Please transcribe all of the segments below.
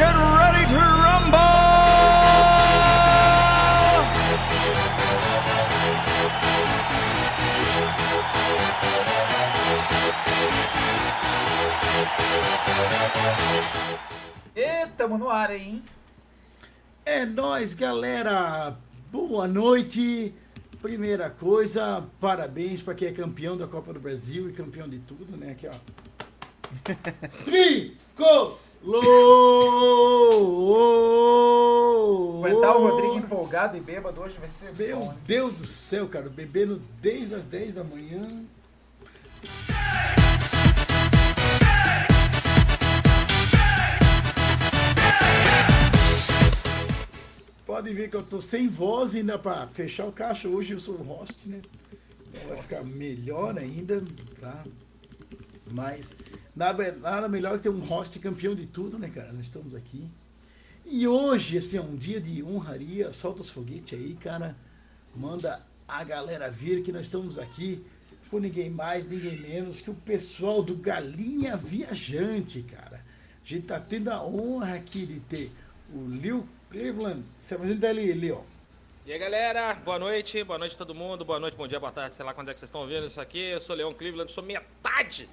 get ready to rumble! E tamo no ar, hein? É nóis, galera! Boa noite! Primeira coisa, parabéns para quem é campeão da Copa do Brasil e campeão de tudo, né? Aqui, ó. Tricolor! Vai estar o Rodrigo empolgado e bêbado hoje, vai ser Meu bom? Deus do céu, cara, bebendo desde as 10 da manhã. Pode ver que eu tô sem voz ainda pra fechar o caixa. Hoje eu sou o host, né? Vai ficar melhor ainda, tá? Mas nada, nada melhor que ter um host campeão de tudo, né, cara? Nós estamos aqui. E hoje, assim, é um dia de honraria. Solta os foguetes aí, cara. Manda a galera vir que nós estamos aqui com ninguém mais, ninguém menos que o pessoal do Galinha Viajante, cara. A gente tá tendo a honra aqui de ter o Lil Cleveland. Se apresenta ali, Lil. E aí galera, boa noite, boa noite a todo mundo, boa noite, bom dia, boa tarde, sei lá quando é que vocês estão ouvindo isso aqui. Eu sou Leon Cleveland, sou metade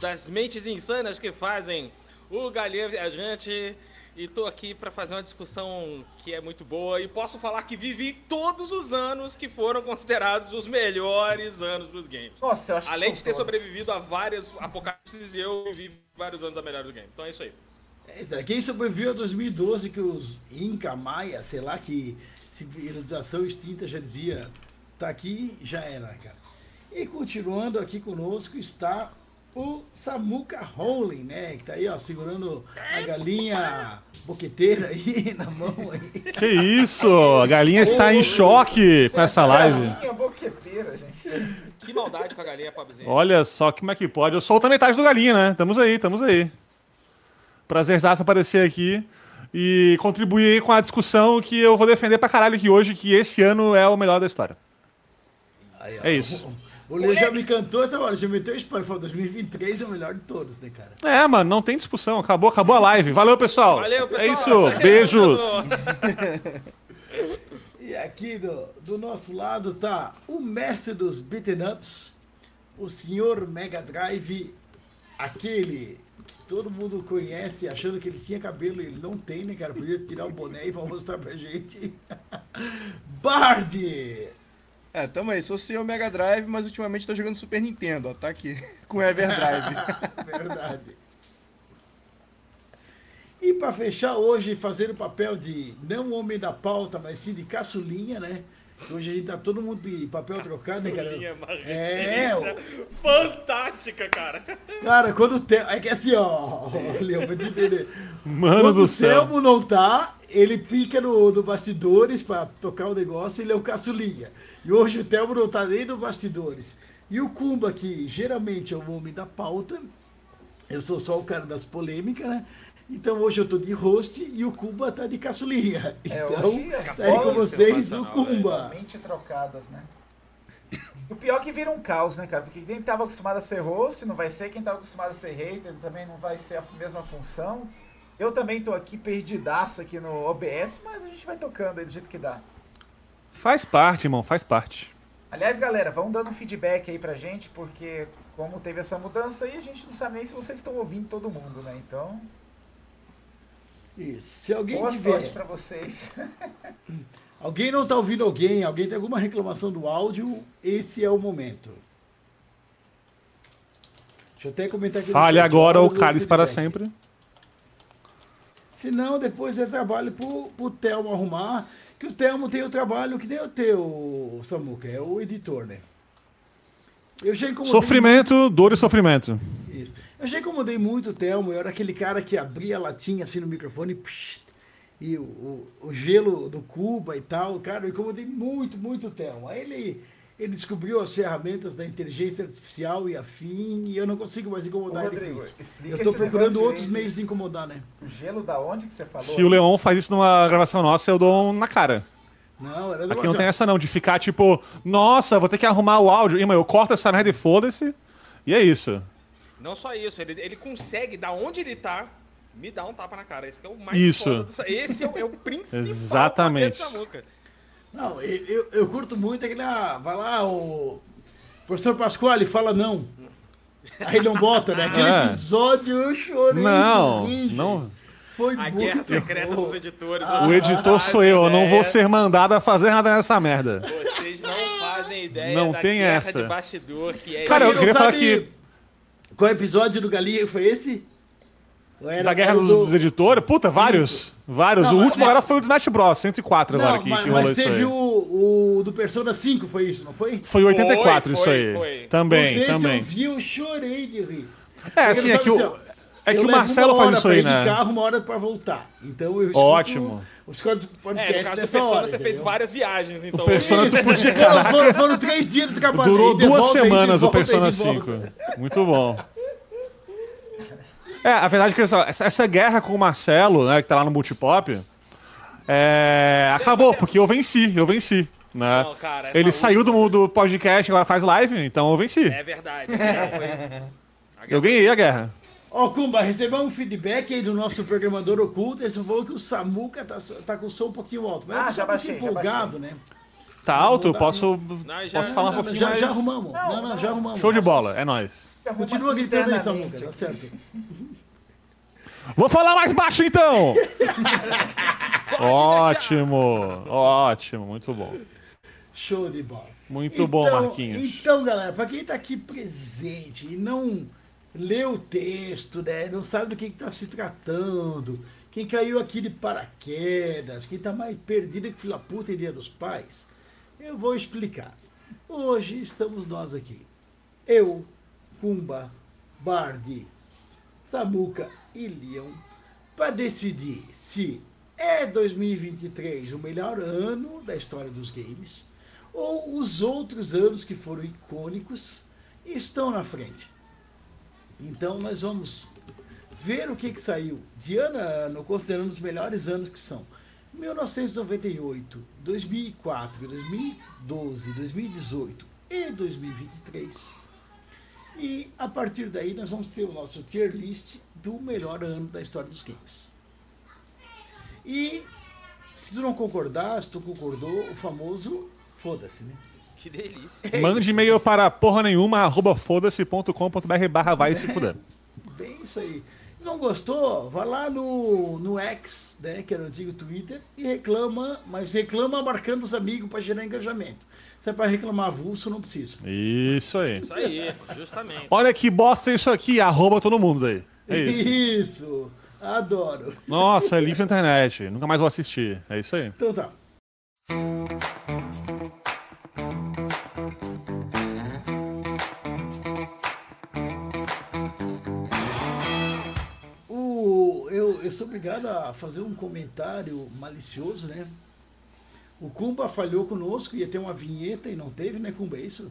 das mentes insanas que fazem o Galinha Viajante e tô aqui para fazer uma discussão que é muito boa e posso falar que vivi todos os anos que foram considerados os melhores anos dos games. Nossa, eu acho que Além são de ter todos. sobrevivido a vários apocalipses, eu vivi vários anos da melhor do game. Então é isso aí. É isso daí. Quem sobreviveu a 2012, que os Inca, Maia, sei lá, que civilização extinta já dizia, tá aqui, já era, cara. E continuando aqui conosco está o Samuca Rowling, né? Que tá aí, ó, segurando a galinha boqueteira aí na mão aí. Que isso? A galinha está em choque com essa live. Galinha boqueteira, gente. Que maldade com a galinha pobrezinha. Olha só como é que pode. Eu sou outra metade do galinha, né? Estamos aí, estamos aí. Prazerzaço aparecer aqui e contribuir aí com a discussão que eu vou defender pra caralho aqui hoje, que esse ano é o melhor da história. Aí. É isso. O Leo já me cantou essa hora, já meteu spoiler, falou 2023 é o melhor de todos, né, cara? É, mano, não tem discussão. Acabou, acabou a live. Valeu, pessoal. Valeu, pessoal. É isso. Beijos. E aqui do, do nosso lado tá o mestre dos beaten ups, o senhor Mega Drive, aquele que todo mundo conhece, achando que ele tinha cabelo e ele não tem, né, cara? Podia tirar o boné e pra mostrar pra gente. Bard! É, tamo aí. Sou CEO Mega Drive, mas ultimamente tô jogando Super Nintendo, ó. Tá aqui. Com Everdrive. Verdade. E para fechar hoje, fazer o papel de não homem da pauta, mas sim de caçulinha, né? Hoje a gente tá todo mundo de papel trocado, né, cara? Caçulinha, uma É, Fantástica, cara. Cara, quando o Telmo. É que assim, ó, Leão, pra te entender. Mano quando do o céu. Telmo não tá, ele fica no, no bastidores pra tocar o negócio, ele é o caçulinha. E hoje o Telmo não tá nem no bastidores. E o Kumba, que geralmente é o homem da pauta, eu sou só o cara das polêmicas, né? Então hoje eu tô de host e o Kumba tá de caçulinha. É, Então, as tá aí com vocês o sensacional, Kumba. Mente trocadas, né? O pior é que vira um caos, né, cara? Porque quem tava acostumado a ser host não vai ser, quem tava acostumado a ser hater também não vai ser a mesma função. Eu também tô aqui perdidaço aqui no OBS, mas a gente vai tocando aí do jeito que dá. Faz parte, irmão, faz parte. Aliás, galera, vão dando feedback aí pra gente, porque como teve essa mudança aí, a gente não sabe nem se vocês estão ouvindo todo mundo, né? Então, Isso. Se alguém boa tiver. sorte pra vocês. Alguém não está ouvindo alguém, alguém tem alguma reclamação do áudio, esse é o momento. Deixa eu até comentar aqui Fale agora ou do cálice para sempre. Se não, depois é trabalho pro, pro Telmo arrumar, que o Telmo tem o trabalho que nem o teu, Samuca, é o editor, né? Eu já incomodei Sofrimento, dor e sofrimento. Isso. Eu já incomodei muito o Telmo, eu era aquele cara que abria a latinha assim no microfone psh, e o, o, o gelo do Cuba e tal. Cara, eu incomodei muito, muito o Telmo. Aí ele, ele descobriu as ferramentas da inteligência artificial e afim, e eu não consigo mais incomodar Ô, ele Rodrigo, com isso. Eu tô esse procurando outros direito. meios de incomodar, né? O gelo da onde que você falou? Se o Leon faz isso numa gravação nossa, eu dou um na cara. Não, era Aqui não tem essa não, de ficar tipo, nossa, vou ter que arrumar o áudio. Irmão, eu corto essa merda e foda-se. E é isso. Não só isso, ele, ele consegue, da onde ele tá, me dá um tapa na cara. Esse que é o mais Isso. foda do- Esse é o, é o principal Exatamente. Não, eu, eu, curto muito aquele. Ah, vai lá, o professor Pasquale fala não. Aí não bota, né? Aquele É. episódio eu chorei. Não, de rir, não. gente. Foi A muito guerra secreta bom. dos editores. O editor sou eu, eu não vou ser mandado a fazer nada nessa merda. Vocês não fazem ideia Não da tem guerra essa. de bastidor que é Cara, eu queria não falar sabe que- Qual episódio do Galinha foi esse? Da Guerra do- dos Editores? Puta, vários. Vários. Não, o mas- último agora foi o do Smash Bros. 104 agora Não, que, mas, que rolou mas isso teve aí. o, o do Persona 5, foi isso, não foi? Foi 84 Foi, isso aí. foi, foi. Também, também. eu vi, eu chorei de rir. É, Porque assim, é que o, assim, ó, é que eu o Marcelo faz isso aí, ir de né? carro, uma hora pra voltar. Então eu escuto Ótimo. os códigos do É, no podcast caso nessa Persona, hora. você fez várias viagens, então. O Persona tu podia... Foram, foram, foram três dias do trabalho. Durou de duas volta, de semanas o volta, aí Persona de volta. 5. Muito bom. É, a verdade é que essa, essa guerra com o Marcelo, né, que tá lá no Multipop, é, acabou, porque eu venci, eu venci. Né? Não, cara, Ele saiu do, do podcast, agora faz live, então eu venci. É verdade. Eu ganhei a guerra. Ó, Kumba, recebeu um feedback aí do nosso programador oculto. Ele só falou que o Samuca tá, tá com o som um pouquinho alto. Mas Ah, é já um pouquinho já empolgado, né? Tá alto? dá, Posso, Não, já- posso falar um Não, pouquinho já, mais? já arrumamos. Não, Não, já arrumamos. Show de bola, é nóis. Continua gritando aí, Samuca, tá certo. Vou falar mais baixo então! ótimo, ótimo, muito bom. Show de bola. Muito bom, Marquinhos. Então, galera, pra quem tá aqui presente e não leu o texto, né? Não sabe do que, que tá se tratando, quem caiu aqui de paraquedas, quem tá mais perdido que fila puta em Dia dos Pais, eu vou explicar. Hoje estamos nós aqui. Eu, Kumba, Bardi, Samuca e Leon para decidir se é 2023 o melhor ano da história dos games ou os outros anos que foram icônicos estão na frente. Então nós vamos ver o que, que saiu de ano a ano, considerando os melhores anos que são 1998, 2004, 2012, 2018 e 2023. E a partir daí nós vamos ter o nosso tier list do melhor ano da história dos games. E se tu não concordar, se tu concordou, o famoso foda-se, né? Que delícia. Mande e-mail para porra nenhuma, arroba foda-se.com.br barra vai se fuder. Bem isso aí. Não gostou? Vá lá no, no X, né, que era o antigo Twitter, e reclama, mas reclama marcando os amigos para gerar engajamento. Se é para reclamar avulso, não precisa. Isso aí. Isso aí, justamente. Olha que bosta isso aqui, arroba todo mundo aí. É isso. Isso. Adoro. Nossa, é livro na internet. Nunca mais vou assistir. É isso aí. Então tá. Eu, sou obrigado a fazer um comentário malicioso, né? O Kumba falhou conosco, ia ter uma vinheta e não teve, né, Kumba? É isso?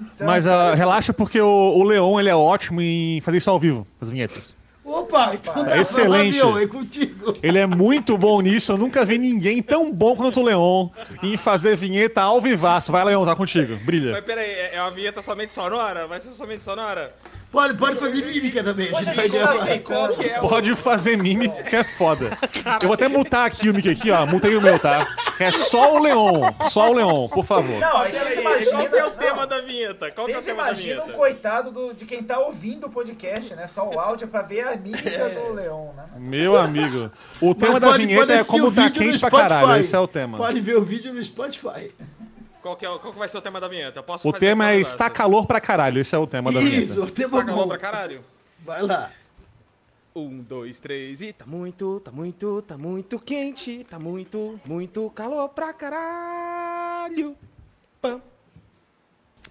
Então, Mas ah, relaxa porque o, o Leon ele é ótimo em fazer isso ao vivo, as vinhetas. Opa, então tá, excelente. Fabio, é contigo. Ele é muito bom nisso. Eu nunca vi ninguém tão bom quanto o Leon em fazer vinheta ao vivaço. Vai, Leon, tá contigo. Brilha. Mas peraí, é é uma vinheta somente sonora? Vai ser somente sonora? Pode, pode fazer mímica também. Qual que é. Pode fazer mime, que é foda. Eu vou até mutar aqui o mic aqui, ó. Mutei o meu, tá? É só o Leon. Só o Leon, por favor. Não, aí Peraí, vocês imaginam. qual que é o não, tema da vinheta? Qual que é o tema da vinheta? o coitado do- de quem tá ouvindo o podcast, né? Só o áudio pra ver a mímica do Leon, né? Meu amigo. O tema Mas da pode- vinheta pode é como tá quente pra Spotify. caralho. Esse é o tema. Pode ver o vídeo no Spotify. Qual que, é, qual que vai ser o tema da vinheta? Eu posso O fazer tema é está calor pra caralho. Esse é o tema da Isso, vinheta. o tema Está calor bom. pra caralho? Vai lá. Um, dois, três e tá muito, tá muito, tá muito quente, tá muito, muito calor pra caralho. Pam.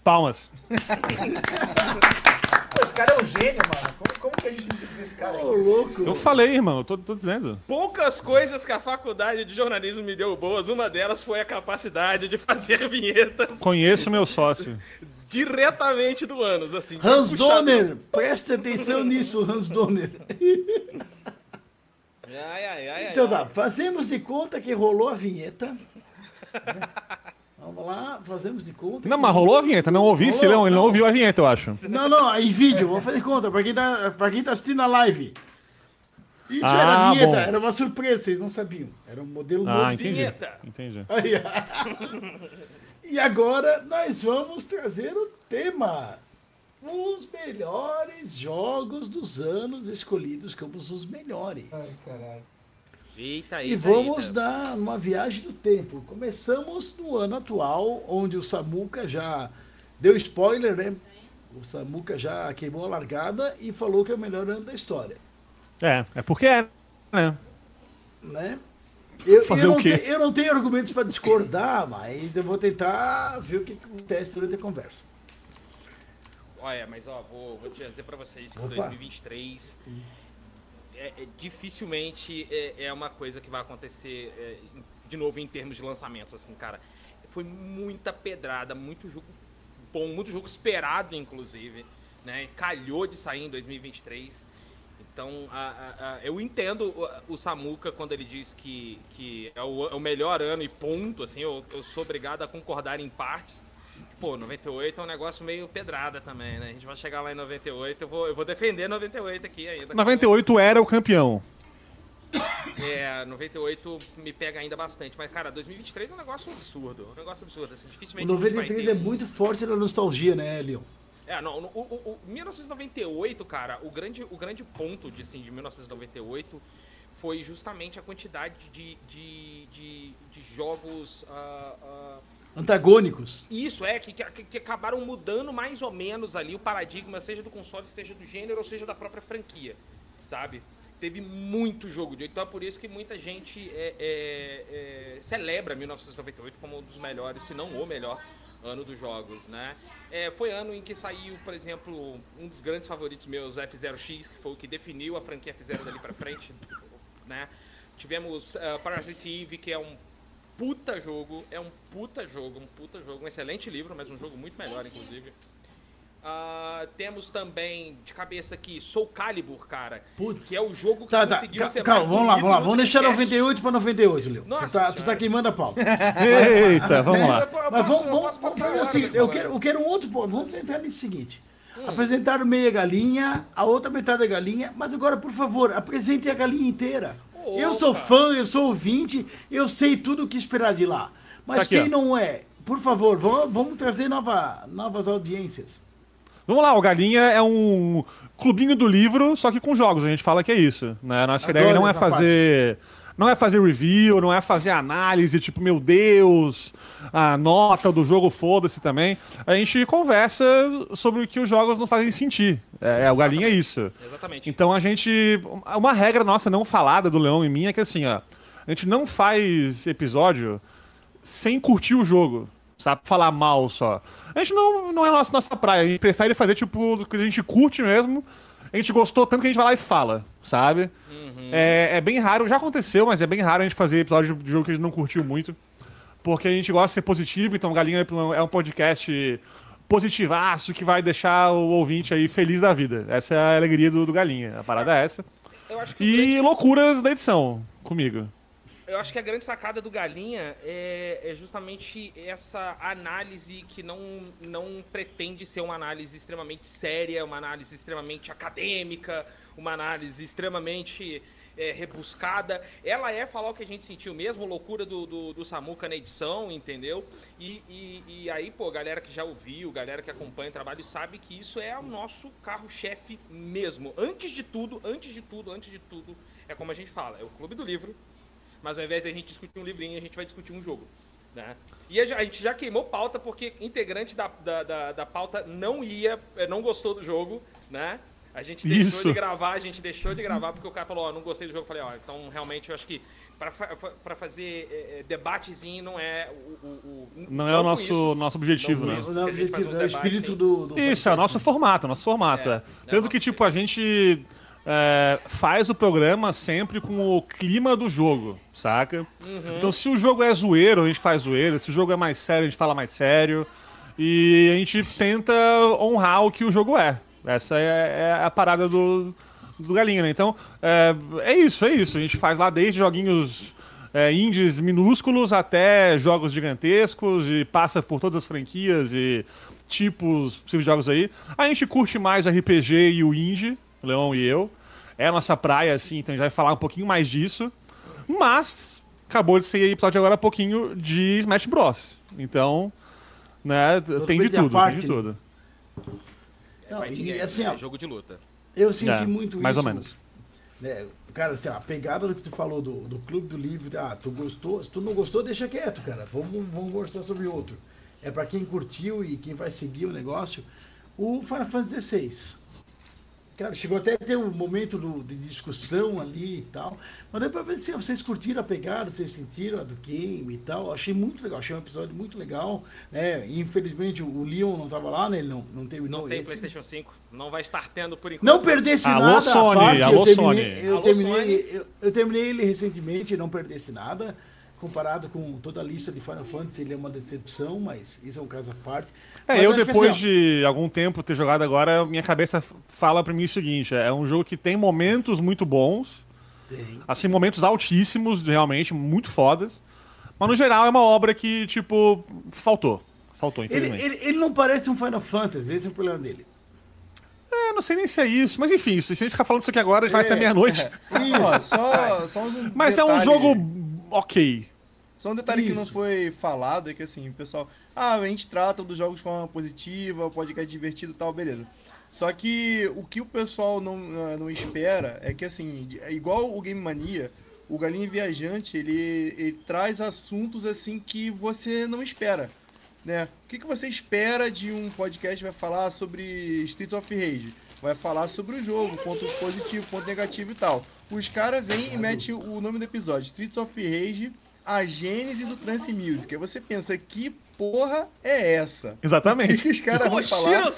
Palmas. Pô, esse cara é um gênio, mano. Como, como que a gente não sabe desse cara Ô, louco. Eu falei, irmão. Eu tô, tô dizendo. Poucas coisas que a faculdade de jornalismo me deu boas, uma delas foi a capacidade de fazer vinhetas Conheço meu sócio. diretamente do ânus, assim. Hans puxado. Donner, preste atenção nisso, Hans Donner. Ai, ai, ai, Então tá, fazemos de conta que rolou a vinheta. Vamos lá, fazemos de conta. Não, mas rolou a vinheta. Não ouvi Rolou, Leon. Ele não ouviu a vinheta, eu acho. Não, não, em vídeo, vamos fazer conta, pra quem tá, pra quem tá assistindo a live. Isso Ah, era vinheta, bom. era uma surpresa, vocês não sabiam. Era um modelo Ah, novo. entendi. Vinheta. Entendi. Aí, e agora nós vamos trazer o tema. Os melhores jogos dos anos escolhidos como os melhores. Ai, caralho. Eita, E eita, vamos eita. dar uma viagem do tempo. Começamos no ano atual, onde o Samuca já deu spoiler, né? O Samuca já queimou a largada e falou que é o melhor ano da história, É, é porque é, né? né? Eu, Fazer eu o não quê? te- eu não tenho argumentos para discordar, mas eu vou tentar ver o que acontece durante a conversa. Olha, mas ó, vou, vou dizer pra vocês que Opa. 2023 é, é, dificilmente é, é uma coisa que vai acontecer é, de novo em termos de lançamentos, assim, cara. Foi muita pedrada, muito jogo bom, muito jogo esperado, inclusive, né? Calhou de sair em 2023. Então, a- a- a- eu entendo o, o Samuca quando ele diz que, que é, o, é o melhor ano e ponto, assim, eu, eu sou obrigado a concordar em partes. Pô, 98 é um negócio meio pedrada também, né? A gente vai chegar lá em 98, eu vou, eu vou defender 98 aqui ainda. 98 era o campeão. É, 98 me pega ainda bastante. Mas, cara, 2023 é um negócio absurdo. Um negócio absurdo. Assim, O dificilmente vai 93 ter é muito forte na nostalgia, né, Leon? É, não, o, o, o 1998, cara, o grande, o grande ponto de, assim, de 1998 foi justamente a quantidade de, de, de, de jogos. ah, ah, Antagônicos. isso é, que, que, que acabaram mudando mais ou menos ali o paradigma, seja do console, seja do gênero, ou seja da própria franquia, sabe? Teve muito jogo de então é por isso que muita gente é, é, é, celebra 1998 como um dos melhores, se não o melhor ano dos jogos, né? É, foi ano em que saiu, por exemplo, um dos grandes favoritos meus, F0X, que foi o que definiu a franquia F0 dali pra frente, né? Tivemos uh, Parasite Eve, que é um puta jogo, é um puta jogo, um puta jogo, um excelente livro, mas um jogo muito melhor, inclusive. Ah, temos também de cabeça aqui Soul Calibur, cara, Putz. que é o jogo que Tá, tá. conseguiu Ca- ser Calma, vamos lá, vamos lá. Vamos deixar Dreamcast. 98 para 98, Leon. Nossa Tu tá, tu tá queimando a pau. Eita, vamos lá. Mas vamos, fazer assim. Eu quero, eu quero um outro ponto. Vamos entrar nesse seguinte. Hum. Apresentaram meia galinha, a outra metade da galinha, mas agora, por favor, apresente a galinha inteira. Eu sou fã, eu sou ouvinte, eu sei tudo o que esperar de lá. Mas Tá aqui, quem ó. não é, por favor, vamos, vamos trazer nova, novas audiências. Vamos lá, o Galinha é um clubinho do livro, só que com jogos. A gente fala que é isso. Né? Nossa Adoro ideia não é fazer. Não é fazer review, não é fazer análise, tipo, meu Deus, a nota do jogo, foda-se também. A gente conversa sobre o que os jogos nos fazem sentir. É, o Galinha é isso. Exatamente. Então a gente. Uma regra nossa não falada do Leão e minha é que assim, ó. A gente não faz episódio sem curtir o jogo. Sabe? Falar mal só. A gente não, não é nossa, nossa praia. A gente prefere fazer, tipo, o que a gente curte mesmo. A gente gostou tanto que a gente vai lá e fala, sabe? É, é bem raro, já aconteceu, mas é bem raro a gente fazer episódio de jogo que a gente não curtiu muito. Porque a gente gosta de ser positivo, então Galinha é um podcast positivaço que vai deixar o ouvinte aí feliz da vida. Essa é a alegria do, do Galinha. A parada é essa. O grande- E loucuras da edição comigo. Eu acho que a grande sacada do Galinha é, é justamente essa análise que não, não pretende ser uma análise extremamente séria, uma análise extremamente acadêmica, uma análise extremamente é, rebuscada. Ela é falar o que a gente sentiu mesmo, loucura do, do, do Samuca na edição, entendeu? E, e, e aí, pô, galera que já ouviu, galera que acompanha o trabalho sabe que isso é o nosso carro-chefe mesmo. Antes de tudo, antes de tudo, antes de tudo, é como a gente fala, é o Clube do Livro, mas ao invés de a gente discutir um livrinho, a gente vai discutir um jogo. Né? E a gente já queimou pauta porque integrante da, da, da, da pauta não ia, eh, não gostou do jogo, né? A gente deixou Isso. de gravar, a gente deixou de gravar porque o cara falou, ó, não gostei do jogo. Eu falei, ó, então realmente eu acho que pra fazer eh, debatezinho não é o... o- o- Não é o nosso, isso. nosso objetivo, Não né? Não, gente faz objetivo, é o espírito do, do Isso, é o nosso formato, nosso formato. É, É, é Tanto nosso que, tipo, a gente é, faz o programa sempre com o clima do jogo, saca? Uhum. Então, se o jogo é zoeiro, a gente faz zoeira. Se o jogo é mais sério, a gente fala mais sério. E a gente tenta honrar o que o jogo é. Essa é, é a parada do, do Galinha, né? Então, é, é isso, é isso. A gente faz lá desde joguinhos é, indies minúsculos até jogos gigantescos e passa por todas as franquias e tipos possíveis de jogos aí. A gente curte mais RPG e o indie, o Leon e eu. é a nossa praia, assim, então a gente vai falar um pouquinho mais disso. Mas acabou de sair episódio agora há pouquinho de Smash Bros. Então, né, tem de tudo, parte, tem de tudo. Não, Fight e, assim, é ó, jogo de luta. eu senti É, muito mais isso. ou menos. né, cara, assim, a pegada do que tu falou do, do Clube do Livro, ah, tu gostou, se tu não gostou, deixa quieto, cara. Vamos, vamos conversar sobre outro. É pra quem curtiu e quem vai seguir o negócio. O Final Fantasy XVI. Cara, chegou até a ter um momento do- de discussão ali e tal. Mas deu pra ver se vocês curtiram a pegada, vocês sentiram a do game e tal. Achei muito legal, achei um episódio muito legal. Né? Infelizmente o Leon não tava lá, né? Ele não, não terminou Não tem esse. PlayStation 5, não vai estar tendo por enquanto. Não perdesse Alô, nada. Sony, parte, alô, eu terminei, Sony. Eu, Alô, terminei, Sony. Eu, eu terminei ele recentemente, não perdesse nada. Comparado com toda a lista de Final Fantasy, ele é uma decepção, mas isso é um caso à parte. Mas É, eu acho que depois assim, de algum tempo ter jogado agora, minha cabeça fala pra mim o seguinte: é um jogo que tem momentos muito bons, tem. assim, momentos altíssimos, realmente, muito fodas. Mas no geral é uma obra que, tipo, faltou. Faltou, Ele, infelizmente. ele, ele não parece um Final Fantasy, esse é o problema dele. É, não sei nem se é isso, mas enfim, se a gente ficar falando isso aqui agora, a gente vai É. até meia-noite. Ó, só, só um Mas é um detalhe- jogo ok. Só um detalhe que não Isso. foi falado é que assim, o pessoal, ah, a gente trata dos jogos de forma positiva, podcast divertido e tal, beleza. Só que o que o pessoal não, ah, não espera é que assim, é igual o Game Mania, o Galinha Viajante, ele, ele traz assuntos assim que você não espera. Né? O que, que você espera de um podcast que vai falar sobre Streets of Rage? Vai falar sobre o jogo, ponto positivo, ponto negativo e tal. Os caras vêm e metem o nome do episódio, Streets of Rage, a gênese do trance music. Aí você pensa, que porra é essa? O que, Exatamente. que os caras vão falar?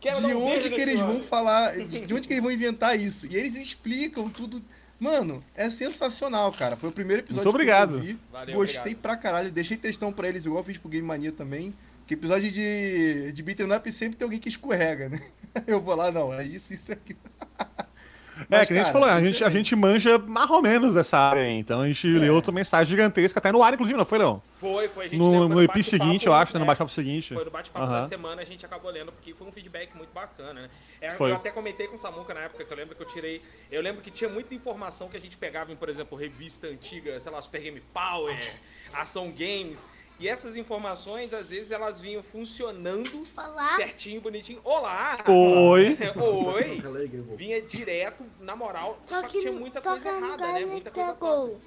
De onde que eles vão falar? De onde que eles vão inventar isso? E eles explicam tudo. Mano, é sensacional, cara. Foi o primeiro episódio Muito obrigado. que eu vi. Valeu, Gostei obrigado. pra caralho. Deixei textão pra eles, igual eu fiz pro Game Mania também. Que episódio de, de beat'em up sempre tem alguém que escorrega, né? Eu vou lá, não, é isso, isso aqui. É, que a gente falou, a gente, a gente manja mais ou menos dessa área aí. Então a gente leu outra mensagem gigantesca, até no ar, inclusive, não foi, Leão? Foi, foi. A gente No, no EP seguinte, eu acho, né, no é, bate-papo seguinte. Foi no bate-papo da semana, a gente acabou lendo, porque foi um feedback muito bacana, né? É, Foi. Eu até comentei com o Samuca na época, que eu lembro que eu tirei... Eu lembro que tinha muita informação que a gente pegava em, por exemplo, revista antiga, sei lá, Super Game Power, Ação Games... E essas informações, às vezes, elas vinham funcionando Olá. certinho, bonitinho. Olá! Oi. Oi! Vinha direto, na moral, só que tinha muita coisa errada, né? Muita coisa torta. gol.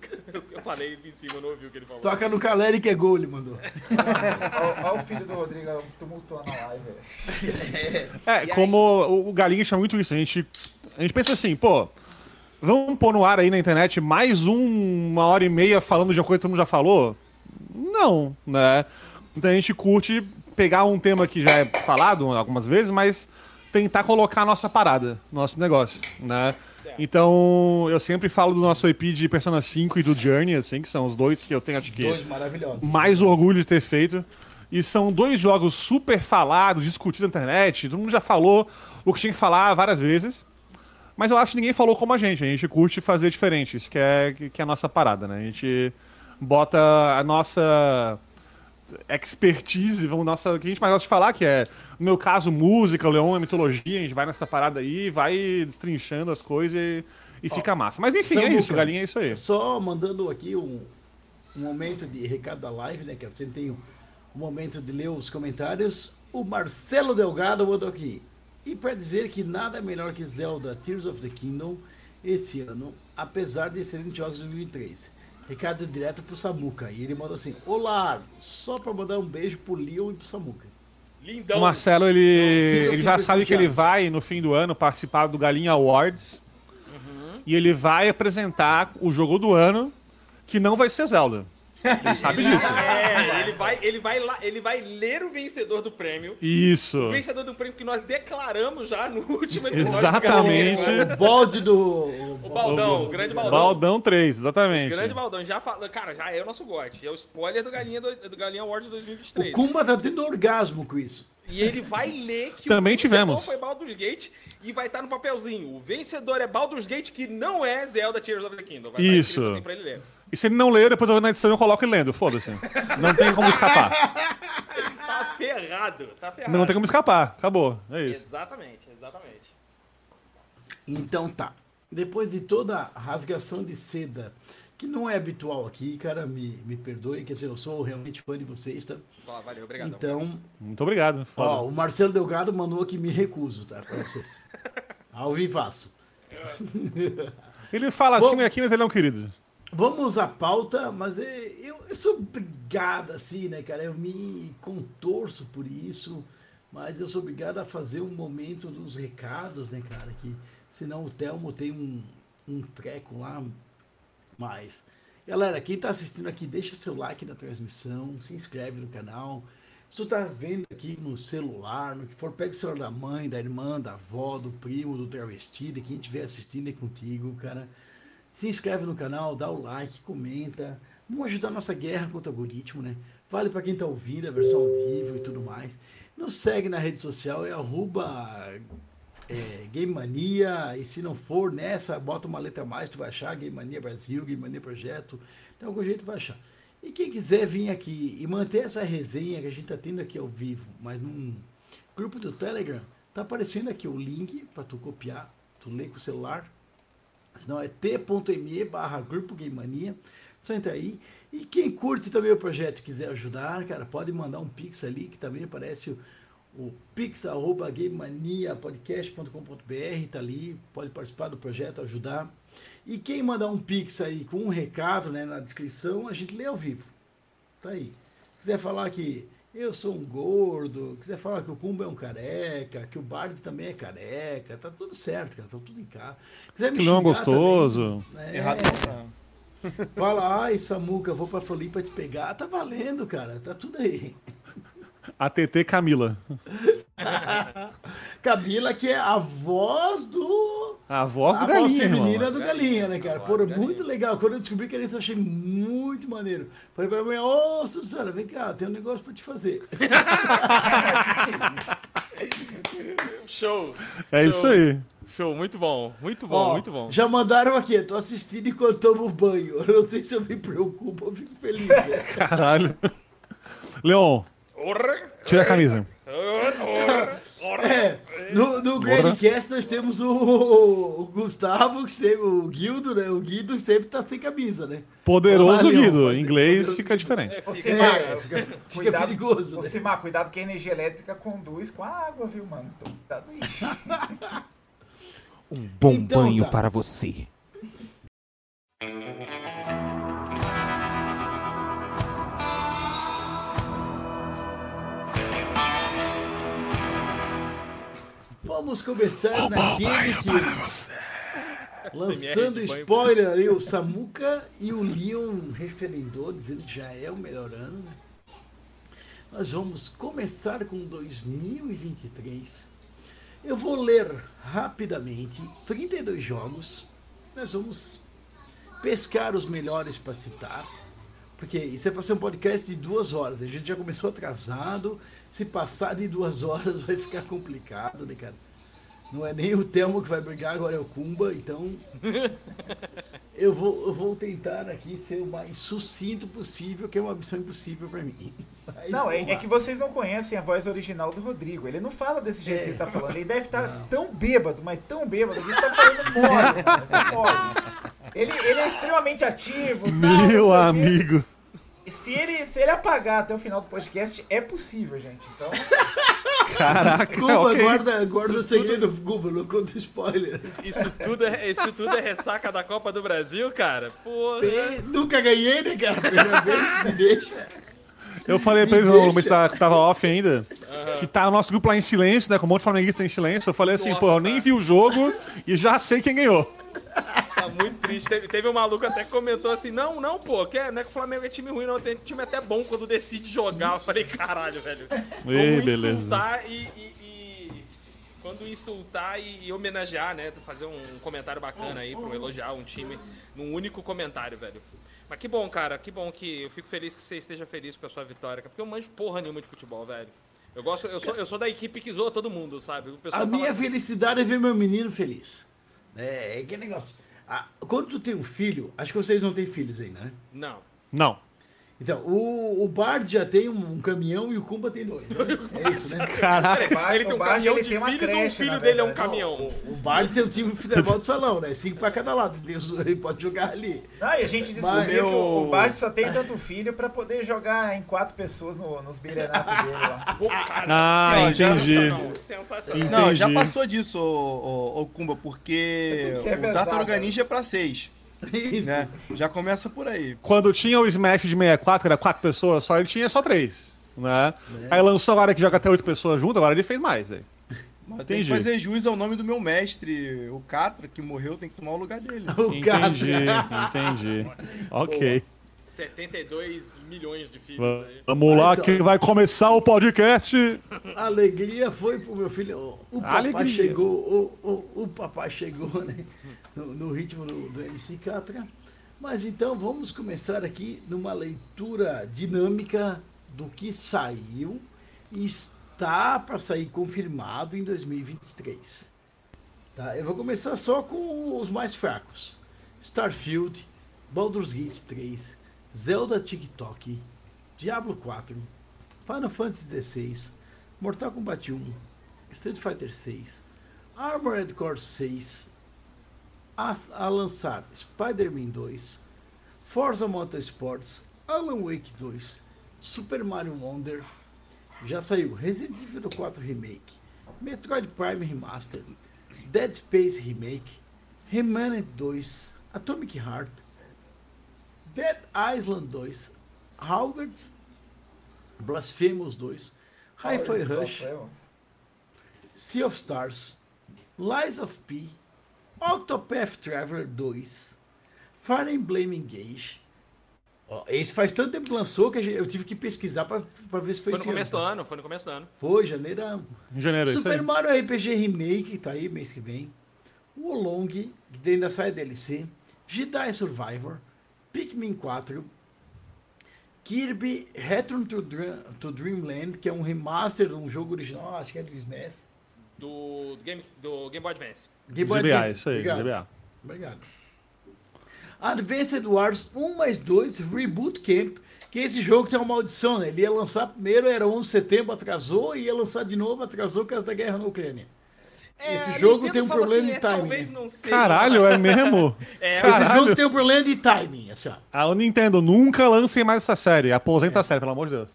Eu falei em cima, não ouvi o que ele falou. Toca no Caleri que é gol, ele mandou. Olha o filho do Rodrigo tumultuando a live. É, E como o- o Galinha chama muito isso, a gente, a gente pensa assim, pô, vamos pôr no ar aí na internet mais um- uma hora e meia falando de uma coisa que todo mundo já falou? Não, né? Então a gente curte pegar um tema que já é falado algumas vezes, mas tentar colocar a nossa parada, nosso negócio, né? Então, eu sempre falo do nosso EP de Persona 5 e do Journey, assim, que são os dois que eu tenho, acho que Dois maravilhosos. mais orgulho de ter feito. E são dois jogos super falados, discutidos na internet. Todo mundo já falou o que tinha que falar várias vezes. Mas eu acho que ninguém falou como a gente. A gente curte fazer diferente. Isso que é, que é a nossa parada, né? A gente bota a nossa expertise, vamos, nossa, o que a gente mais gosta de falar, que é, no meu caso, música, o Leon é mitologia, a gente vai nessa parada aí, vai destrinchando as coisas e, e fica massa. Mas enfim, é isso, galinha é isso aí. Só mandando aqui um, um momento de recado da live, né? Que eu sempre tenho um momento de ler os comentários. O Marcelo Delgado mandou aqui. E para dizer que nada é melhor que Zelda Tears of the Kingdom esse ano, apesar de excelentes jogos de 2003. Recado direto pro Samuca. E ele mandou assim: Olá, só para mandar um beijo pro Leon e pro Samuca. Lindão. O Marcelo, ele, ele já sabe que ele vai, no fim do ano, participar do Galinha Awards. Uhum. E ele vai apresentar o jogo do ano, que não vai ser Zelda. Ele sabe disso. É, ele vai, ele, vai lá, ele vai ler o vencedor do prêmio. Isso. O vencedor do prêmio que nós declaramos já no último episódio. Exatamente. O balde do. O Baldão, o grande Baldão. Baldão 3, exatamente. Grande Baldão, já fala, cara, já é o nosso gote. É o spoiler do Galinha, do, do Galinha Awards O 2023. Kumba tá tendo orgasmo com isso. E ele vai ler que Também o vencedor tivemos. foi Baldur's Gate e vai estar no papelzinho. O vencedor é Baldur's Gate, que não é Zelda Tears of the Kingdom. Vai estar Isso. assim pra ele ler. E se ele não ler, depois eu vou na edição e eu coloco ele lendo. Foda-se. Não tem como escapar. Tá ferrado, tá ferrado. Não tem como escapar. Acabou. É isso. Exatamente, exatamente. Então tá. Depois de toda a rasgação de seda, que não é habitual aqui, cara, me, me perdoe, quer dizer, eu sou realmente fã de vocês, tá? Ó, valeu, obrigado. Então, Muito obrigado. ó, Foda. o Marcelo Delgado mandou que me recuso, tá? Pra vocês. Ao vivaço. Ele fala Bom- assim aqui, mas ele é um querido. Vamos à pauta, mas é- eu, eu sou obrigado, assim, né, cara? Eu me contorço por isso, mas eu sou obrigado a fazer um momento dos recados, né, cara? Que senão o Telmo tem um, um treco lá. Mas, galera, quem tá assistindo aqui, deixa seu like na transmissão, se inscreve no canal. Se tu tá vendo aqui no celular, no que for, pega o celular da mãe, da irmã, da avó, do primo, do travesti, de quem estiver assistindo é contigo, cara. Se inscreve no canal, dá o like, comenta. Vamos ajudar a nossa guerra contra o algoritmo, né? Vale para quem tá ouvindo a versão audível e tudo mais. Nos segue na rede social, é arroba é, Game Mania. E se não for nessa, bota uma letra mais, tu vai achar Game Mania Brasil, Game Mania Projeto. De algum jeito vai achar. E quem quiser vir aqui e manter essa resenha que a gente tá tendo aqui ao vivo, mas num grupo do Telegram, tá aparecendo aqui o link para tu copiar, tu lê com o celular. Senão é t.me barra Grupo Mania. Só entra aí. E quem curte também o projeto e quiser ajudar, cara, pode mandar um pix ali, que também aparece o, o gamemaniapodcast.com.br, tá ali, pode participar do projeto, ajudar. E quem mandar um pix aí com um recado né, na descrição, a gente lê ao vivo. Tá aí. Se quiser falar que eu sou um gordo, quiser falar que o Kumba é um careca, que o Bard também é careca, tá tudo certo, cara, tá tudo em casa. Quiser me Que não é gostoso. também, é, Errado não tá. Fala, ai, Samuca, vou pra Floripa te pegar. Tá valendo, cara, tá tudo aí. A TT Camila. Camila, que é a voz do. A voz do a voz galinha, feminina irmão. do Galinha, né, cara? A voz Pô, muito legal. Quando eu descobri que era isso, eu achei muito maneiro. Falei pra minha mãe, ô, Suzana, vem cá, tem um negócio pra te fazer. Show. É isso aí. Show, muito bom. Muito bom, Ó, muito bom. Já mandaram aqui, tô assistindo enquanto tomo banho. Eu não sei se eu me preocupo, eu fico feliz. né? Caralho. Leon, tira a camisa. É, no, no Grandcast nós temos o, o Gustavo, que sempre, o Guildo, né? O Guido sempre tá sem camisa, né? Poderoso Leon, Guido. Em inglês fica diferente. É, fica, fica cuidado, perigoso, né? Simar, cuidado que a energia elétrica conduz com a água, viu, mano? Então, cuidado aí. Um bom Então banho tá. para você. Vamos começar naquele que. Lançando de banho. spoiler ali, o Samuca e o Leon referendou, dizendo que já é o melhor ano, né? Nós vamos começar com 2023. Eu vou ler rapidamente 32 jogos. Nós vamos pescar os melhores para citar. Porque isso é para ser um podcast de duas horas. A gente já começou atrasado. Se passar de duas horas vai ficar complicado, né, cara? Não é nem o Telmo que vai brigar, agora é o Kumba, então. eu, vou, eu vou tentar aqui ser o mais sucinto possível, que é uma missão impossível para mim. Mas Não, é, é que vocês não conhecem a voz original do Rodrigo. Ele não fala desse jeito É. que ele tá falando. Ele deve estar Não. tão bêbado, mas tão bêbado, que ele tá falando mole. mole. Ele, ele é extremamente ativo. Meu amigo. Se ele, se ele apagar até o final do podcast, é possível, gente. Então, Caraca, Kumba, ok. guarda, guarda o segredo, Kumba, não conta spoiler. Isso tudo, é, isso tudo é ressaca da Copa do Brasil, cara? Porra. Nunca ganhei, né, cara? Primeira vez, me deixa. Eu falei pra eles no momento que tava- off ainda, que tá o nosso grupo lá em silêncio, né? Com um monte de flamenguista em silêncio. Eu falei assim, Nossa, pô, eu nem vi o jogo e já sei quem ganhou. Tá muito triste. Teve, teve um maluco até que comentou assim: não, não, pô, que é, não é que o Flamengo é time ruim, não. Tem time até bom quando decide jogar. Eu falei, caralho, velho. Como Ei, beleza. insultar e. e- e- Quando insultar e, e homenagear, né? Fazer um comentário bacana aí pra elogiar um time num único comentário, velho. Mas que bom, cara, que bom que eu fico feliz que você esteja feliz com a sua vitória, porque eu manjo porra nenhuma de futebol, velho. Eu gosto, eu sou, eu sou da equipe que zoa todo mundo, sabe? O pessoal A minha felicidade é ver meu menino feliz. É, é aquele negócio. Ah, quando tu tem um filho, acho que vocês não têm filhos ainda, né? Não. Não. Então, o, o Bard já tem um, um caminhão e o Kumba tem dois. né? É isso, né? Caralho. Bard- ele tem um o Bard, caminhão ele de filhos ou o creche, filho dele é um caminhão? O Bard tem um time de futebol de salão, né? Cinco pra cada lado. Ele, ele pode jogar ali. Não, e a gente descobriu Mas que o, o Bart só tem tanto filho pra poder jogar em quatro pessoas no, nos up dele lá. Ah, Não, já- entendi. Sensacional, sensacional. Não, já passou disso, ô, ô, ô Kumba, porque Porque é o Tartaruga né? Ninja é pra seis, Isso. né? Já começa por aí. Quando tinha o Smash de 64, que era quatro pessoas só, ele tinha só três. Né? Aí lançou agora que joga até oito pessoas junto, agora ele fez mais. Aí. Mas tem que fazer jus ao nome do meu mestre, o Catra, que morreu, tem que tomar o lugar dele. O. Entendi, entendi. Ok. 72 milhões de filhos aí. Vamos lá Então- que vai começar o podcast. A alegria foi pro meu filho. O, o papai Alegria. chegou, o, o, o papai chegou né, no, no ritmo do, do MC Catra. Mas então vamos começar aqui numa leitura dinâmica do que saiu e está para sair confirmado em 2023. Tá? Eu vou começar só com os mais fracos: Starfield, Baldur's Gate 3, Zelda TikTok, Diablo 4, Final Fantasy XVI, Mortal Kombat 1, Street Fighter 6, Armored Core 6, a, a lançar Spider-Man 2, Forza Motorsports, Alan Wake 2, Super Mario Wonder, já saiu Resident Evil 4 Remake, Metroid Prime Remaster, Dead Space Remake, Remnant 2, Atomic Heart, Dead Island 2, Hogwarts, Blasphemous 2, Hi-Fi Rush, Sea of Stars, Lies of P, Octopath Traveler 2, Fire Emblem Engage. Ó, esse faz tanto tempo que lançou que eu tive que pesquisar pra, pra ver se foi, Foi no esse começo do ano. ano, foi no começo do ano. Foi, janeiro. Em janeiro, é isso aí. Super Mario RPG Remake, tá aí mês que vem. O Long, que ainda sai DLC. Jedi Survivor. Pikmin 4. Kirby Return to Dreamland, que é um remaster de um jogo original, acho que é do SNES. Do, Game, do Game Boy Advance. Game Boy GBA, Advance. isso aí, Obrigado. GBA. Obrigado. Advanced Wars 1 mais 2 Reboot Camp, que esse jogo tem uma maldição, né? Ele ia lançar primeiro, era 11 de setembro, atrasou, e ia lançar de novo, atrasou por causa da guerra na Ucrânia. Esse a jogo tem um problema assim, de é, timing, Talvez não seja. Caralho, é mesmo? É, Esse Caralho. jogo tem um problema de timing, assim, ó. Ah, Nintendo, nunca lancem mais essa série. Aposenta a série, pelo amor de Deus.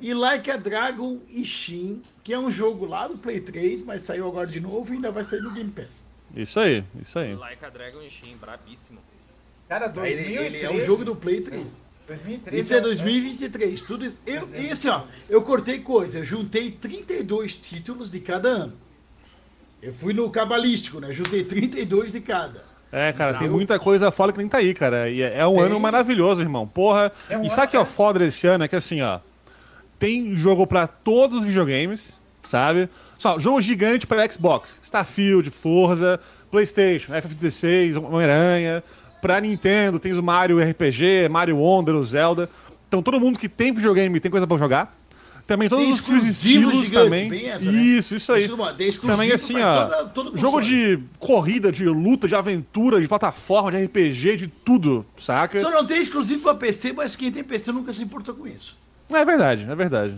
E Like a Dragon e Shin, que é um jogo lá do Play 3, mas saiu agora de novo e ainda vai sair no Game Pass. Isso aí, isso aí. Like a Dragon Shin, brabíssimo. Cara, Ele, 2013. ele é um jogo do Play 3. 2013. Isso é 2023. Tudo isso. Eu, e assim, ó, eu cortei coisa. Eu juntei 32 títulos de cada ano. Eu fui no cabalístico, né? Juntei 32 de cada. É, cara, tem Eu- muita coisa fora que nem tá aí, cara. E é é um Tem. ano maravilhoso, irmão. Porra. É um e sabe o que é é. foda desse ano? É que assim, ó. Tem jogo pra todos os videogames, sabe? Só, jogo gigante pra Xbox. Starfield, Forza, PlayStation, FF16, Homem-Aranha. Pra Nintendo, tem os Mario RPG, Mario Wonder, o Zelda. Então todo mundo que tem videogame tem coisa pra jogar. Também todos Tem os exclusivos gigantes, também. essa, né? Isso, isso aí. Também assim, ó. toda- todo jogo de corrida, de luta, de aventura, de plataforma, de RPG, de tudo, saca? Só não tem exclusivo pra PC, mas quem tem PC nunca se importou com isso. É verdade, é verdade.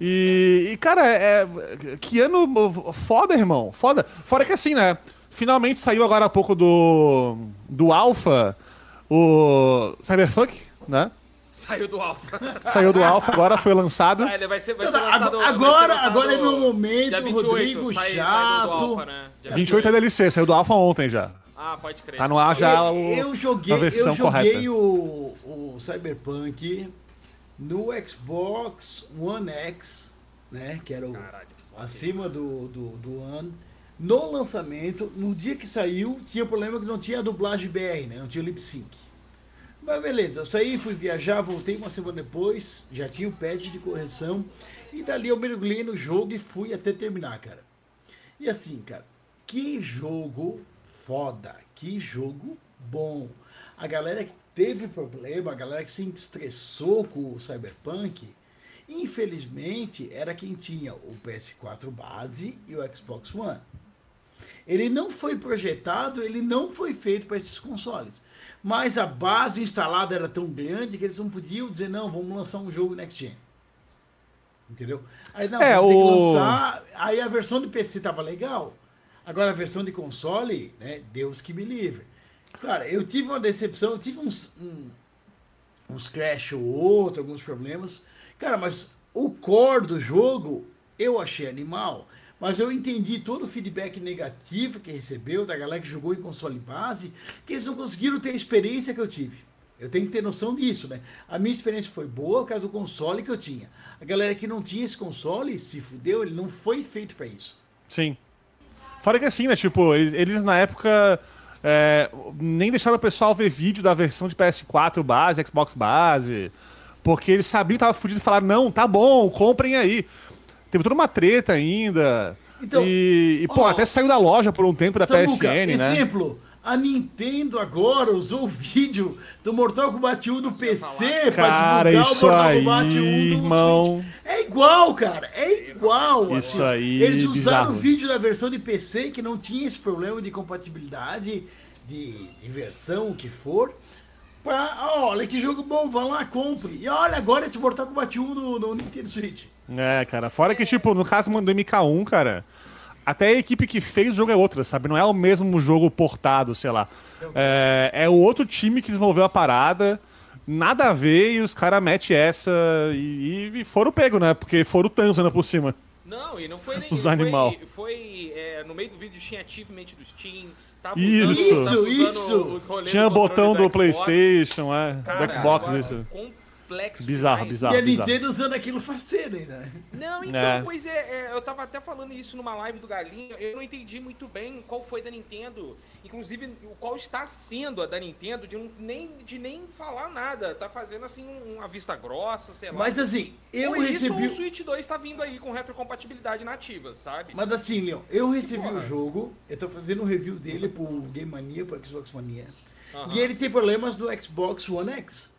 E, e, cara, é, que ano foda, irmão. Foda. Fora que assim, né? Finalmente saiu agora há pouco do. do Alpha o Cyberpunk, né? Saiu do Alpha. Saiu do Alpha, agora foi lançado. Sai, ele vai ser, vai ser Então, lançado, vai agora- ser lançado agora é meu momento, dia 28, Rodrigo sai- chato. Alpha, né? Dia 28 é DLC, saiu do Alpha ontem já. Ah, pode crer. Tá no ar já eu, o, eu joguei, a versão eu joguei correta. o, o Cyberpunk no Xbox One X, né? Que era o Caralho. acima do, do, do One. No lançamento, no dia que saiu, tinha problema que não tinha dublagem BR, né? Não tinha lip sync. Mas beleza, eu saí, fui viajar, voltei uma semana depois, já tinha o patch de correção. E dali eu mergulhei no jogo e fui até terminar, cara. E assim, cara, que jogo foda, que jogo bom. A galera que teve problema, a galera que se estressou com o Cyberpunk, infelizmente era quem tinha o PS4 base e o Xbox One. Ele não foi projetado, ele não foi feito para esses consoles. Mas a base instalada era tão grande que eles não podiam dizer, não, vamos lançar um jogo next gen. Entendeu? Aí não, É, o- lançar. Aí a versão de PC tava legal. Agora a versão de console, né? Deus que me livre. Cara, eu tive uma decepção, eu tive uns, um- uns crash ou outro, alguns problemas. Cara, mas o core do jogo eu achei animal. Mas eu entendi todo o feedback negativo que recebeu da galera que jogou em console base, que eles não conseguiram ter a experiência que eu tive. Eu tenho que ter noção disso, né? A minha experiência foi boa por causa do console que eu tinha. A galera que não tinha esse console se fudeu, ele não foi feito pra isso. Sim. Fora que assim, né? Tipo, eles, eles na época é, nem deixaram o pessoal ver vídeo da versão de PS4 base, Xbox base. Porque eles sabiam que tava fudido e falaram, não, tá bom, comprem aí. Teve toda uma treta ainda. Então, e, e, pô, ó, até saiu da loja por um tempo da Samuca, PSN, né? exemplo, a Nintendo agora usou o vídeo do Mortal Kombat 1 do PC pra Cara, divulgar isso o Mortal aí, Kombat 1 do irmão. Switch. É igual, cara, é igual. Isso assim. aí, Eles usaram bizarro. o vídeo da versão de PC que não tinha esse problema de compatibilidade, de, de versão, o que for. Pra, ó, olha que jogo bom, vão lá, compre. E olha agora esse Mortal Kombat 1 no, no Nintendo Switch. É, cara. Fora que, tipo, no caso do MK1, cara, até a equipe que fez o jogo é outra, sabe? Não é o mesmo jogo portado, sei lá. É, é o outro time que desenvolveu a parada, nada a ver, e os caras metem essa e, e foram pego, né? Porque foram o Tanzana por cima. Não, e não foi nem. Os foi, animal. Foi. é, no meio do vídeo tinha achievement do Steam. Tava Isso. usando, tava usando Isso, os rolês Tinha do botão do, Xbox. PlayStation, é, Cara, do Xbox, agora, isso. Complexo Bizarro, demais. bizarro. e a Nintendo usando aquilo faceiro ainda. né? Não, então, É. pois é, é, eu tava até falando isso numa live do Galinha, eu não entendi muito bem qual foi da Nintendo, inclusive o qual está sendo a da Nintendo, de, não- nem, de nem falar nada, tá fazendo assim um- uma vista grossa, sei lá. Mas assim, eu isso, recebi. ou o Switch 2 tá vindo aí com retrocompatibilidade nativa, sabe? Mas assim, Leon, eu recebi Porra. o jogo, eu tô fazendo um review dele pro Game Mania, pro Xbox Mania. Aham. E ele tem problemas do Xbox One X.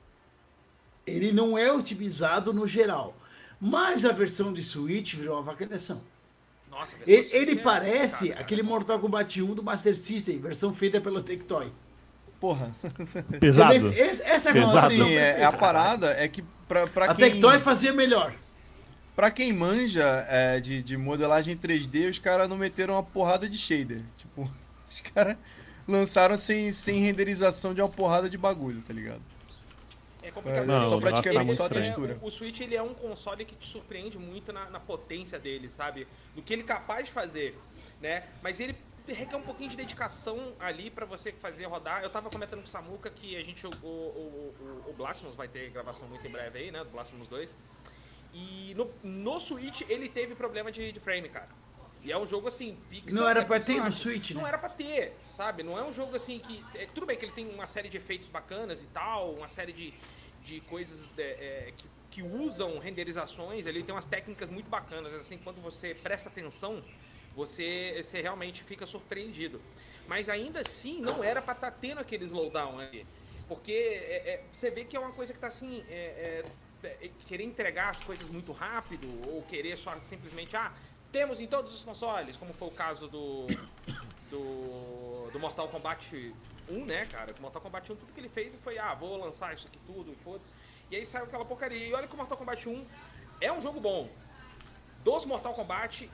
Ele não é otimizado no geral. Mas a versão de Switch virou uma vacalhação. Nossa, a Ele, ele é parece complicada, cara. aquele Mortal Kombat 1 do Master System, versão feita pela Tectoy. Porra. Pesado. Esse- Essa é a Pesado. Assim, é, é a parada é que pra, pra A quem... Tectoy fazia melhor. Pra quem manja é, de, de modelagem 3D, os caras não meteram uma porrada de shader. Tipo, os caras lançaram sem, sem renderização de uma porrada de bagulho, tá ligado? É complicado. Não, só praticamente só a ele é- textura. O, o Switch ele é um console que te surpreende muito na, na potência dele, sabe? Do que ele é capaz de fazer, né? Mas ele requer um pouquinho de dedicação ali pra você fazer rodar. Eu tava comentando com o Samuca que a gente jogou o, o, o Blasphemous, vai ter gravação muito em breve aí, né? Do Blasphemous 2. E no, no Switch ele teve problema de, de frame, cara. E é um jogo assim, pixel. Não era é pra ter no. Switch, Não né? era pra ter, sabe? Não é um jogo assim que. é, tudo bem que ele tem uma série de efeitos bacanas e tal, uma série de, de coisas é, é, que, que usam renderizações. Ele tem umas técnicas muito bacanas. Assim, quando você presta atenção, você, você realmente fica surpreendido. Mas ainda assim, não era pra estar tendo aquele slowdown ali. Porque é, é, você vê que é uma coisa que tá assim. é, é, é, querer entregar as coisas muito rápido, ou querer só simplesmente, ah, temos em todos os consoles, como foi o caso do. do. do Mortal Kombat 1, né, cara? Mortal Kombat 1, tudo que ele fez foi, ah, vou lançar isso aqui tudo, e foda-se. E aí saiu aquela porcaria. E olha que o Mortal Kombat 1 é um jogo bom. Dos Mortal Kombat,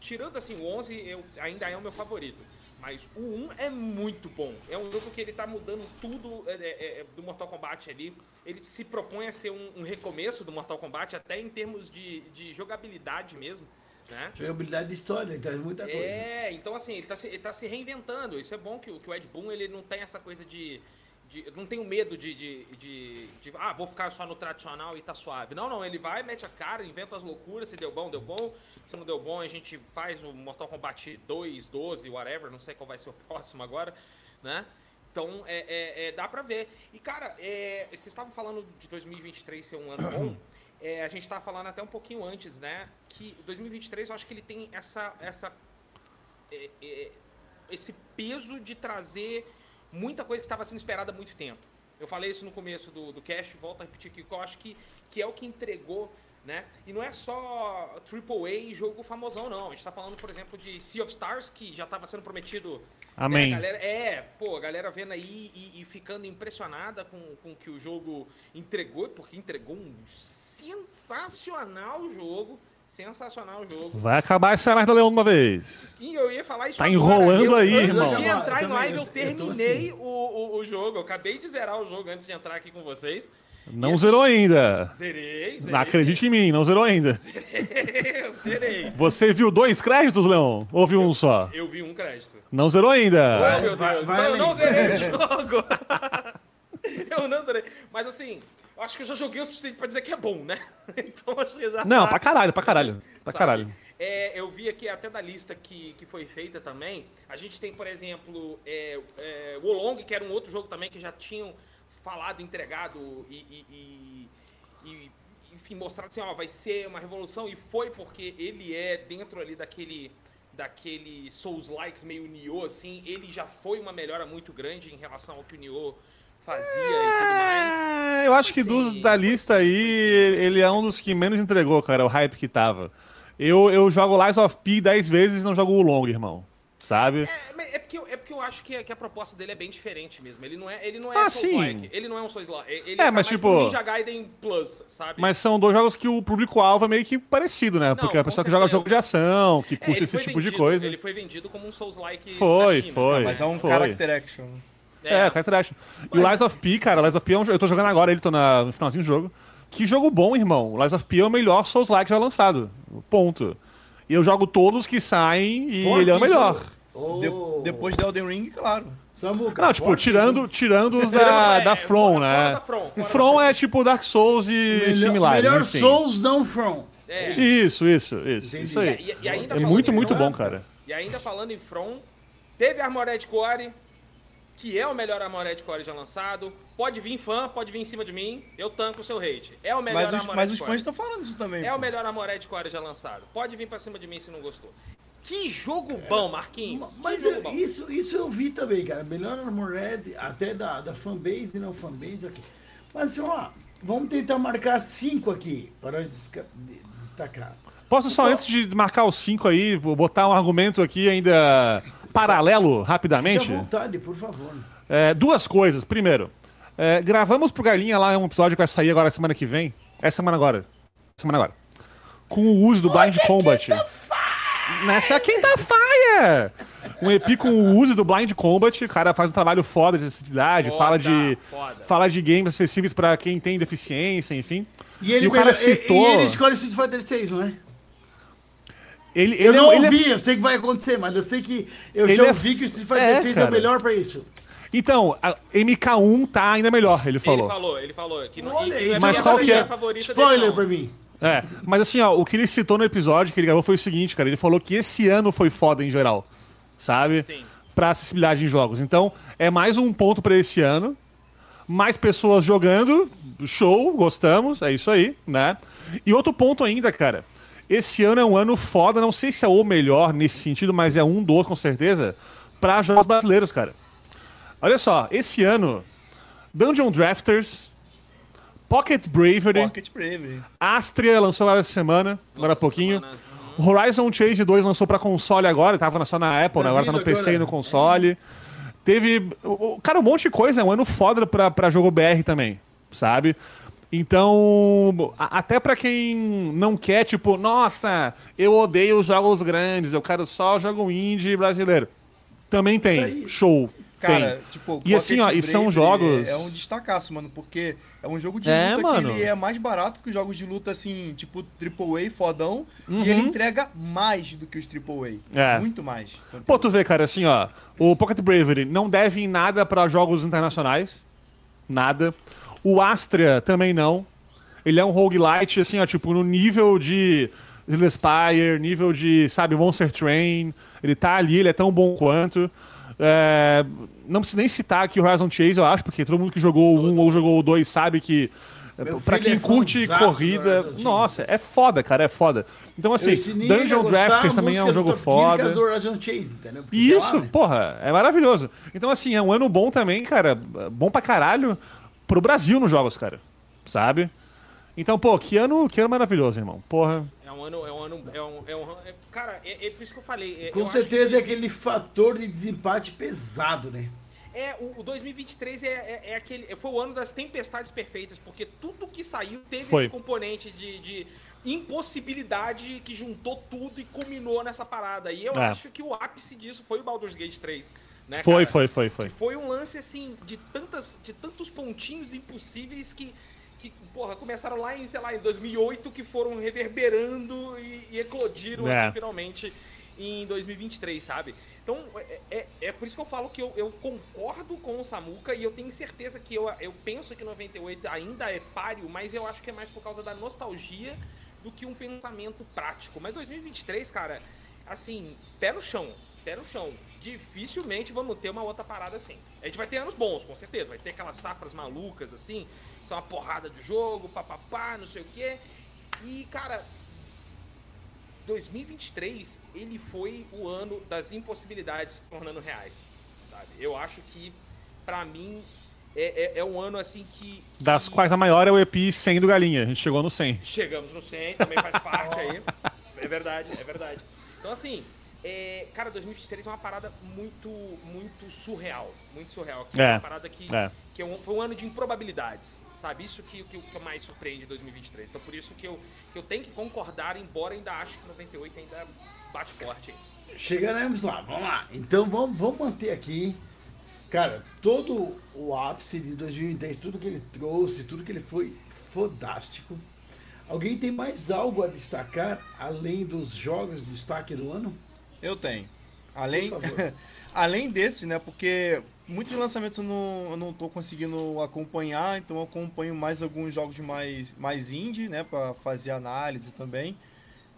tirando assim o 11, eu, ainda é o meu favorito. Mas o 1 é muito bom. É um jogo que ele tá mudando tudo é, é, é, do Mortal Kombat ali. Ele se propõe a ser um, um recomeço do Mortal Kombat, até em termos de, de jogabilidade mesmo, né? Jogabilidade de história, ele traz muita coisa. É, então assim, ele tá, se, ele tá se reinventando. Isso é bom que, o- que o Ed Boon ele não tem essa coisa de. de- não tem o medo de, de, de, de, Ah, vou ficar só no tradicional e tá suave. Não, não, ele vai, mete a cara, inventa as loucuras. Se deu bom, deu bom. Se não deu bom, a gente faz o Mortal Kombat 2, 12, whatever. Não sei qual vai ser o próximo agora, né? Então, é, é- é, dá pra ver. E, cara, é, vocês estavam falando de 2023 ser um ano bom. É, a gente tava falando até um pouquinho antes, né? Que 2023 eu acho que ele tem essa, essa é, é, esse peso de trazer muita coisa que estava sendo esperada há muito tempo. Eu falei isso no começo do, do cast, volto a repetir aqui, que eu acho que, que é o que entregou né? E não é só AAA e jogo famosão, não. A gente tá falando, por exemplo, de Sea of Stars, que já tava sendo prometido. Amém. Né, galera, é, pô, a galera vendo aí e, e ficando impressionada com, com o que o jogo entregou, porque entregou um sensacional jogo. Sensacional jogo. Vai acabar essa merda Leão de uma vez. E eu ia falar isso Tá agora. enrolando Eu- aí, antes irmão. de entrar em Eu live, eu, eu- terminei assim. o, o, o jogo. Eu acabei de zerar o jogo antes de entrar aqui com vocês. Não zerou ainda. Zerei, zerei. Não acredite em mim, não zerou ainda. eu zerei. Você viu dois créditos, Leão? Ou viu um só? Eu vi um crédito. Não zerou ainda. Oh, meu vai- Deus. vai então eu não zerei o jogo. eu não zerei. Mas assim, acho que eu já joguei o suficiente pra dizer que é bom, né? Então acho que já Não, tá. pra caralho, pra caralho. Pra sabe? caralho. É, eu vi aqui até da lista que, que foi feita também. A gente tem, por exemplo, é, é, o Olong, que era um outro jogo também que já tinham falado, entregado e, e- e- e, enfim, mostrado assim, ó, vai ser uma revolução. E foi porque ele é dentro ali daquele daquele Souls-likes meio Nioh, assim, ele já foi uma melhora muito grande em relação ao que o Nioh fazia e tudo mais. É, eu acho que dos da lista sim, aí, ele é um dos que menos entregou, cara, o hype que tava. Eu, eu jogo Lies of P 10 vezes e não jogo o Long, irmão. Sabe? É, é porque, eu- é porque eu acho que, a- que a proposta dele é bem diferente mesmo. Ele não é, ele não é Ah, Souls-like. sim. Ele não é um Souls-like. Ele É, tá mas tipo- Ninja Gaiden Plus, sabe? Mas são dois jogos que o público-alvo é meio que parecido, né? Porque a pessoa que joga jogo de ação, que É, curte ele esse tipo de vendido- coisa. Ele foi vendido como um Souls-like Foi, na China. foi. Mas é um foi. character action. É, Character Action. E o Lies of P, cara, Lies of P é um jogo. Eu tô jogando agora ele, tô na- no finalzinho do jogo. Que jogo bom, irmão. O Lies of P é o melhor Souls-like já lançado. Ponto. E eu jogo todos que saem e Forte ele é o melhor. Ô, De- depois de Elden Ring, claro. Samuca, Não, tipo, tirando, tirando os da, É, da é, From, fora- né? fora da From, fora o da From é tipo Dark Souls e. Melhor, similares, melhor enfim. Souls não From. É. Isso, isso, isso. Entendi. Isso aí. E, e ainda É muito, muito From- bom, cara. E ainda falando em From, teve Armored Core, que é o melhor Armored Core já lançado. Pode vir fã, pode vir em cima de mim, eu tanco o seu hate. É o melhor Mas os, mas os Core. fãs estão falando isso também. É pô. o melhor Armored Core já lançado. Pode vir pra cima de mim se não gostou. Que jogo bom, Marquinhos. Mas eu- bom. isso, isso eu vi também, cara. Melhor Armored, até da, da fanbase e não fanbase aqui. Mas assim, ó, vamos tentar marcar cinco aqui, para nós destacar. Posso só, antes de marcar os cinco aí, botar um argumento aqui ainda paralelo, Fique à rapidamente? vontade, por favor. É, duas coisas. Primeiro, é, gravamos pro Galinha lá um episódio que vai sair agora semana que vem. Essa semana agora. Semana agora. Com o uso do Blind Combat. Nessa é quem tá fire! Um EP com o uso do Blind Combat. O cara faz um trabalho foda de acessibilidade, Foda, fala de. foda. Fala de games acessíveis pra quem tem deficiência, enfim. E ele, E o cara citou- E, e ele escolhe Street Fighter 6, não é? Ele, Eu ele, não ele é ouvi, eu sei que vai acontecer, mas eu sei que eu Ele já é ouvi f- que o Street Fighter é, 6 é o melhor pra isso. Então, a MK1 tá ainda melhor, ele falou. Ele falou, ele falou. Que não, Olha isso, Mas é a qual que é? franquia favorita dele, Spoiler pra mim. É, mas assim, ó, o que ele citou no episódio que ele gravou foi o seguinte, cara. Ele falou que esse ano foi foda em geral, sabe? Sim. Pra acessibilidade em jogos. Então, é mais um ponto pra esse ano. Mais pessoas jogando, show, gostamos, é isso aí, né? E outro ponto ainda, cara. Esse ano é um ano foda, não sei se é o melhor nesse sentido, mas é um dos, com certeza, pra jogos brasileiros, cara. Olha só, esse ano, Dungeon Drafters, Pocket Bravery, Pocket Bravery. Astria lançou agora essa semana, agora há pouquinho. semana. Horizon Chase 2 lançou pra console agora, tava só na Apple, né? agora tá no PC e no agora. console. Teve. Cara, um monte de coisa, é um ano foda pra, pra jogo BR também, sabe? Então, até pra quem não quer, tipo, nossa, eu odeio os jogos grandes, eu quero só jogo indie brasileiro. Também tem, show. Cara, tem. tipo, E assim, ó, e são jogos- É, um destacaço, mano, porque é um jogo de É, luta mano. que ele é mais barato que os jogos de luta, assim, tipo AAA, fodão, Uhum. e ele entrega mais do que os AAA. É. Muito mais. Pô, tu vê, cara, assim, ó. O Pocket Bravery não deve em nada pra jogos internacionais. Nada. O Astria também não. Ele é um roguelite, assim, ó, tipo, no nível de Slay Spire, nível de, sabe, Monster Train. Ele tá ali, ele é tão bom quanto. É, não preciso nem citar aqui o Horizon Chase, eu acho, porque todo mundo que jogou o 1 ou jogou o 2 sabe que. Filho quem é curte corrida, nossa, é foda, cara, é foda. Então, assim, Dungeon Drafters também é um jogo por foda. do Horizon Chase, entendeu? Porque Isso, tem lá, né? porra, é maravilhoso. Então, assim, é um ano bom também, cara. Bom pra caralho pro Brasil nos jogos, cara. Sabe? Então, pô, que ano, que ano maravilhoso, irmão. Porra. É um ano. É um ano. É um, é um, é- cara, é, é por isso que eu falei. é- Com eu certeza que- é aquele fator de desempate pesado, né? É, o, o 2023 é, é, é aquele. Foi o ano das tempestades perfeitas, porque tudo que saiu teve Foi. esse componente de, de impossibilidade que juntou tudo e culminou nessa parada. E eu É. acho que o ápice disso foi o Baldur's Gate 3. Né, Foi, cara? foi, foi, foi. Que foi um lance, assim, de, tantas, de tantos pontinhos impossíveis que, que, porra, começaram lá em, sei lá, em 2008, que foram reverberando e, e eclodiram É. aqui, finalmente em 2023, sabe? Então, é, é, é por isso que eu falo que eu, eu concordo com o Samuka e eu tenho certeza que eu, eu penso que 98 ainda é páreo, mas eu acho que é mais por causa da nostalgia do que um pensamento prático. Mas 2023, cara, assim, pé no chão, pé no chão. Dificilmente vamos ter uma outra parada assim. A gente vai ter anos bons, com certeza. Vai ter aquelas safras malucas, assim, são uma porrada de jogo, papapá, não sei o quê. E, cara, 2023, ele foi o ano das impossibilidades se tornando reais, sabe? Eu acho que, pra mim, é, é, é um ano, assim, que... Das que- quais a maior é o EP 100 do Galinha. A gente chegou no 100. Chegamos no 100, também faz parte aí. É verdade, é verdade. Então, assim, é, cara, 2023 é uma parada muito, muito surreal. Muito surreal. Que é, É, uma parada que, é. que é um, foi um ano de improbabilidades. Sabe? Isso que, que, que mais surpreende em 2023. Então, por isso que eu, que eu tenho que concordar, embora ainda acho que 98 ainda bate forte. Chegaremos lá, vamos lá. Então vamos, vamos manter aqui. Cara, todo o ápice de 2010, tudo que ele trouxe, tudo que ele foi fodástico. Alguém tem mais algo a destacar além dos jogos de destaque do ano? Eu tenho. Além, além desse, né? Porque muitos lançamentos eu não, eu não tô conseguindo acompanhar, então eu acompanho mais alguns jogos mais, mais indie, né? Pra fazer análise também.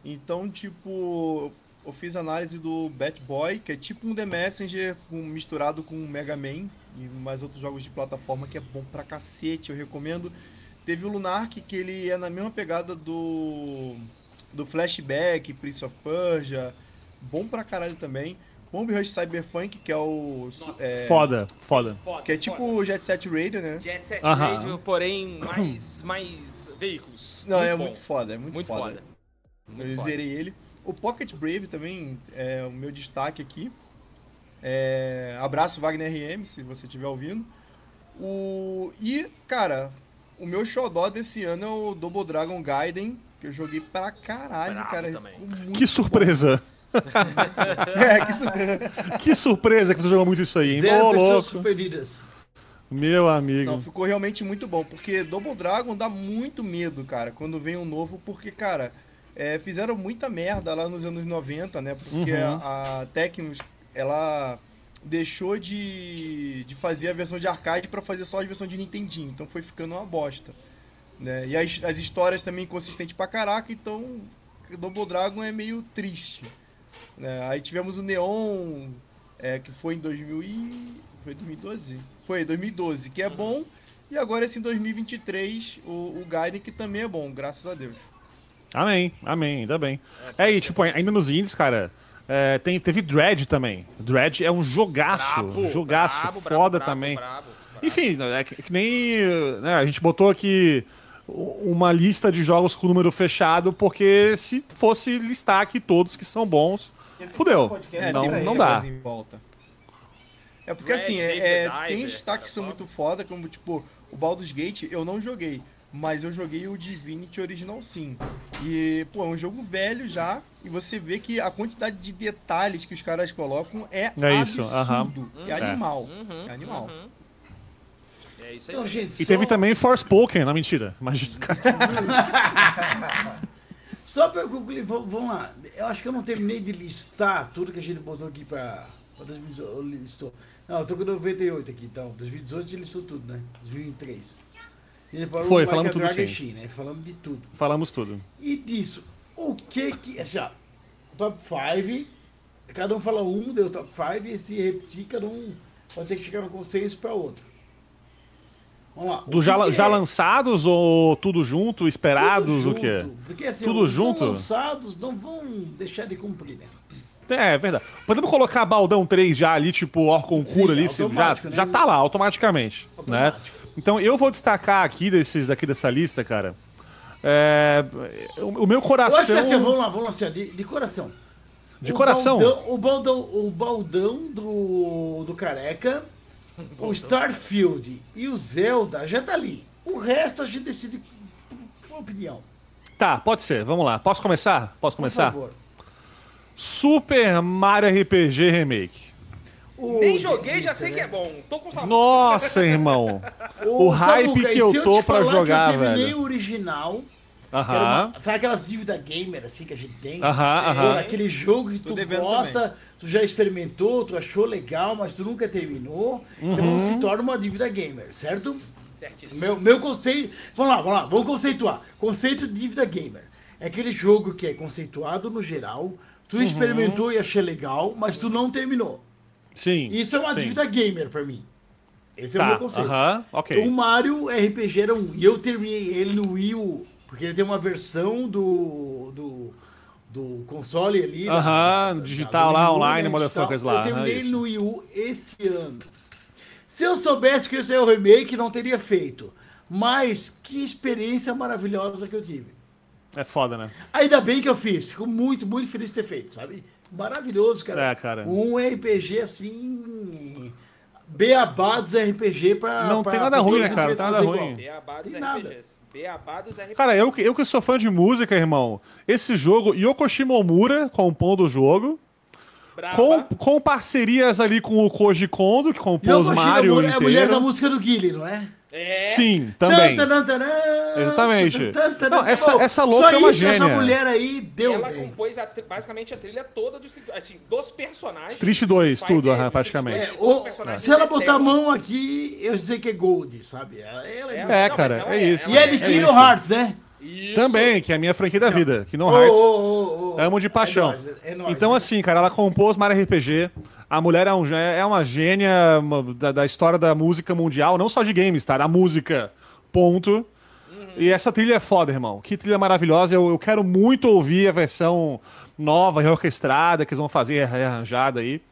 Então, tipo, eu fiz análise do Bat Boy, que é tipo um The Messenger misturado com Mega Man e mais outros jogos de plataforma que é bom pra cacete, eu recomendo. Teve o Lunark, que ele é na mesma pegada do do Flashback, Prince of Persia, bom pra caralho também. Bomb Rush Cyberpunk, que é o Nossa. é, Foda, foda. Que é tipo foda. o Jet Set Radio, né? Jet Set Aham. Radio, porém, mais, mais veículos. Não, é bom. muito foda, é muito, Muito foda. foda. Muito eu foda. zerei ele. O Pocket Brave também é o meu destaque aqui. É, Abraço Wagner RM, se você estiver ouvindo. O... E, cara, o meu xodó desse ano é o Double Dragon Gaiden, que eu joguei pra caralho, Brabo cara. muito Que surpresa. bom. É, que surpresa. Que surpresa que você jogou muito isso aí, hein? Zero Ô, louco. perdidas. Meu amigo. Não, ficou realmente muito bom, porque Double Dragon dá muito medo, cara, quando vem um novo, porque, cara, é, fizeram muita merda lá nos anos 90, né? Porque Uhum. a, a Tecnos, ela deixou de, de fazer a versão de arcade pra fazer só a versão de Nintendinho, então foi ficando uma bosta. Né? E as, as histórias também inconsistentes pra caraca, então Double Dragon é meio triste. Né? Aí tivemos o Neon, é, que foi em 2000 e... Foi 2012? Foi, 2012, que é bom. E agora esse em 2023, o, o Gaiden, que também é bom, graças a Deus. Amém, amém, ainda bem. É, e tipo, ainda nos indies, cara, é, tem, teve Dread também. Dread é um jogaço, Brabo, jogaço, brabo, foda brabo, também. Enfim, é que, que nem né, a gente botou aqui uma lista de jogos com número fechado, porque se fosse listar aqui todos que são bons, fudeu. podcast Não, não dá. coisa em volta. É porque Red assim, é, é, tem destaques que são olha muito foda, como tipo, o Baldur's Gate eu não joguei, mas eu joguei o Divinity Original Sim. E, pô, é um jogo velho já, e você vê que a quantidade de detalhes que os caras colocam é, É isso, absurdo. É Uhum. animal. Uhum, É animal. uhum. É isso aí. Então, gente, E só, teve também Forspoken, não mentira. Imagina. só eu concluir, vamos, lá. Eu acho que eu não terminei de listar tudo que a gente botou aqui pra 2018. eu Listou. Não, eu tô com 98 aqui, então. 2018 a gente listou tudo, né? 2003. A gente parou Foi, no falamos a tudo sim. Shin, né? Falamos de tudo. Falamos tudo. E disso, o que que. Assim, ó, top 5, cada um fala um, deu top 5, e se repetir, cada um vai ter que chegar no consenso pra outro. Vamos lá. Do já, já é? lançados ou tudo junto, esperados, Tudo o quê? junto, Porque assim, Tudo junto? lançados não vão deixar de cumprir, né? É, é verdade. Podemos colocar Baldão 3 já ali, tipo Orcon Sim, Cura ali, se- já, né? já tá lá, automaticamente. Né? Então eu vou destacar aqui desses daqui dessa lista, cara. É, o, o meu Eu coração. acho que assim, vamos lá, vamos lá, assim, de, de coração. De O coração. Baldão, o baldão, o baldão do, do careca, o Starfield e o Zelda já tá ali. O resto a gente decide por opinião. Tá, pode ser. Vamos lá. Posso começar? Posso Por começar? favor. Super Mario RPG Remake. O Nem joguei, já sei né? que é bom. Tô com saudade. Nossa, irmão. O hype Samuca, que eu tô falar jogar, que eu terminei velho. o original. Uma- sabe aquelas dívidas gamer assim que a gente tem? Aham, aham. Aquele jogo que tu gosta, tu já experimentou, tu achou legal, mas tu nunca terminou. Uhum. Então se torna uma dívida gamer, certo? Certíssimo. Meu, meu conceito. Vamos lá, vamos lá, vamos conceituar. Conceito de dívida gamer. É aquele jogo que é conceituado no geral, tu Uhum. experimentou e achei legal, mas tu não terminou. Sim. Isso é uma sim. dívida gamer pra mim. Esse é o Tá, meu conceito. aham, ok. O Mario RPG era um. E eu terminei ele no Wii U, porque ele tem uma versão do. do, do console ali. da- Aham, da- digital da lá, U, online, né, motherfuckers digital. lá, Eu terminei isso. no Wii U esse ano. Se eu soubesse que esse é o remake, não teria feito. Mas que experiência maravilhosa que eu tive. É foda, né? Ainda bem que eu fiz. Fico muito, muito feliz de ter feito, sabe? Maravilhoso, cara. É, cara. Um RPG assim. Beabá dos RPG pra. Não pra- tem nada ruim, né, cara? empresas Tem nada ruim. Beabá dos Tem nada. RPGs. Beabá dos RPGs. Cara, eu, que- eu que sou fã de música, irmão, esse jogo, Yoko Shimomura compondo o jogo, com, com parcerias ali com o Koji Kondo, que compôs Yoko Mario Shimomura é a mulher da inteiro. música do Guile, não é? É. Sim, também. Tan, tan, tan, tan, Exatamente. tan, tan, Não, essa- Bom, essa louca só é uma isso, Essa gênia. mulher aí deu ela bem. compôs a basicamente a trilha toda do Street, assim, dos personagens. Street do 2, Fighter, tudo, Street praticamente. É, se ela botar a mão aqui, eu sei que é Gold, sabe? Ela, ela é, É, muito- É, Não, cara, é é- isso. E é de É Kingdom isso. Hearts, né? Isso. Também, que é a minha franquia da vida, Kingdom Ô, Hearts. ô, ô, ô. Amo de paixão. É nóis, é nóis, então, né? assim, cara, ela compôs Mario RPG. A mulher é, um é uma gênia da, da história da música mundial, não só de games, tá? Da música. Ponto. E essa trilha é foda, irmão. Que trilha maravilhosa. Eu, eu quero muito ouvir a versão nova, reorquestrada, que eles vão fazer, rearranjada aí.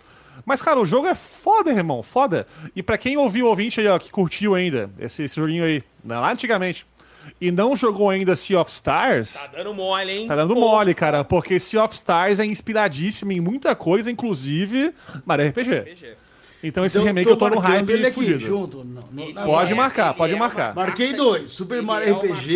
Mas, cara, o jogo é foda, irmão. Foda. E pra quem ouviu o ouvinte aí, ó, que curtiu ainda esse, esse joguinho aí, né, lá antigamente, e não jogou ainda Sea of Stars. Tá dando mole, hein? Tá dando Pô, mole, cara, porque Sea of Stars é inspiradíssimo em muita coisa, inclusive Mario RPG. RPG. Então esse Então, remake eu tô no hype ele aqui, junto. no- na- Pode é- marcar, pode é marcar. Marquei dois, Super Mario é RPG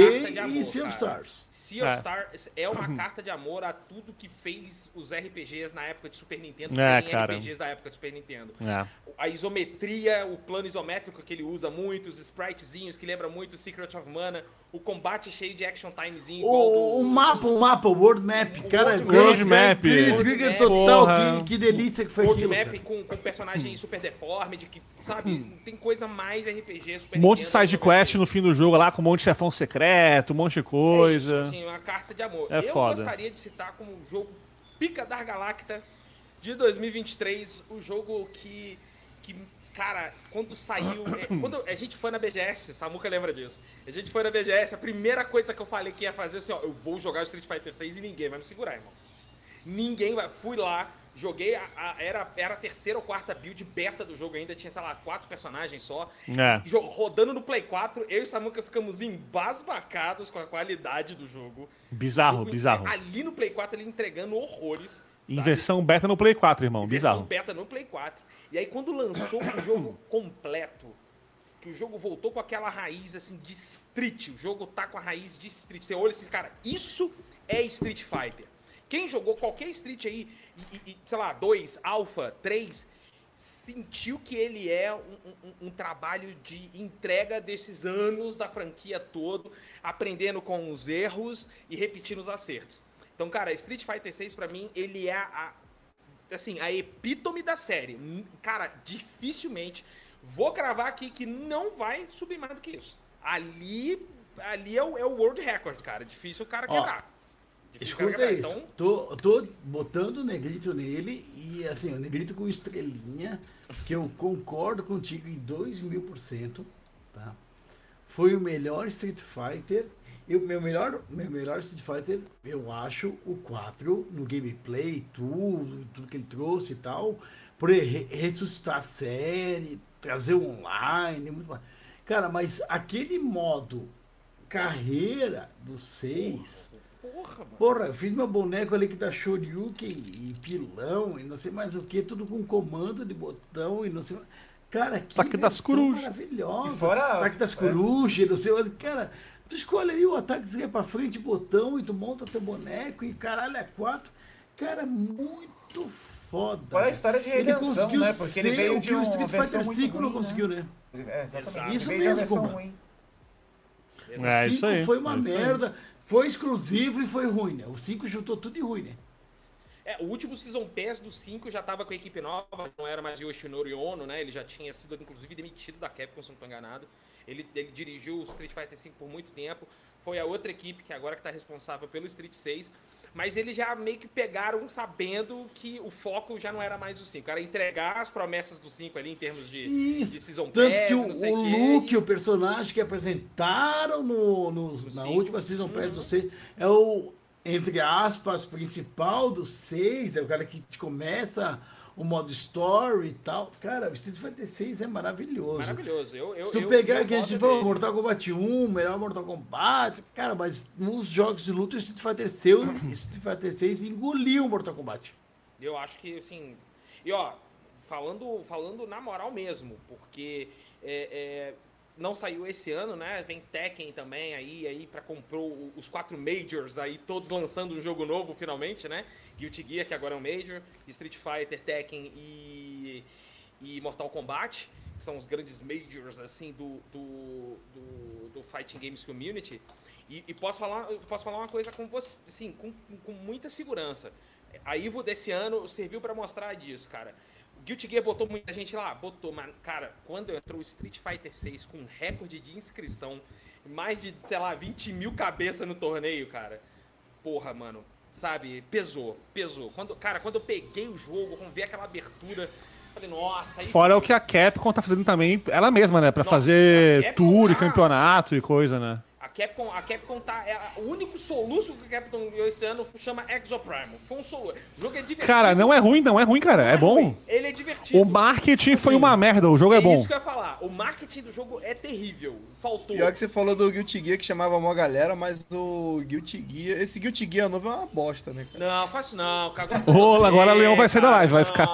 e Sea of cara. Stars. Sea of É. Stars é uma carta de amor a tudo que fez os RPGs na época de Super Nintendo É, serem cara. RPGs da época de Super Nintendo. É. A isometria, o plano isométrico que ele usa muito, os spritezinhos que lembra muito Secret of Mana, o combate cheio de action timezinho O, do... o mapa, o mapa, o World Map, cara. World World Map. Trigger, World trigger Map. total, que, que delícia que foi World aquilo. Map cara. com, com personagem super deformed, que, sabe, não tem coisa mais RPG Super Um monte de side quest no fim do jogo lá, com um monte de chefão secreto, um monte de coisa. É isso, assim, uma carta de amor. É eu foda. gostaria de citar como o jogo Pica da Galacta de 2023, o jogo que, que cara, quando saiu, é, quando a gente foi na BGS, Samuca lembra disso. A gente foi na BGS, a primeira coisa que eu falei que ia fazer assim, ó, eu vou jogar o Street Fighter 6 e ninguém vai me segurar, irmão. Ninguém vai. Fui lá, joguei. A, a- era, era a terceira ou quarta build beta do jogo ainda. Tinha, sei lá, quatro personagens só. É. Jo- Rodando no Play 4, eu e Samuca ficamos embasbacados com a qualidade do jogo. Bizarro, Jogo bizarro. Ali no Play 4, ele entregando horrores. Em sabe? versão beta no Play 4, irmão. Versão Bizarro. beta no Play 4. E aí, quando lançou o jogo completo, que o jogo voltou com aquela raiz assim de Street, o jogo tá com a raiz de Street. Você olha e diz, cara, isso é Street Fighter. Quem jogou qualquer Street aí, e, e- sei lá, 2, Alpha, 3, sentiu que ele é um, um- um trabalho de entrega desses anos da franquia todo, aprendendo com os erros e repetindo os acertos. Então, cara, Street Fighter 6 pra mim, ele é a, assim, a epítome da série. Cara, dificilmente vou cravar aqui que não vai subir mais do que isso. Ali, ali é o, é o world record, cara. Difícil o cara Ó, quebrar. O Escuta isso. Então, Tô, tô botando o negrito nele e assim, o negrito com estrelinha, que eu concordo contigo em 2 mil por cento, tá? Foi o melhor Street Fighter. Eu, meu, melhor, meu melhor Street Fighter, eu acho, o 4, no gameplay, tudo, tudo que ele trouxe e tal, por re- ressuscitar a série, trazer o online, muito mais. Cara, mas aquele modo carreira do 6. Porra, mano. Porra, eu fiz meu boneco ali que tá Shoryuken e pilão e não sei mais o que, tudo com comando de botão e não sei mais. Cara, que Ataque das corujas. maravilhosa. E fora- Ataque das é. corujas, não sei mais. Cara, tu escolhe aí o ataque que você quer pra frente, botão, e tu monta teu boneco e caralho, é quatro. Cara, muito foda. Fora a história de Ele redenção, conseguiu né? Porque ele veio o de que o Street Fighter muito 5 não ruim, conseguiu, né? É, exatamente. Isso veio de uma mesmo, ruim. É, isso 5 aí, foi uma é isso aí. Foi exclusivo e foi ruim, né? O 5 juntou tudo de ruim, né? É, o último Season Pass do 5 já tava com a equipe nova, não era mais Yoshinori Ono, né? Ele já tinha sido, inclusive, demitido da Capcom, se não tô enganado. Ele, ele dirigiu o Street Fighter V por muito tempo. Foi a outra equipe que agora que tá responsável pelo Street 6. Mas eles já meio que pegaram sabendo que o foco já não era mais o 5. Era entregar as promessas do 5 ali em termos de, Isso. de Season Tanto Pass, que o, o Luke, e- o personagem que apresentaram no, no- na cinco. última Season Pass do 6, é o, entre aspas, principal do 6, é o cara que começa o modo story e tal. Cara, o Street Fighter 6 é maravilhoso. Maravilhoso. Eu, eu, Se tu eu- pegar aqui, a gente falou. Mortal Kombat 1, melhor Mortal Kombat, cara, mas nos jogos de luta, o Street Fighter 6, Street Fighter 6 engoliu o Mortal Kombat. Eu acho que, assim. E ó, falando, falando na moral mesmo, porque é, é, não saiu esse ano, né? Vem Tekken também aí, aí para comprou os quatro Majors aí, todos lançando um jogo novo finalmente, né? Guilty Gear, que agora é um Major, Street Fighter, Tekken e, e Mortal Kombat, que são os grandes Majors, assim, do, do, do, do Fighting Games Community. E, e posso, falar, posso falar uma coisa com você, assim, com, com muita segurança. A Ivo desse ano serviu pra mostrar disso, cara. O Guilty Gear botou muita gente lá? Botou, mas, cara, quando entrou o Street Fighter 6 com recorde de inscrição, mais de, sei lá, 20 mil cabeças no torneio, cara. Porra, mano, sabe? Pesou, pesou. Quando, cara, quando eu peguei o jogo, quando vi aquela abertura, falei, nossa, aí Fora o que a Capcom tá fazendo também, ela mesma, né? Pra Nossa, fazer tour e tá- campeonato e coisa, né? A Capcom, a Capcom tá. É, a- o único soluço que a Capcom deu esse ano chama Exoprimal. Foi um soluço. O jogo é divertido. Cara, não é ruim, não é ruim, cara. É bom. ruim, Ele é divertido. O marketing foi uma merda, o jogo é bom. isso que eu ia falar. O marketing do jogo é terrível. Faltou. Pior que você falou do Guilty Gear que chamava mó galera, mas o Guilty Gear. Esse Guilty Gear novo é uma bosta, né, cara? Não, faço não, cara. Ô, agora o Leão vai sair da live, vai ficar-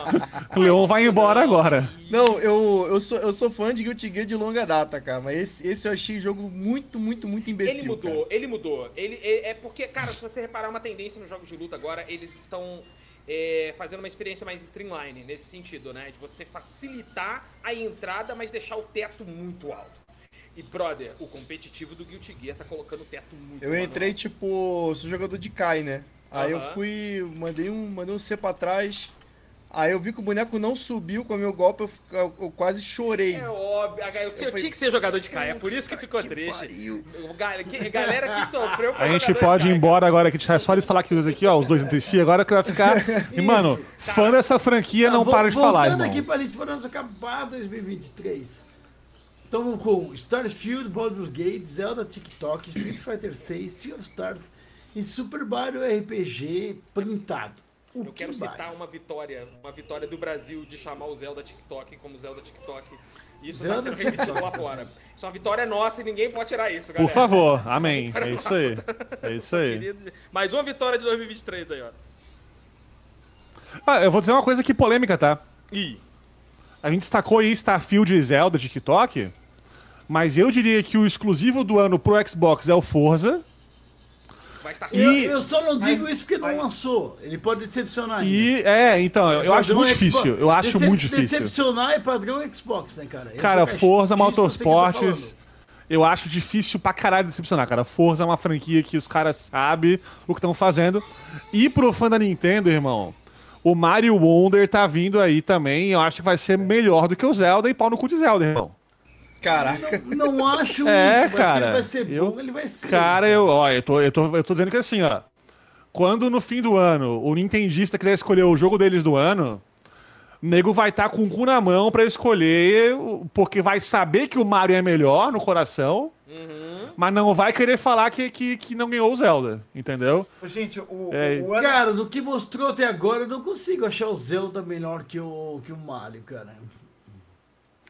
O Leão vai embora agora. Não, eu, eu, sou, eu sou fã de Guilty Gear de longa data, cara. Mas esse, esse eu achei jogo muito, muito, muito imbecil. Ele mudou, cara. ele mudou. Ele, é é porque, cara, se você reparar uma tendência nos jogos de luta agora, eles estão é, fazendo uma experiência mais streamline nesse sentido, né? De você facilitar a entrada, mas deixar o teto muito alto. E, brother, o competitivo do Guilty Gear tá colocando o teto muito Eu entrei, tipo, sou jogador de Kai, né? Aí eu Aham. fui, mandei um, mandei um C pra trás. Aí eu vi que o boneco não subiu com o meu golpe, eu, eu- eu quase chorei. É óbvio, eu, eu falei, tinha que ser jogador de Kai, é por isso que ficou Que triste. pariu. Galera que sofreu A gente pode ir embora agora, que é só eles falar que aqui, ó, os dois entre si, agora que vai ficar. E, mano, fã dessa franquia não Ah, vo- para de falar, Voltando aqui para isso, podemos acabar 2023. Estamos com Starfield, Baldur's Gate, Zelda TikTok, Street Fighter 6, Sea of Stars e Super Mario RPG printado. O Eu que quero citar mais? uma vitória, uma vitória do Brasil de chamar o Zelda TikTok como Zelda TikTok. Isso Zelda tá sendo repetido lá TikTok, fora. Isso é uma vitória nossa e ninguém pode tirar isso, galera. Por favor, amém. vitória É isso aí. É isso aí. Mais uma vitória de 2023 aí, ó. Ah, eu vou dizer uma coisa aqui polêmica, tá? Ih, A gente destacou aí Starfield e Zelda TikTok, mas eu diria que o exclusivo do ano pro Xbox é o Forza. Vai estar Eu, E- eu só não digo Mas- isso porque não mas- lançou. Ele pode decepcionar ainda. E é, então, eu, eu acho muito Xbox. difícil. Eu acho Decep- muito difícil. Decepcionar é padrão Xbox, né, cara? Eu Cara, Forza Motorsports, eu acho difícil pra caralho decepcionar, cara. Forza é uma franquia que os caras sabem o que estão fazendo. E pro fã da Nintendo, irmão, o Mario Wonder tá vindo aí também. Eu acho que vai ser melhor do que o Zelda e pau no cu de Zelda, irmão. Caraca. Não, não acho É, isso, mas que cara, ele vai ser eu- bom, ele vai ser. Cara, eu, ó, eu tô, eu, tô, eu tô dizendo que assim, ó. Quando no fim do ano o Nintendista quiser escolher o jogo deles do ano, o nego vai estar com o cu na mão pra escolher, porque vai saber que o Mario é melhor no coração, mas não vai querer falar que, que, que não ganhou o Zelda, entendeu? Gente, o, É, o ano... Cara, do que mostrou até agora, eu não consigo achar o Zelda melhor que o, que o Mario, cara.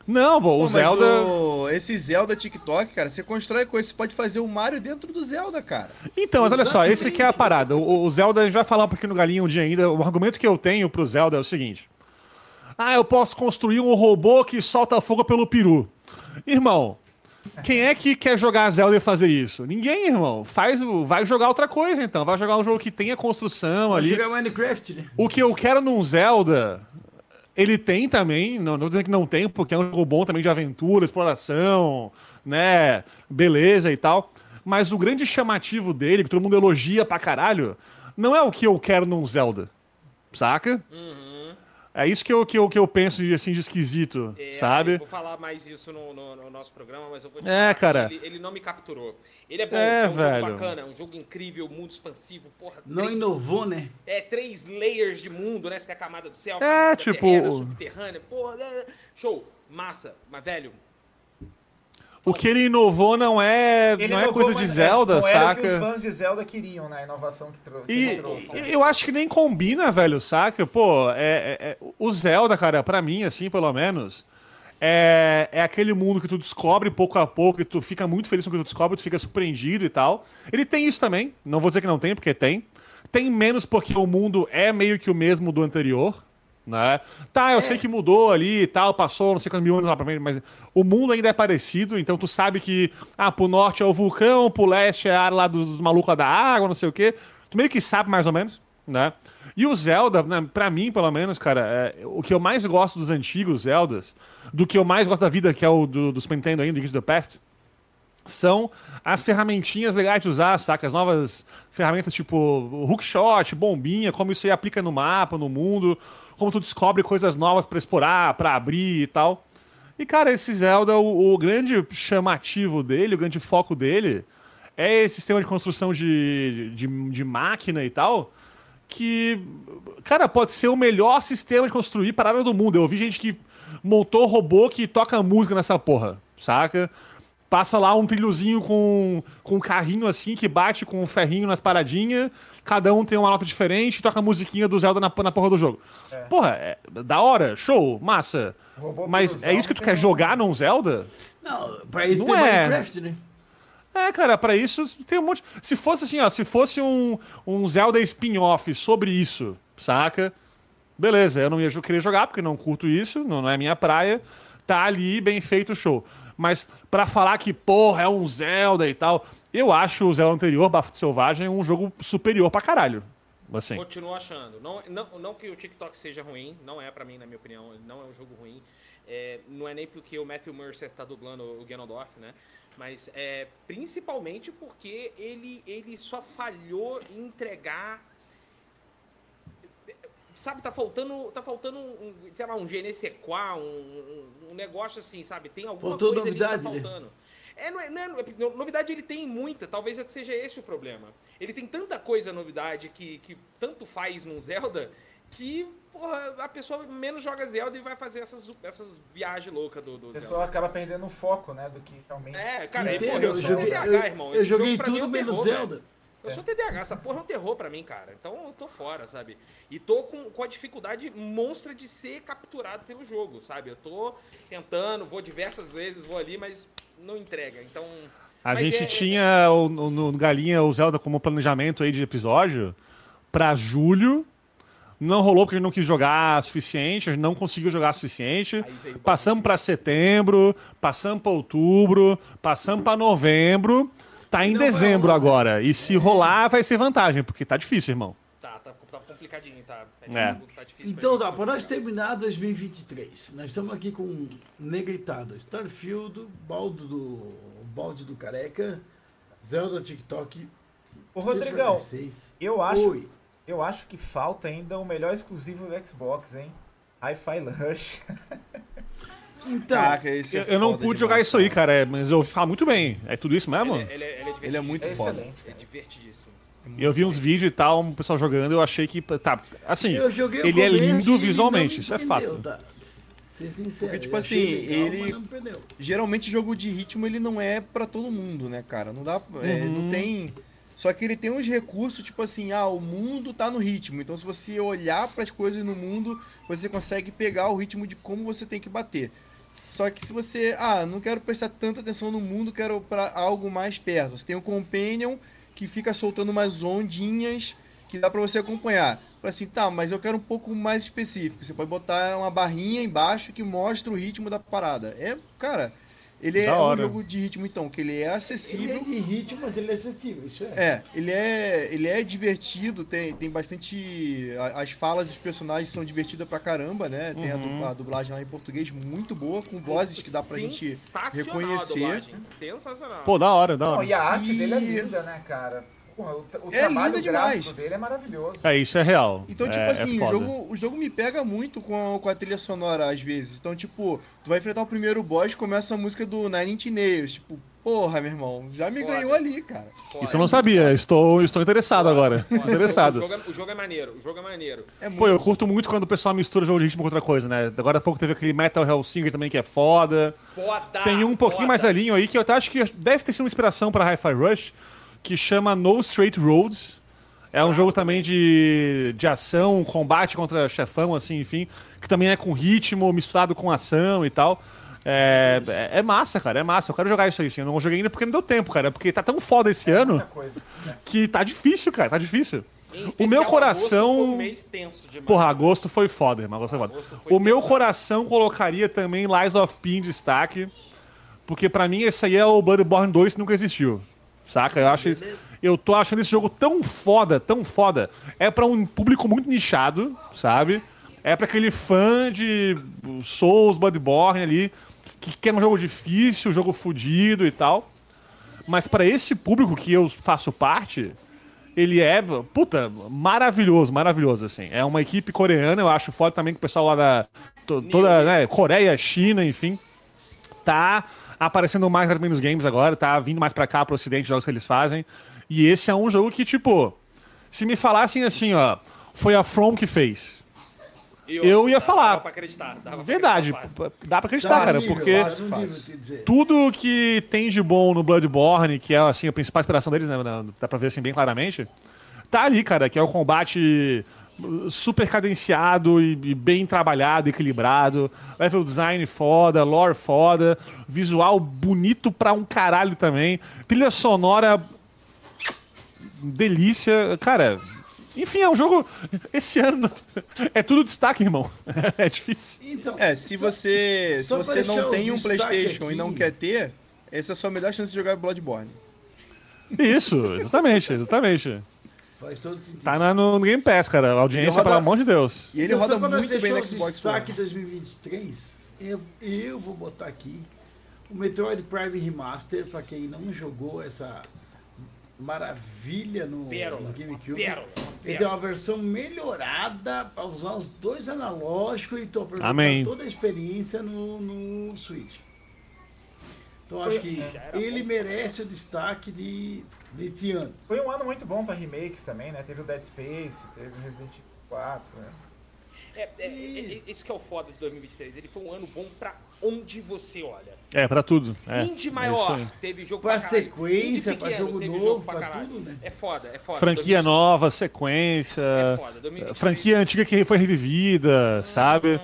Não, pô, Pô, o mas Zelda. o- esse Zelda TikTok, cara, você constrói coisa, você pode fazer o Mario dentro do Zelda, cara. Então, mas olha só, esse aqui é a parada. O, o Zelda, a gente vai falar um pouquinho no Galinha um dia ainda. O argumento que eu tenho pro Zelda é o seguinte: Ah, eu posso construir um robô que solta fogo pelo peru. Irmão, quem é que quer jogar Zelda e fazer isso? Ninguém, irmão. Faz, o- vai jogar outra coisa, então. Vai jogar um jogo que tenha construção ali. Jogar Minecraft, né? O que eu quero num Zelda, ele tem também, não, não vou dizer que não tem, porque é um jogo bom também de aventura, exploração, né, beleza e tal. Mas o grande chamativo dele, que todo mundo elogia pra caralho, não é o que eu quero num Zelda, saca? É isso que eu, que eu, que eu penso de, assim, de esquisito, É, sabe? Eu vou falar mais isso no, no- no nosso programa, mas eu vou te É, falar, cara. Ele, ele não me capturou. Ele é bom, É, é, um velho. jogo bacana, é um jogo incrível, mundo expansivo, porra. Não três- inovou, né? É, três layers de mundo, né? Você tem a camada do céu, a É, tipo- terrena, subterrânea, porra, é, show, massa. Mas, velho, O que ele inovou não é, Ele não é coisa de Zelda, não era o saca? que os fãs de Zelda queriam, né? A inovação que, trou que E ele trouxe. e- eu acho que nem combina, velho, saca? Pô, é, é- é- o Zelda, cara, pra mim, assim, pelo menos, é, é aquele mundo que tu descobre pouco a pouco e tu fica muito feliz com o que tu descobre, tu fica surpreendido e tal. Ele tem isso também, não vou dizer que não tem, porque tem. Tem menos porque o mundo é meio que o mesmo do anterior, né? Tá, eu sei que mudou ali e tal, passou não sei quantos mil anos lá pra frente, mas o mundo ainda é parecido, então tu sabe que, ah, pro norte é o vulcão, pro leste é a área lá dos, dos malucos da água, não sei o quê. Tu meio que sabe mais ou menos, né? E o Zelda, né, pra mim, pelo menos, cara, é, o que eu mais gosto dos antigos Zeldas, do que eu mais gosto da vida, que é o do, do Super Nintendo ainda, do Link to the Past, são as ferramentinhas legais de usar, saca? As novas ferramentas tipo hookshot, bombinha, como isso aí aplica no mapa, no mundo, como tu descobre coisas novas pra explorar, pra abrir e tal. E, cara, esse Zelda, o, o grande chamativo dele, o grande foco dele, é esse sistema de construção de, de, de máquina e tal, que, cara, pode ser o melhor sistema de construir parada do mundo. Eu vi gente que montou robô que toca música nessa porra, saca? Passa lá um trilhozinho com, com um carrinho assim que bate com um ferrinho nas paradinhas. Cada um tem uma nota diferente e toca a musiquinha do Zelda na, na porra do jogo. Porra, é da hora, show, massa. Mas é isso que tu quer tem jogar num Zelda? Não, pra isso Não tem é. Minecraft, né? É, cara, pra isso tem um monte. Se fosse assim, ó, se fosse um, um Zelda spin-off sobre isso, saca? Beleza, eu não ia querer jogar porque não curto isso, não, é minha praia. Tá ali, bem feito o show. Mas pra falar que, porra, é um Zelda e tal, eu acho o Zelda anterior, Bafo Selvagem, um jogo superior pra caralho. Assim. Continuo achando. Não, não, não que o TikTok seja ruim, não é pra mim, na minha opinião, não é um jogo ruim. É, não é nem porque o Matthew Mercer tá dublando o Ganondorf, né? Mas é principalmente porque ele, ele só falhou em entregar. Sabe, tá faltando, tá faltando um, sei lá, um GNCQA, um, um, negócio assim, sabe? Tem alguma Faltou coisa novidade, ali né? que tá faltando. É, não é, não é- novidade ele tem muita, talvez seja esse o problema. Ele tem tanta coisa novidade que, que tanto faz num Zelda que, porra, a pessoa menos joga Zelda e vai fazer essas, essas viagens loucas do, do A Zelda. pessoa acaba perdendo o foco, né? Do que realmente. É, cara, Entendo, porra, eu eu sou joguei, TDAH, eu- irmão. eu Esse joguei jogo pra mim é tudo um menos terror, Zelda. velho. Eu sou TDAH, essa porra é um terror pra mim, cara. Então eu tô fora, sabe? E tô com, com a dificuldade monstra de ser capturado pelo jogo, sabe? Eu tô tentando, vou diversas vezes, vou ali, mas não entrega. Então. A mas gente é- tinha o- no, no Galinha o Zelda como planejamento aí de episódio pra julho. Não rolou porque a gente não quis jogar o suficiente, a gente não conseguiu jogar o suficiente. Passamos pra setembro, passamos pra outubro, passamos pra novembro. Tá em Não vai dezembro né? agora. E se rolar, vai ser vantagem, porque tá difícil, irmão. Tá, tá, tá complicadinho, tá? É. Tá difícil Então tá, para nós terminar 2023, nós estamos aqui com Negritado, Starfield, Baldo do, Balde do Careca, Zelda TikTok. Ô, Rodrigão, Fighter 6. eu acho, Oi. Eu acho que falta ainda o melhor exclusivo do Xbox, hein? Hi-Fi Rush. Então, Caraca, esse Eu, é eu não pude demais, jogar isso aí, cara. é, mas eu ouvi falar muito bem. É tudo isso mesmo? Ele, é- ele, é- ele é Ele é muito É foda. excelente. É divertidíssimo. Eu vi uns vídeos e tal, um pessoal jogando, eu achei que. Tá, assim, eu joguei o ele é lindo visualmente, isso é prendeu, fato. Tá? Ser sincero, Porque, tipo assim, legal, ele-. Geralmente jogo de ritmo ele não é pra todo mundo, né, cara? Não dá, é, Uhum. não tem. Só que ele tem uns recursos, tipo assim, ah, o mundo tá no ritmo. Então se você olhar pras coisas no mundo, você consegue pegar o ritmo de como você tem que bater. Só que se você, ah, não quero prestar tanta atenção no mundo, quero para algo mais perto. Você tem o Companion que fica soltando umas ondinhas que dá pra você acompanhar. Fala assim, tá, mas eu quero um pouco mais específico. Você pode botar uma barrinha embaixo que mostra o ritmo da parada. É, cara, ele Da é um hora. jogo de ritmo então, que ele é Ele é acessível. de ritmo, mas ele é acessível, isso é. É, ele é, ele é divertido, tem, tem bastante. As falas dos personagens são divertidas pra caramba, né? Tem a Uhum. a, dublagem lá em português muito boa, com vozes que dá pra gente reconhecer. Sensacional. Pô, da hora, da Não, hora. e a arte E- dele é linda, né, cara? Porra, o, o É trabalho linda gráfico demais. dele é maravilhoso. É, isso é real. Então, tipo é, assim, é o, jogo, o jogo me pega muito com a, com a trilha sonora às vezes. Então, tipo, tu vai enfrentar o primeiro boss, começa a música do Nine Inch Nails. Tipo, porra, meu irmão, já me Foda. ganhou ali, cara. Foda. Isso eu não sabia. Estou, estou interessado agora. Foda. O interessado. jogo, é, o jogo é maneiro, o jogo é maneiro. É muito Pô, eu curto muito quando o pessoal mistura jogo de ritmo com outra coisa, né? Agora há pouco teve aquele Metal Hellsinger também que é foda. Foda! Tem um pouquinho foda. mais velhinho aí que eu até acho que deve ter sido uma inspiração pra Hi-Fi Rush, que chama No Straight Roads. É um jogo também de, de ação, combate contra chefão, assim, enfim, que também é com ritmo, misturado com ação e tal. É, é, é massa, cara, é massa. Eu quero jogar isso aí, sim. Eu não joguei ainda porque não deu tempo, cara. Porque tá tão foda esse ano Muita coisa. que tá difícil, cara, tá difícil. Em O especial, meu agosto coração- Foi um mês tenso demais. Porra, agosto foi foda, irmão. Agosto foi foda. Agosto foi O meu pesado. coração colocaria também Lies of P em destaque. Porque pra mim esse aí é o Bloodborne 2 que nunca existiu. Saca? Eu acho esse- eu tô achando esse jogo tão foda, tão foda. É pra um público muito nichado, sabe? É pra aquele fã de Souls, Bloodborne ali, que quer um jogo difícil, um jogo fudido e tal. Mas pra esse público que eu faço parte, ele é, puta, maravilhoso, maravilhoso, assim. É uma equipe coreana, eu acho foda também que o pessoal lá da. to- toda, né, Coreia, China, enfim. Tá aparecendo mais nas menos games agora, tá vindo mais pra cá, pro ocidente, jogos que eles fazem. E esse é um jogo que, tipo, se me falassem assim, ó, foi a From que fez. eu ia dava falar. pra acreditar. dava pra Verdade, acreditar dá pra acreditar, cara, Fácil, porque fácil, Fácil. tudo que tem de bom no Bloodborne, que é assim a principal inspiração deles, né, dá- dá pra ver assim bem claramente, tá ali, cara, que é o combate super cadenciado e, e bem trabalhado, equilibrado, level design foda, lore foda, visual bonito pra um caralho também, trilha sonora delícia, cara. Enfim, é um jogo. Esse ano é tudo destaque, irmão. É difícil. Então, É, se só- você, se você não tem um PlayStation e aqui. não quer ter, essa é a sua melhor chance de jogar Bloodborne. Isso, exatamente, exatamente. Faz todo sentido. Tá na- no Game Pass, cara. A audiência, roda- pelo amor de Deus. E ele Então, roda muito bem no o Xbox One. destaque 2023, eu, eu vou botar aqui o Metroid Prime Remaster, pra quem não jogou essa maravilha no, Pérola, no GameCube. pérola, Ele tem pérola. uma versão melhorada para usar os dois analógicos e tô toda a experiência no, no Switch. Então acho que era ele merece o destaque de, desse ano. Foi um ano muito bom pra remakes também, né? Teve o Dead Space, teve o Resident Evil 4, né? É, é, é, é, isso que é o foda de 2023. Ele foi um ano bom pra onde você olha. É, pra tudo. É, Indie é maior, isso aí. teve jogo Pra pra caralho. sequência, Indie pra pequeno, jogo novo, pra pra caralho. tudo, né? É foda, é foda. Franquia 2023. nova, sequência. É foda. 2023. Franquia antiga que foi revivida, sabe?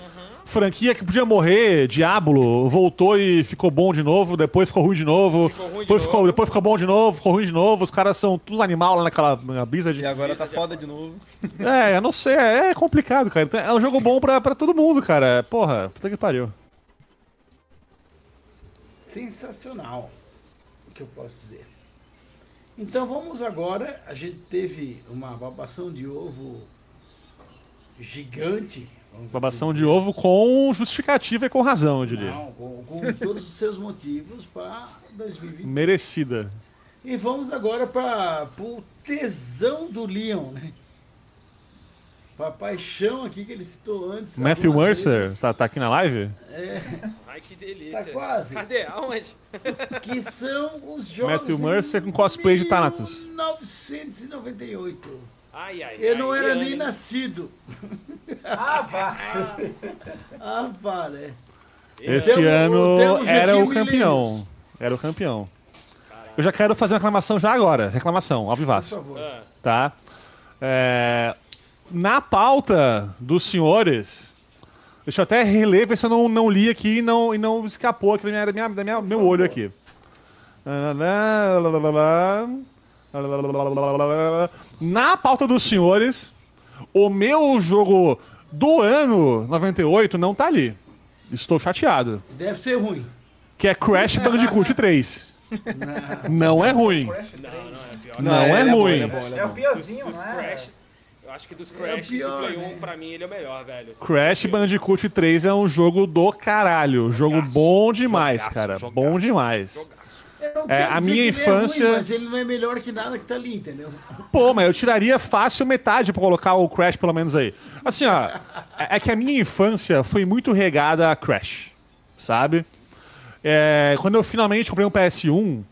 Franquia que podia morrer, Diablo, voltou e ficou bom de novo, depois ficou ruim de novo, Ficou ruim de depois, ficou, novo. depois ficou bom de novo, ficou ruim de novo, os caras são todos animal lá naquela na brisa de. E agora tá é foda de novo. É, eu não sei, é complicado, cara. Então, É um jogo bom pra, pra todo mundo, cara. Porra, puta que pariu. sensacional, o que eu posso dizer. Então vamos agora, a gente teve uma babação de ovo gigante. Babação assim de ovo com justificativa e com razão, eu diria. Não, com, com todos os seus motivos para 2020. Merecida. E vamos agora para o tesão do Leon, né? Pra paixão aqui que ele citou antes. Matthew Mercer, tá, tá aqui na live? É, Ai, que delícia. Tá quase. Cadê? Aonde? que são os jogos Matthew Mercer com cosplay de Thanatos. 1998. Ai, ai, Eu ai, não era nem nascido. Ah, vá! Ah, vale. Esse Temos- ano temos era o campeão. Era o campeão. Eu já quero fazer uma reclamação já agora. Reclamação, ao Por vivaço. favor. Ah, Tá? É, na pauta dos senhores Deixa eu até reler, ver se eu não, não li aqui e não, e não escapou aqui da minha, da minha, da minha- meu olho aqui. Na pauta dos senhores, o meu jogo do ano 98 não tá ali. Estou chateado. Deve ser ruim. Que é Crash Bandicoot 3. Não é ruim. Crash 3. Não, não, é pior. Não é ele ruim. É é É o piorzinho, dos não é? Crashes, eu acho que dos É o Crashes pior, do Play 1, né? pra mim, ele é o melhor, velho. Crash Bandicoot 3 é um jogo do caralho. Jogo Jogaço, bom demais, jogaço, cara. jogaço, Bom demais. É, a minha é ruim, infância- mas ele não é melhor que nada que tá ali, entendeu? Pô, mas eu tiraria fácil metade pra colocar o Crash pelo menos aí. Assim, ó, é é que a minha infância foi muito regada a Crash, sabe? É, quando eu finalmente comprei um PS1,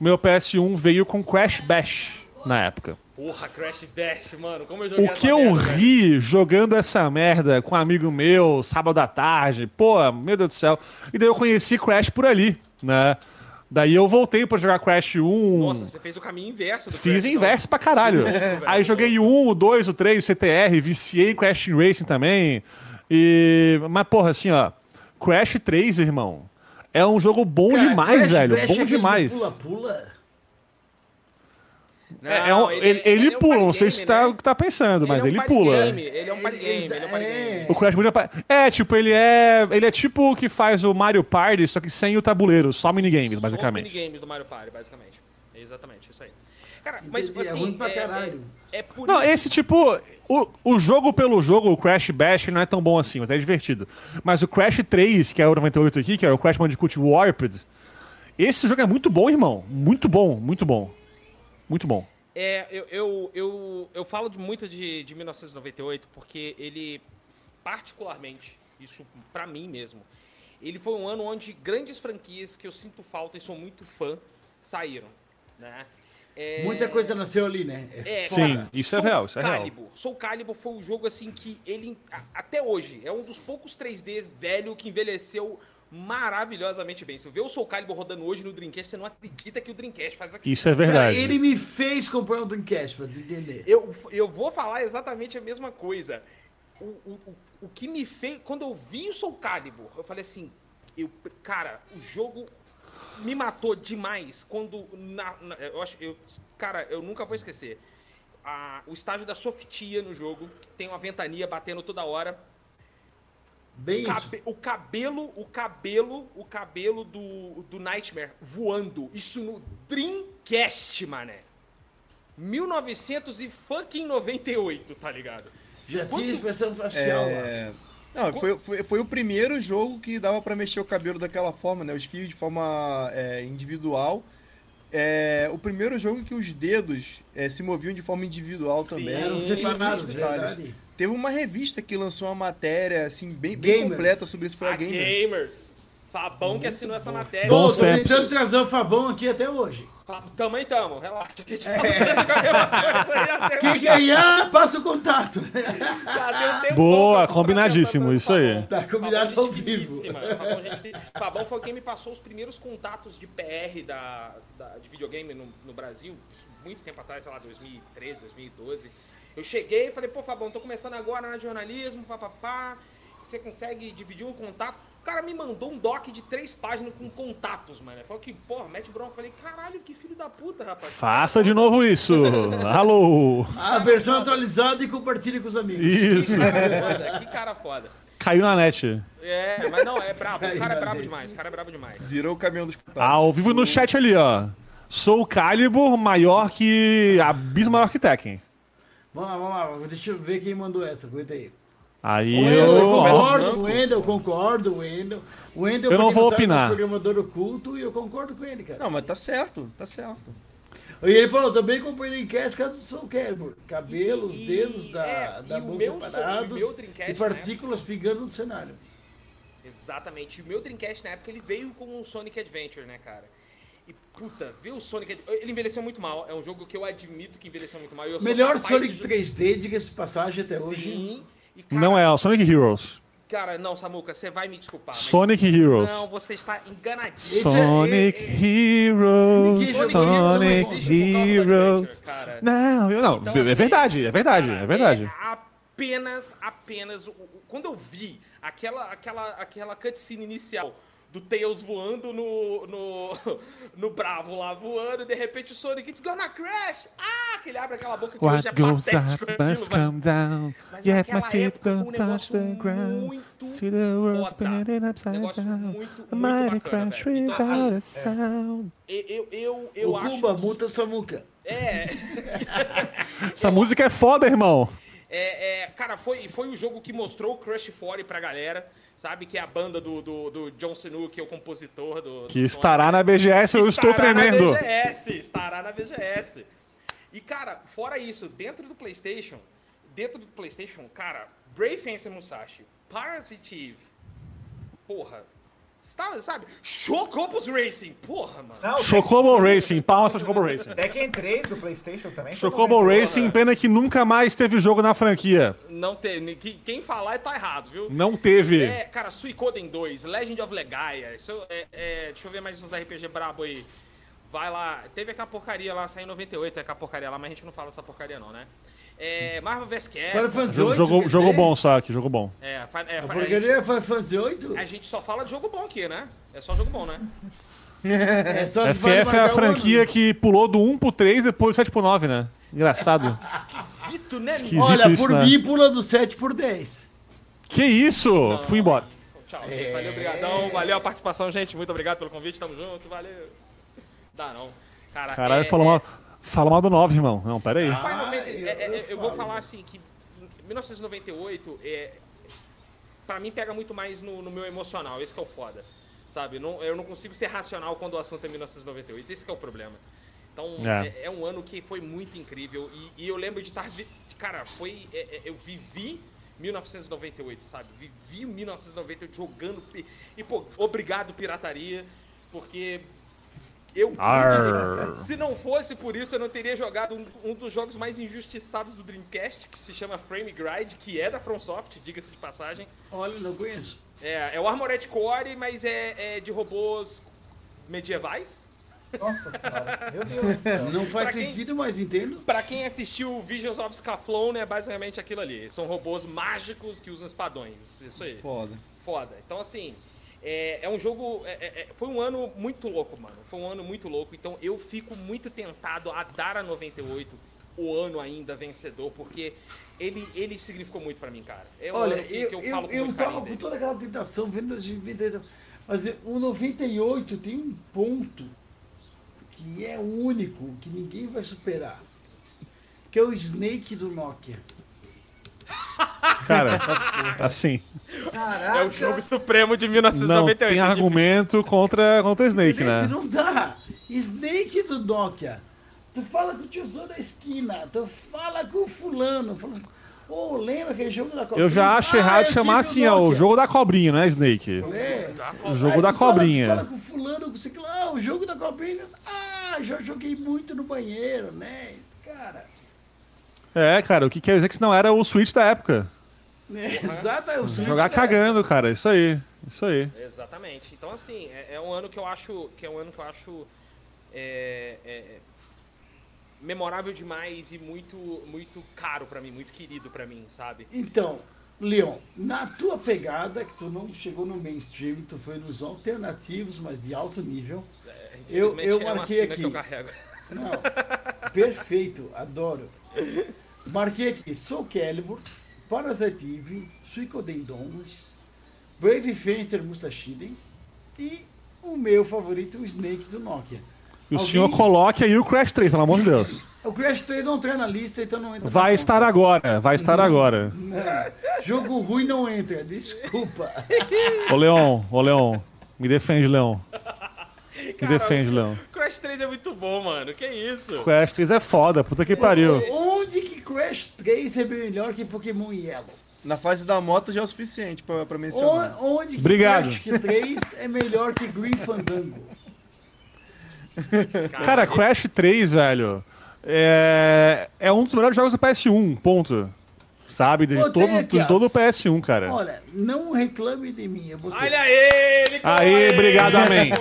o meu PS1 veio com Crash Bash na época. Porra, Crash Bash, mano. Como eu joguei O que eu merda, velho. ri jogando essa merda com um amigo meu, sábado à tarde, pô, meu Deus do céu. E daí eu conheci Crash por ali, né? Daí eu voltei pra jogar Crash 1. Nossa, você fez o caminho inverso do Fiz Crash, inverso pra caralho. Aí joguei o 1, o 2, o 3, o CTR, viciei em Crash Racing também. E. Mas, porra, assim, ó. Crash 3, irmão. É um jogo bom Cara, demais, Crash velho. É Bom de demais. Não, É, é um- ele, ele é um pula, não sei se tá, né? o que tá pensando, mas é um ele pula. game, Ele é um party Ele- game, ele ele é um party é- game. O Crash Bandicoot é, é, tipo, ele é. Ele é tipo o que faz o Mario Party, só que sem o tabuleiro, só minigames, os basicamente. minigames do Mario Party, basicamente. É exatamente, isso aí. Cara, mas Entendi, é assim... ruim pra caralho. É, é por Não, isso- esse tipo. O, o jogo pelo jogo, o Crash Bash, não é tão bom assim, mas é divertido. Mas o Crash 3, que é o 98 aqui, que é o Crash Bandicoot Warped, esse jogo é muito bom, irmão. Muito bom, muito bom. Muito bom. É, eu, eu, eu, eu falo de- muito de, de 1998 porque ele, particularmente, isso pra mim mesmo, ele foi um ano onde grandes franquias que eu sinto falta e sou muito fã saíram, né? É, Muita coisa nasceu ali, né? É, Sim, cara, isso é Soul real, isso é real. Calibur. Soul Calibur foi um jogo assim que ele, até hoje, é um dos poucos 3Ds velho que envelheceu maravilhosamente bem. Se você vê o Soul Calibur rodando hoje no Dreamcast, você não acredita que o Dreamcast faz aquilo. Isso é Cara, verdade. ele me fez comprar um Dreamcast, pra entender. Eu, eu vou falar exatamente a mesma coisa. O, o, o, o que me fez. Quando eu vi o Soul Calibur, eu falei assim. Eu, cara, o jogo me matou demais quando. Na, na- eu acho, eu, cara, eu nunca vou esquecer. A- o estágio da Softia no jogo, que tem uma ventania batendo toda hora. Bem isso. Cabe- o cabelo, o cabelo, o cabelo do, do Nightmare voando. Isso no Dreamcast, mané. 1998, tá ligado? Já Quando- tinha expressão facial lá. É... Não, foi, foi, foi o primeiro jogo que dava pra mexer o cabelo daquela forma, né? Os fios de forma é, individual. É, o primeiro jogo que os dedos é, se moviam de forma individual Sim. também. Eram separados, verdade. Teve uma revista que lançou uma matéria assim bem, bem completa sobre isso, foi a A Gamers. Gamers. Fabão que assinou essa matéria. Pô, tô tentando trazer o Fabão aqui até hoje. Fa- Também tamo, relaxa. Que aí até Quem ganhar, passa o contato. Já deu tempo Boa, combinadíssimo, isso aí. Tá combinado Fabão, ao vivo. Fabão, gente Fabão foi quem me passou os primeiros contatos de PR da, da- de videogame no, no Brasil, muito tempo atrás, sei lá, 2013, 2012. Eu cheguei e falei, pô, Fabão, tô começando agora na jornalismo, papapá. Você consegue dividir um contato? O cara me mandou um doc de três páginas com contatos, mano. Falou que, porra, mete bronca. Eu falei, caralho, que filho da puta, rapaz. Faça de novo isso. Alô. A versão atualizada e compartilhe com os amigos. Isso. Que cara foda, que cara foda. Caiu na net. É, mas não, é brabo. O cara é brabo Ainda demais, o cara é brabo demais. Virou o caminhão dos contatos. Ao vivo no chat ali, ó. Sou Calibur maior que. Abismo maior que Tekken. Vamos lá, vamos lá. Deixa eu ver quem mandou essa. Aguenta aí. Aí O Wendel, eu concordo, o Wendel, concordo, o Wendel. O Wendel, Eu não vou sabe, opinar. programador oculto e eu concordo com ele, cara. Não, mas tá certo, tá certo. E ele falou, também comprei Dreamcast por causa do Soul Calibur. Cabelo, os E- dedos da, é, da e mão separados Dreamcast, e partículas pingando no cenário. Exatamente. E o meu Dreamcast na época ele veio com o Sonic Adventure, né, cara? E puta, ver o Sonic. Ele envelheceu muito mal. É um jogo que eu admito que envelheceu muito mal. Melhor Sonic de jo- 3D, diga-se de passagem até hoje. Sim. E, cara, Não é, o Sonic Heroes. Cara, não, Samuca, você vai me desculpar. mas- Sonic Heroes. Não, você está enganadíssimo. Sonic Heroes. Sonic Sonic causa do Heroes. Adventure, cara. Não, eu não. Então, É assim, verdade, é verdade, cara, é verdade. é apenas, apenas. Quando eu vi aquela, aquela, aquela cutscene inicial do Tails voando no, no, no Bravo lá voando, e de repente o Sonic, it's gonna crash! Ah, que ele abre aquela boca que hoje What é goes patético up aquilo, must mas- come down. mas Yet my feet época foi um don't touch negócio the ground. muito See the world spinning upside Negócio down. muito, A muito mighty bacana, crash velho. Então, without a assim, sound. eu, eu, eu, eu o acho Cuba, que- multa sua muca. É, Essa música é foda, irmão. É, é, cara, foi, foi o jogo que mostrou o Crush 40 pra galera, sabe? Que é a banda do, do, do John Sinu, que é o compositor do. Que do estará na BGS, eu estou Estará tremendo. Na BGS, estará na BGS. E, cara, fora isso, dentro do PlayStation, dentro do PlayStation, cara, Brave Fence Musashi, Parasite Eve, porra, sabe? sabe? Chocobos Racing, porra, mano. Não, Chocobo Racing, palmas pra Chocobo Racing. Tekken 3 do Playstation também. Chocobo 98. Racing, pena que nunca mais teve jogo na franquia. Não tem, que- quem falar tá errado, viu? Não teve. É, cara, Suicoden 2, Legend of Legaia, isso é, é, deixa eu ver mais uns RPG brabo aí. Vai lá, teve aquela porcaria lá, saiu em 98, é aquela porcaria lá, mas a gente não fala dessa porcaria não, né? É, Marvel vs. Final Capcom, Fantasy Jogo, 8, jogo, jogo bom só aqui, jogo bom. é, é, a, porcaria gente, é Final Fantasy 8? a gente só fala de jogo bom aqui, né? É só jogo bom, né? É só que vai FF é marcar a franquia que pulou do 1 pro 3 e depois do 7 pro 9, né? Engraçado. Esquisito, né? Esquisito Olha, isso, por né? mim pula do 7 por 10. Que isso? Fui embora. Tchau, gente, valeu, obrigadão, valeu a participação, gente, muito obrigado pelo convite, tamo junto, valeu. Dá não. Cara, Caralho, é- falou, é- mal, falou mal do 9, irmão. Não, pera aí. Final Fantasy, eu- é- é- eu eu vou falar assim que em 1998 é para mim pega muito mais no, no meu emocional, esse que é o foda. Sabe? Não, eu não consigo ser racional quando o assunto é 1998, esse que é o problema. Então, É. é, é um ano que foi muito incrível e, e eu lembro de estar cara, foi é- é- eu vivi 1998, sabe? Vivi 1998 jogando e pô, obrigado pirataria, porque eu Arr. se não fosse por isso, eu não teria jogado um, um dos jogos mais injustiçados do Dreamcast, que se chama Frame Gride, que é da FromSoft, diga-se de passagem. Olha, não conheço. É, é o Armored Core, mas é, é de robôs medievais. Nossa senhora, meu Deus do céu. Não faz quem- sentido, mas entendo. Pra quem assistiu Visions of Scaflone, é basicamente aquilo ali. São robôs mágicos que usam espadões. Isso aí. Foda. Foda. Então, assim, é, é um jogo. é- é- é- foi um ano muito louco, mano. Foi um ano muito louco. Então, eu fico muito tentado a dar a 98 o ano ainda vencedor, porque ele, ele significou muito pra mim, cara. É um Olha, ano que, eu, que eu eu, falo com eu muito tava com toda aquela tentação, vendo os 98. Mas o 98 tem um ponto que é único, que ninguém vai superar. Que é o Snake do Nokia. Cara, assim, Caraca! É o jogo supremo de não 1998. tem é argumento contra, contra Snake, né? não dá. Snake do Nokia. Tu fala com o tiozão da esquina, tu fala com o fulano. Fala, assim, Ô, lembra aquele jogo da Copa? Eu já acho errado chamar assim, ó, o jogo da cobrinha, não é Snake? É. O jogo Aí da fala- cobrinha. Tu fala com fulano, com ah, o jogo da cobrinha. Ah, já joguei muito no banheiro, né? Cara. É, cara, o que quer dizer que isso não era o Switch da época. É, exato, é o Switch, Jogar cagando, cara, isso aí. Isso aí. Exatamente. Então, assim, é, é um ano que eu acho que é um ano que eu acho é, é, memorável demais e muito muito caro pra mim, muito querido pra mim, sabe? Então, Leon, na tua pegada, que tu não chegou no mainstream, tu foi nos alternativos, mas de alto nível. Eu- Infelizmente, eu é marquei aqui. Não, perfeito, adoro. Marquei aqui Soul Calibur, Parasite Eve, Suicoden Dons, Brave Fencer Musashiden e o meu favorito, o Snake do Nokia. E o Alguém- senhor coloque aí o Crash 3, pelo amor de Deus. O Crash 3 não entra na lista, então não entra Vai estar agora, vai estar agora. Não, jogo ruim não entra, desculpa. Ô, Leon, ô, Leon. Me defende, Leon. Me Cara, defende, Leon. Crash 3 é muito bom, mano. Que isso? Crash 3 é foda, puta que pariu. Onde que Crash 3 é melhor que Pokémon Yellow? Na fase da moto já é o suficiente pra, pra mencionar. O- Onde que Obrigado. Crash 3 é melhor que Green Fandango? Cara, Crash 3, velho, é, é um dos melhores jogos do PS1, ponto. Sabe? De, todo, aqui, de todo o PS1, cara. Olha, não reclame de mim. Eu. Olha aí, ele aí, obrigado, amém.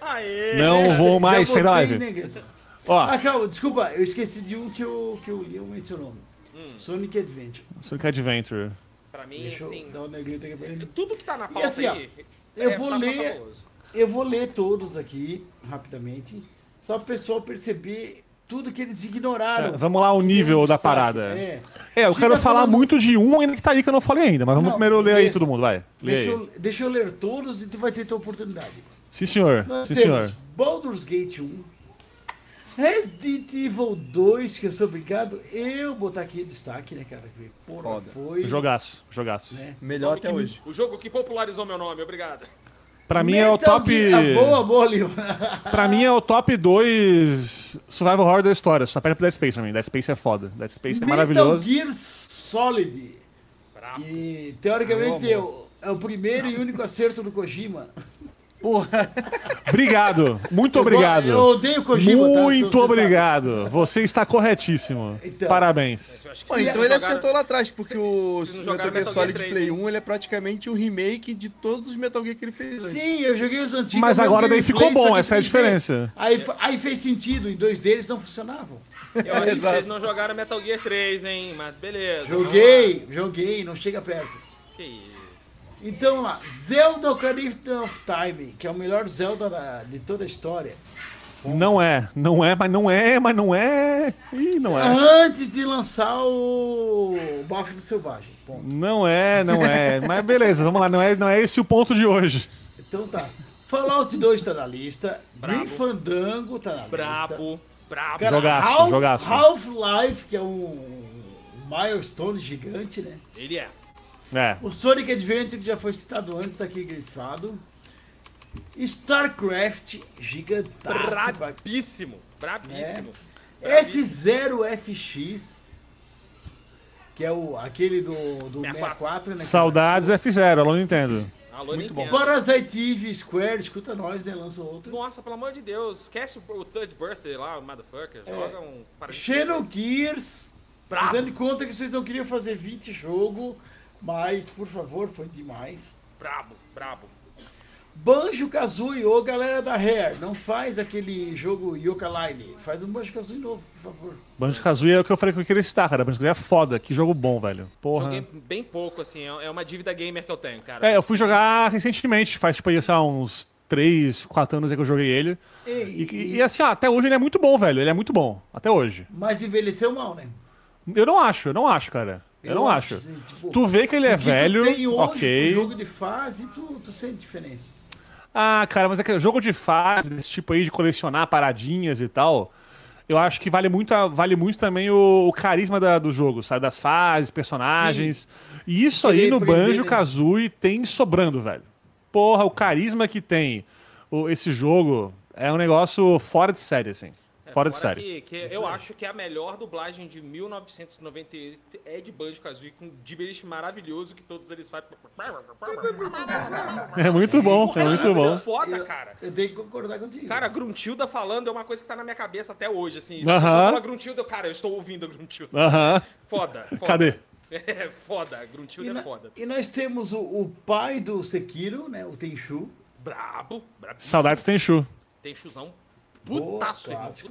Aê. Não vou mais botei live. negativo. Ó, Ah, calma, desculpa, eu esqueci de um que o, que o Leon mencionou. Hum. Sonic Adventure. Sonic Adventure. Pra mim, Deixa eu assim, dar um negrito aqui pra ele. tudo que tá na pauta assim, ó, aí... eu é, vou tá ler- fabuloso. Eu vou ler todos aqui, rapidamente, só para o pessoal perceber tudo que eles ignoraram. É, vamos lá, o nível da destaque, parada. É. É, eu Giga quero falar falando- muito de um ainda que tá aí que eu não falei ainda, mas vamos Não, primeiro ler aí todo mundo, vai. Deixa, eu, deixa eu ler todos e tu vai ter tua oportunidade. Sim, senhor. Nós Sim, temos senhor. Baldur's Gate 1, Resident Evil 2, que eu sou obrigado eu botar aqui em destaque, né, cara? Porra, Foda. foi. Jogaço, jogaço. Né? Melhor Nome até que- hoje. O jogo que popularizou meu nome, obrigado. Pra mim é o Metal top. Boa, boa, Leon. Pra mim é o top 2 survival horror da história. Só perde pro Dead Space pra mim. Dead Space é foda. Dead Space é maravilhoso. Metal Gear Solid. Que teoricamente é o, é o primeiro e único acerto do Kojima. Porra, Obrigado. Muito Eu obrigado. Eu odeio Kojima. tá? Muito sabe. obrigado. Você está corretíssimo. Então. Parabéns. Pô, então não ele acertou lá atrás, porque se- o se Metal Gear Solid Gear 3, Play hein? 1 ele é praticamente o remake de todos os Metal Gear que ele fez antes. Sim, eu joguei os antigos. Mas agora daí ficou bom, só que essa é a 3D. diferença. Aí, aí fez sentido, em dois deles não funcionavam. Eu acho que Exato. vocês não jogaram Metal Gear 3, hein? Mas beleza. Joguei, joguei, não chega perto. Que isso. Então, lá, Zelda Ocarina of Time, que é o melhor Zelda da- de toda a história. Não é, não é, mas não é, mas não é. Ih, não é. Antes de lançar o Bafo do Selvagem. Ponto. Não é, não é. Mas beleza, vamos lá. Não é, não é esse o ponto de hoje. Então tá. Fallout 2 tá na lista. Brabo. Fandango tá na lista. Brabo, brabo. Cara, Jogaço, Half- jogaço. Half-Life, que é um milestone gigante, né? Ele é. É. O Sonic Adventure, que já foi citado antes, tá aqui grifado. StarCraft, gigantaço. Brabíssimo. Brabíssimo. É. Brabíssimo. F0FX, que é o, aquele do, do 64, 64, né? Saudades F0, alô Nintendo. Alô, Muito Nintendo. Parasite Eve Square, escuta nós, né? Lança outro. Nossa, pelo amor de Deus. Esquece o, o Third Birthday lá, o motherfucker. É. Joga um... Xenogears, Brabo. fazendo de conta que vocês não queriam fazer 20 jogo, mas, por favor, foi demais. Brabo, brabo. Banjo Kazooie, ô galera da Rare, não faz aquele jogo Yooka-Line, faz um Banjo Kazooie novo, por favor. Banjo Kazooie é o que eu falei que eu queria citar, cara. Banjo Kazooie é foda, que jogo bom, velho. Porra. Joguei bem pouco, assim. É é uma dívida gamer que eu tenho, cara. É, eu fui jogar recentemente, faz tipo aí, sei lá, uns 3, 4 anos aí que eu joguei ele. E, e- e, assim, ó, até hoje ele é muito bom, velho. Ele é muito bom. Até hoje. Mas envelheceu mal, né? Eu não acho, eu não acho, cara. Eu, não acho. assim, tipo, Tu vê que ele é tu velho, tem hoje ok. jogo de fase, tu, tu sente diferença. Ah, cara, mas é que jogo de fase, desse tipo aí de colecionar paradinhas e tal, eu acho que vale muito, vale muito também o, o carisma da- do jogo, sabe? Das fases, personagens. E isso aí no Banjo? Kazooie tem sobrando, velho. Porra, o carisma que tem o- esse jogo é um negócio fora de série, assim. É, fora de série. Que, que eu acho que a melhor dublagem de 1998 é de Banjo Kazooie, com um gibberish maravilhoso que todos eles fazem. É muito bom, é muito bom. foda, Eu- cara. Eu tenho que concordar contigo. Cara, Gruntilda falando é uma coisa que tá na minha cabeça até hoje, assim. A pessoa fala Gruntilda, eu, cara, eu estou ouvindo a Gruntilda. Aham. Foda, foda. Cadê? É foda, Gruntilda na- é foda. e nós temos o, o pai do Sekiro, né? O Tenchu. Brabo, brabíssimo. Saudades Tenchu. Tem chuzão. Boa, Putaço, irmão, putaço.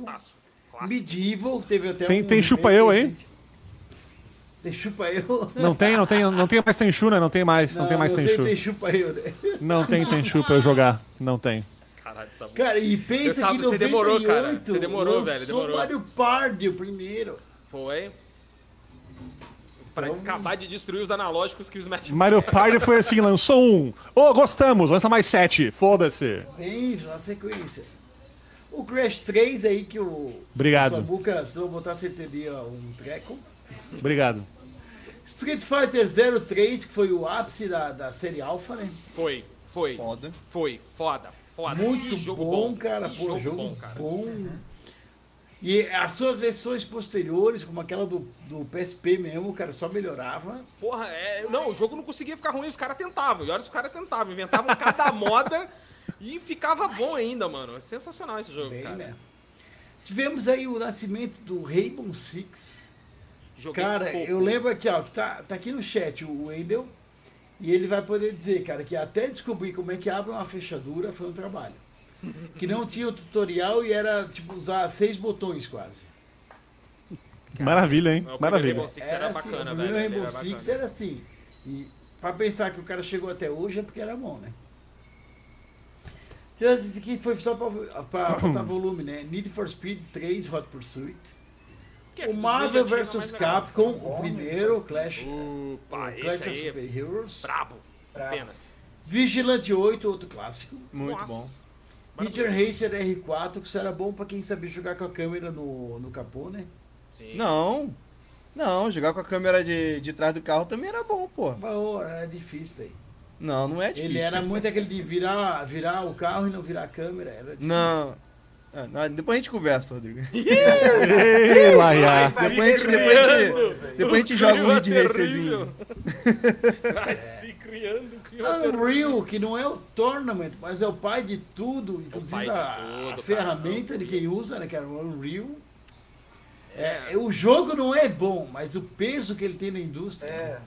Clássico. Medieval, teve até Tem- um tem chupa eu aí? Tem chupa eu? Não tem, não tem, não tem mais Tenchu, né? Não tem mais, não, tem mais não Tenchu. Tem chupa eu, né? Não tem Tenchu pra eu jogar. Não tem. Caralho, essa Cara, e pensa tava- que você demorou, 98 cara. Você demorou, velho, demorou. Mario Party, o primeiro. Foi. Pra Então- acabar de destruir os analógicos que os Smash Mario Party foi assim, lançou um. Ô, gostamos, lança mais sete. Foda-se. Bem, na sequência. O Crash 3 aí que o... Obrigado. O Samuca, se eu botar você teria um treco. Obrigado. Street Fighter 03, que foi o ápice da, da série Alpha, né? Foi, foi, Foda. foi. Foda, foda. Muito jogo bom, cara. Que Pô, jogo, jogo, bom, cara. bom. E as suas versões posteriores, como aquela do, do PSP mesmo, cara, só melhorava. Porra, é, não, o jogo não conseguia ficar ruim, os caras tentavam. E olha, os caras tentavam, inventavam cada moda e ficava bom ainda, mano. É sensacional esse jogo, Bem cara. nessa. Tivemos aí o nascimento do Rainbow Six. Joguei Cara, pouco. eu lembro aqui, ó, que tá, tá aqui no chat o Wendel. E ele vai poder dizer, cara, que até descobrir como é que abre uma fechadura foi um trabalho. Que não tinha o tutorial e era, tipo, usar seis botões quase. Maravilha, hein? Maravilha. Rainbow Six era, assim, bacana, o velho. Rainbow era Six bacana. era assim. E pra pensar que o cara chegou até hoje é porque era bom, né? Esse aqui foi só pra, pra botar volume, né? Need for Speed 3 Hot Pursuit. Que é O Marvel vs. Capcom, o primeiro, for Clash, Opa, o Clash of é Super Heroes. brabo. Brabo. Apenas. Vigilante 8, outro clássico. Muito Nossa. bom. Teacher Racer R4, que isso era bom pra quem sabia jogar com a câmera no, no capô, né? Sim. Não. Não, jogar com a câmera de, de trás do carro também era bom, pô. Mas era difícil aí. Não, não é difícil. Ele era muito aquele de virar, virar o carro e não virar a câmera. Era difícil. Não. Ah, não, Depois a gente conversa, Rodrigo. Ei, Laia. Depois a gente, depois a gente, depois a gente joga um Ridge Racerzinho. Vai se criando, criando. Unreal, que não é o tournament, mas é o pai de tudo, inclusive pai de a, tudo, a ferramenta de quem usa, né, que era o Unreal. É. É, o jogo não é bom, mas o peso que ele tem na indústria. É.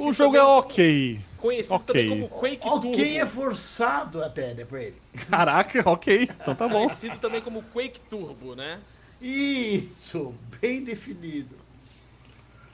O jogo é também- ok. Conhecido ok. também como Quake Ok, Turbo. é forçado até, né, pra ele. Caraca, ok. Então tá bom. Conhecido também como Quake Turbo, né? Isso, bem definido.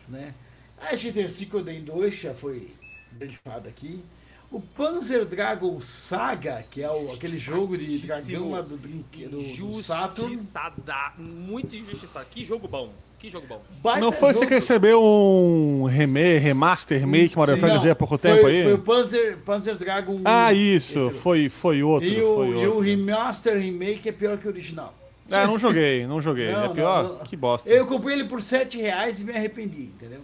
Né? A GT 5 Den 2 já foi briefado aqui. O Panzer Dragon Saga, que é o, aquele jogo de dragão lá do, do, do Saturn. Injustiçada. Muito injustiçado. Que jogo bom. Que jogo bom. Baita Não foi você jogo. que recebeu um reme, remaster, make, Modern Sim, Fantasy não, há pouco foi- tempo aí? Foi o Panzer, Panzer Dragon. Ah, 1, isso. esse- Foi, foi outro. E o, foi e o outro. remaster remake é pior que o original. Ah, não joguei, não joguei. Não, é não, pior? não. Que bosta. Eu comprei ele por 7 reais e me arrependi, entendeu?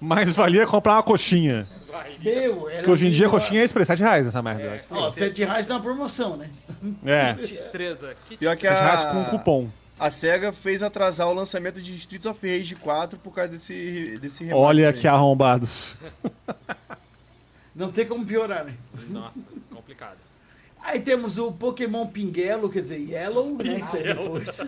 Mas valia comprar uma coxinha. Meu, era Porque hoje em dia a coxinha é express 7 reais essa merda. acho. Ó, 7 reais na promoção, né? É, Que destreza. Que Pior que 7 reais com a, cupom. A SEGA fez atrasar o lançamento de Streets of Rage 4 por causa desse, desse remaster. Olha aí. que arrombados. Não tem como piorar, né? Nossa, complicado. Aí temos o Pokémon Pinguelo, quer dizer, Yellow, né? Que depois.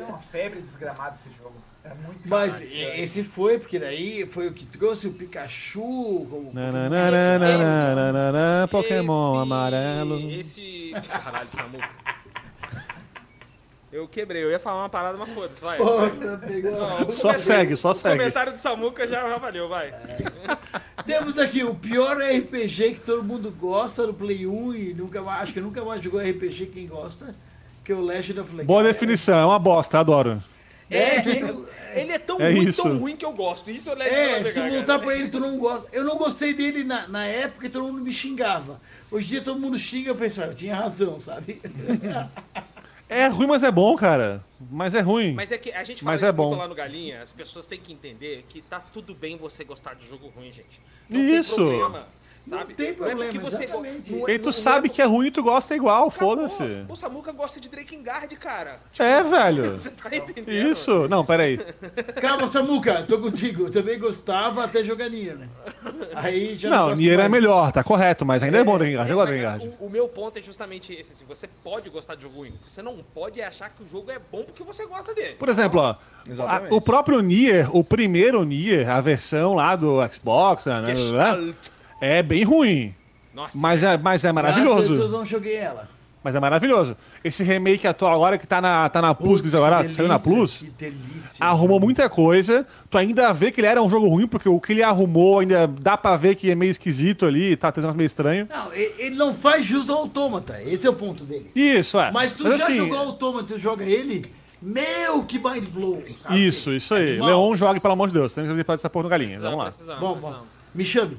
É uma febre desgramada esse jogo. É muito Mas caro, esse foi, porque daí foi o que trouxe o Pikachu como. Nananana, Pokémon Esse- amarelo. Esse. Caralho, Samuca. Eu quebrei, eu ia falar uma parada, mas foda-se, vai. Porra, pegou. Não, o Só segue, só O segue. comentário do Samuca já, já valeu, vai. Temos aqui o pior RPG que todo mundo gosta do Play 1 e nunca mais, acho que nunca mais jogou RPG quem gosta, que é o Legend of Legaia. Boa definição, é uma bosta, adoro. É, que, Ele é tão É ruim, isso. tão ruim que eu gosto. Isso eu levo é, pra se tu pegar, voltar cara. pra ele, tu não gosta. Eu não gostei dele na, na época e todo mundo me xingava. Hoje em dia todo mundo xinga, eu pensava, eu tinha razão, sabe? É ruim, mas é bom, cara. Mas é ruim. Mas é que a gente fala Mas é bom. lá no Galinha, as pessoas têm que entender que tá tudo bem você gostar de jogo ruim, gente. Isso. Tem problema, Não sabe? tem é porque problema, você exatamente. não E tu não sabe é- que é ruim e tu gosta igual, foda-se. O Samuca gosta de Drakengard, cara. É, velho. Você tá entendendo? Isso. Não, peraí. Calma, Samuca, tô contigo. Eu também gostava até jogar Nier, né? Aí já Não, gosto Nier é mais. melhor, tá correto, mas ainda é bom Drakengard. Eu gosto de Mas, Drakengard. o, o meu ponto é justamente esse, assim, você pode gostar de jogo ruim, você não pode achar que o jogo é bom porque você gosta dele. Por exemplo, ó, a- o próprio Nier, o primeiro Nier, a versão lá do Xbox, né, né, Gestalt. É bem ruim, Nossa, mas é, mas é Graças a Deus maravilhoso. eu não joguei ela. Mas é maravilhoso. Esse remake atual agora que tá na, tá na Plus, Putz, agora, que saiu na delícia, Plus, Que delícia. arrumou muita coisa. Tu ainda vê que ele era um jogo ruim, porque o que ele arrumou ainda dá pra ver que é meio esquisito ali, tá tendo meio estranho. Não, ele não faz jus ao Autômata. Esse é o ponto dele. Isso, é. Mas tu já assim, jogou Autômata e joga ele? Meu, que mind blow. sabe? Isso, isso aí. Animal. Leon jogue, pelo amor de Deus. Tem que fazer essa porra no galinha. Vamos lá. precisamos, Bom, precisamos. bom. Me chame.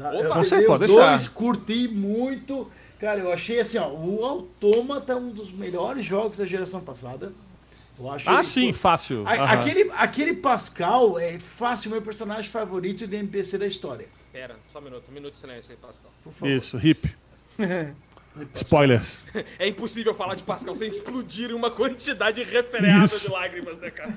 Tá? Opa. Eu Você pode os deixar. dois, curti muito. Cara, eu achei assim, ó, o Autômata é um dos melhores jogos da geração passada. Eu acho Ah, ele- sim, fácil. A- Aham. aquele, aquele Pascal é fácil meu personagem favorito de NPC da história. Pera, só um minuto, um minuto de silêncio aí, Pascal. Por favor. Isso, hip. Spoilers. É impossível falar de Pascal sem explodir uma quantidade refreada Isso. de lágrimas, né, cara?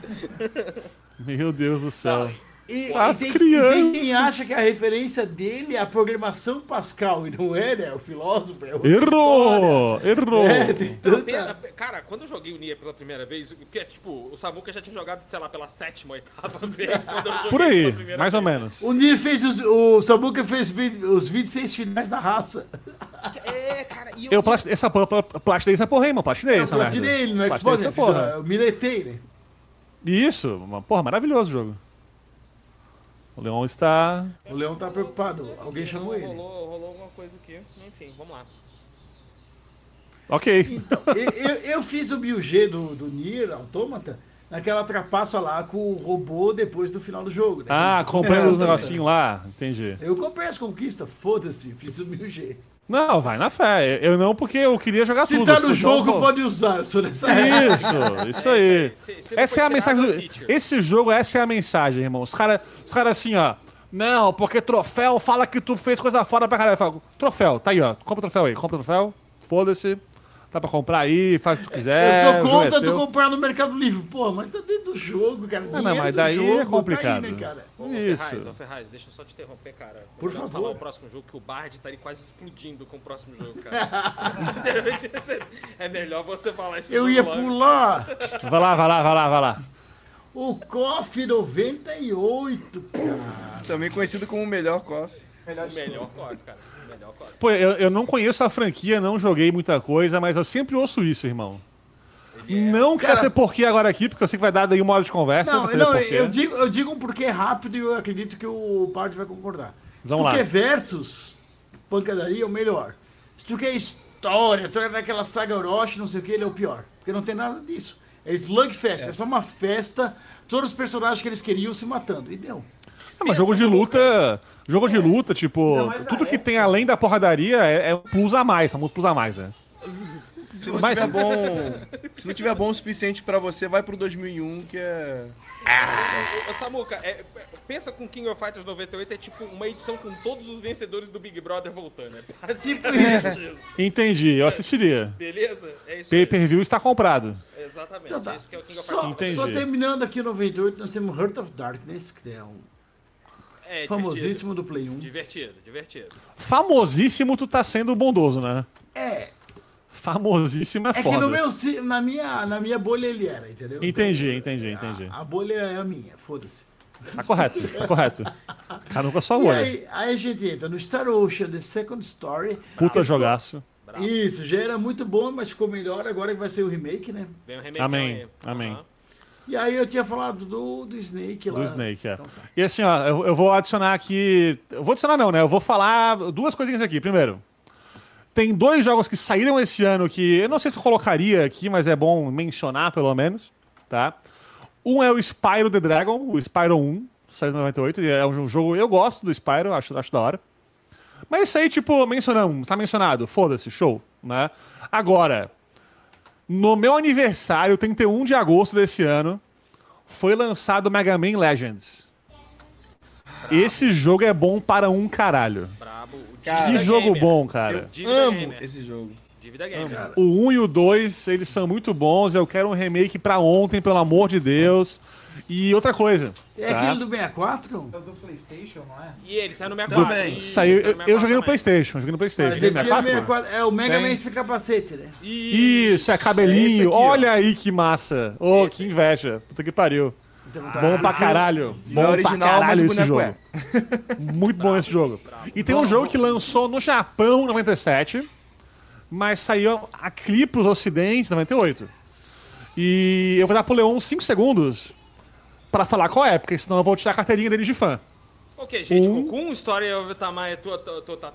Meu Deus do céu. E, As e tem, crianças. e tem quem acha que a referência dele é a programação Pascal, e não é, né? O filósofo é Errou! Errou! história. É, tem Não, tanta... Cara, quando eu joguei o Nier pela primeira vez, porque, tipo, o Samuka já tinha jogado, sei lá, pela sétima, oitava vez Por aí, mais ou vez. menos. O Nir fez os, o Samuca fez os 26 finais da raça. É, cara, e eu... Eu essa porra, pla- platinei essa porra aí, mano. Platinei Eu essa merda. platinei ele no Xbox, essa né? porra. Fiz, Eu miletei, né? Isso, uma porra, maravilhoso o jogo. O Leon está. O Leão tá preocupado. Alguém chamou ele. Rolou, rolou alguma coisa aqui. Enfim, vamos lá. Ok. Então, eu, eu- fiz o Bill-G do, do Nier Automata naquela trapaça lá com o robô depois do final do jogo. né? Ah, Que- comprando os É, negocinhos lá. Entendi. Eu comprei as conquistas, foda-se, fiz o Bill-G. Não, vai na fé. Eu não, porque eu queria jogar Se tudo. tá no jogo, pode usar. Regra. Isso, isso aí. Se- se não Essa é a mensagem. Do... é. Esse jogo, essa é a mensagem, irmão. Os caras os cara assim, ó. Não, porque troféu fala que tu fez coisa fora pra caralho. Eu falo, troféu, tá aí, ó. Compra o troféu aí, compra o troféu. Foda-se. Dá pra comprar aí, faz o que tu quiser. Eu o sou é contra tu comprar no Mercado Livre. Pô, mas tá dentro do jogo, cara. não, Dinheiro mas do daí jogo, é complicado. Tá aí, né, cara? Ô, ô, Isso. Ferraz, ô, Ferraz, deixa eu só te interromper, cara. Por Melhor favor. falar o próximo jogo, que o Bard tá ali quase explodindo com o próximo jogo, cara. é melhor você falar esse Eu ia logo. pular Vai lá, vai lá, vai lá, vai lá. o KOF 98, cara. Também conhecido como o melhor coffee. Melhor de Melhor. COF, cara. Pô, eu, eu não conheço a franquia, não joguei muita coisa, mas eu sempre ouço isso, irmão. Não quero Cara- ser porquê agora aqui, porque eu sei que vai dar daí uma hora de conversa. Não, não, eu digo, eu digo um porquê rápido e eu acredito que o Bart vai concordar. Vamos Se tu lá. quer versus, pancadaria é o melhor. Se tu quer história, tu quer aquela saga Orochi, não sei o que, ele é o pior. Porque não tem nada disso. É Slugfest, é, só uma festa, todos os personagens que eles queriam se matando. E deu. Ah, mas jogo de luta. Jogo de luta, tipo, tudo que época. tem além da porradaria é, é um plus a mais, são um plus a mais, né? Se não Mas- tiver bom, se não tiver bom o suficiente pra você, vai pro 2001 que é Ô, ô, Samuca, é, pensa com King of Fighters 98 é tipo uma edição com todos os vencedores do Big Brother voltando. É basicamente isso. Entendi, eu assistiria. Beleza? É isso aí. Pay-per-view está comprado. Exatamente. Então tá. Esse que é o King of Só, Fighters. Entendi. só terminando aqui o 98, nós temos Heart of Darkness, que é um É, famosíssimo do Play 1. Divertido, divertido. Famosíssimo, tu tá sendo bondoso, né? É, Famosíssimo é, é que foda. no meu, na, minha, na minha bolha ele era, entendeu? Entendi, entendi, entendi. A, a bolha é a minha, foda-se. Tá correto, tá correto. Cada um com a sua E olha. aí, aí a gente entra no Star Ocean, The Second Story. Puta jogaço. Bravo. Isso, já era muito bom, mas ficou melhor agora que vai ser o remake, né? Vem um remake Amém, aí. amém. Aham. E aí eu tinha falado do, do Snake lá. Do Snake, é. Então tá. E assim, ó, eu, eu vou adicionar aqui. Eu vou adicionar, não, né? Eu vou falar duas coisinhas aqui. Primeiro, tem dois jogos que saíram esse ano que eu não sei se eu colocaria aqui, mas é bom mencionar pelo menos, tá? Um é o Spyro the Dragon, o Spyro 1, saiu em 98. e É um jogo. Eu gosto do Spyro, acho, acho da hora. Mas isso aí, tipo, mencionamos, tá mencionado, foda-se, show, né? Agora, no meu aniversário, 31 de agosto desse ano, foi lançado Mega Man Legends. Esse jogo é bom para um caralho. Brabo. O Cara, Que jogo Gamer. bom, cara. Eu Dívida amo Gamer. esse jogo. Dívida Gamer. O 1 e o 2, eles são muito bons. Eu quero um remake pra ontem, pelo amor de Deus. E outra coisa. É tá? aquele do 64? É o do Playstation, não é? E ele saiu no 64. Também. Isso, Saiu, eu, no eu 64 joguei no também. Playstation, joguei no Playstation. Mas Joguei esse no aqui é, 64? 64, é o Mega Tem. Man sem capacete, né? Isso, é Esse cabelinho. aqui, ó. Olha aí que massa. Ô, que inveja. Puta que pariu. Então, Bom pra caralho. Não Bom é original, pra caralho esse jogo. Muito bom esse jogo. E tem um jogo que lançou no Japão em 97, mas saiu aqui pros ocidentes em 98. E eu vou dar pro Leon 5 segundos pra falar qual é, porque senão eu vou tirar a carteirinha dele de fã. Ok, gente, Um. com história of Tamayo,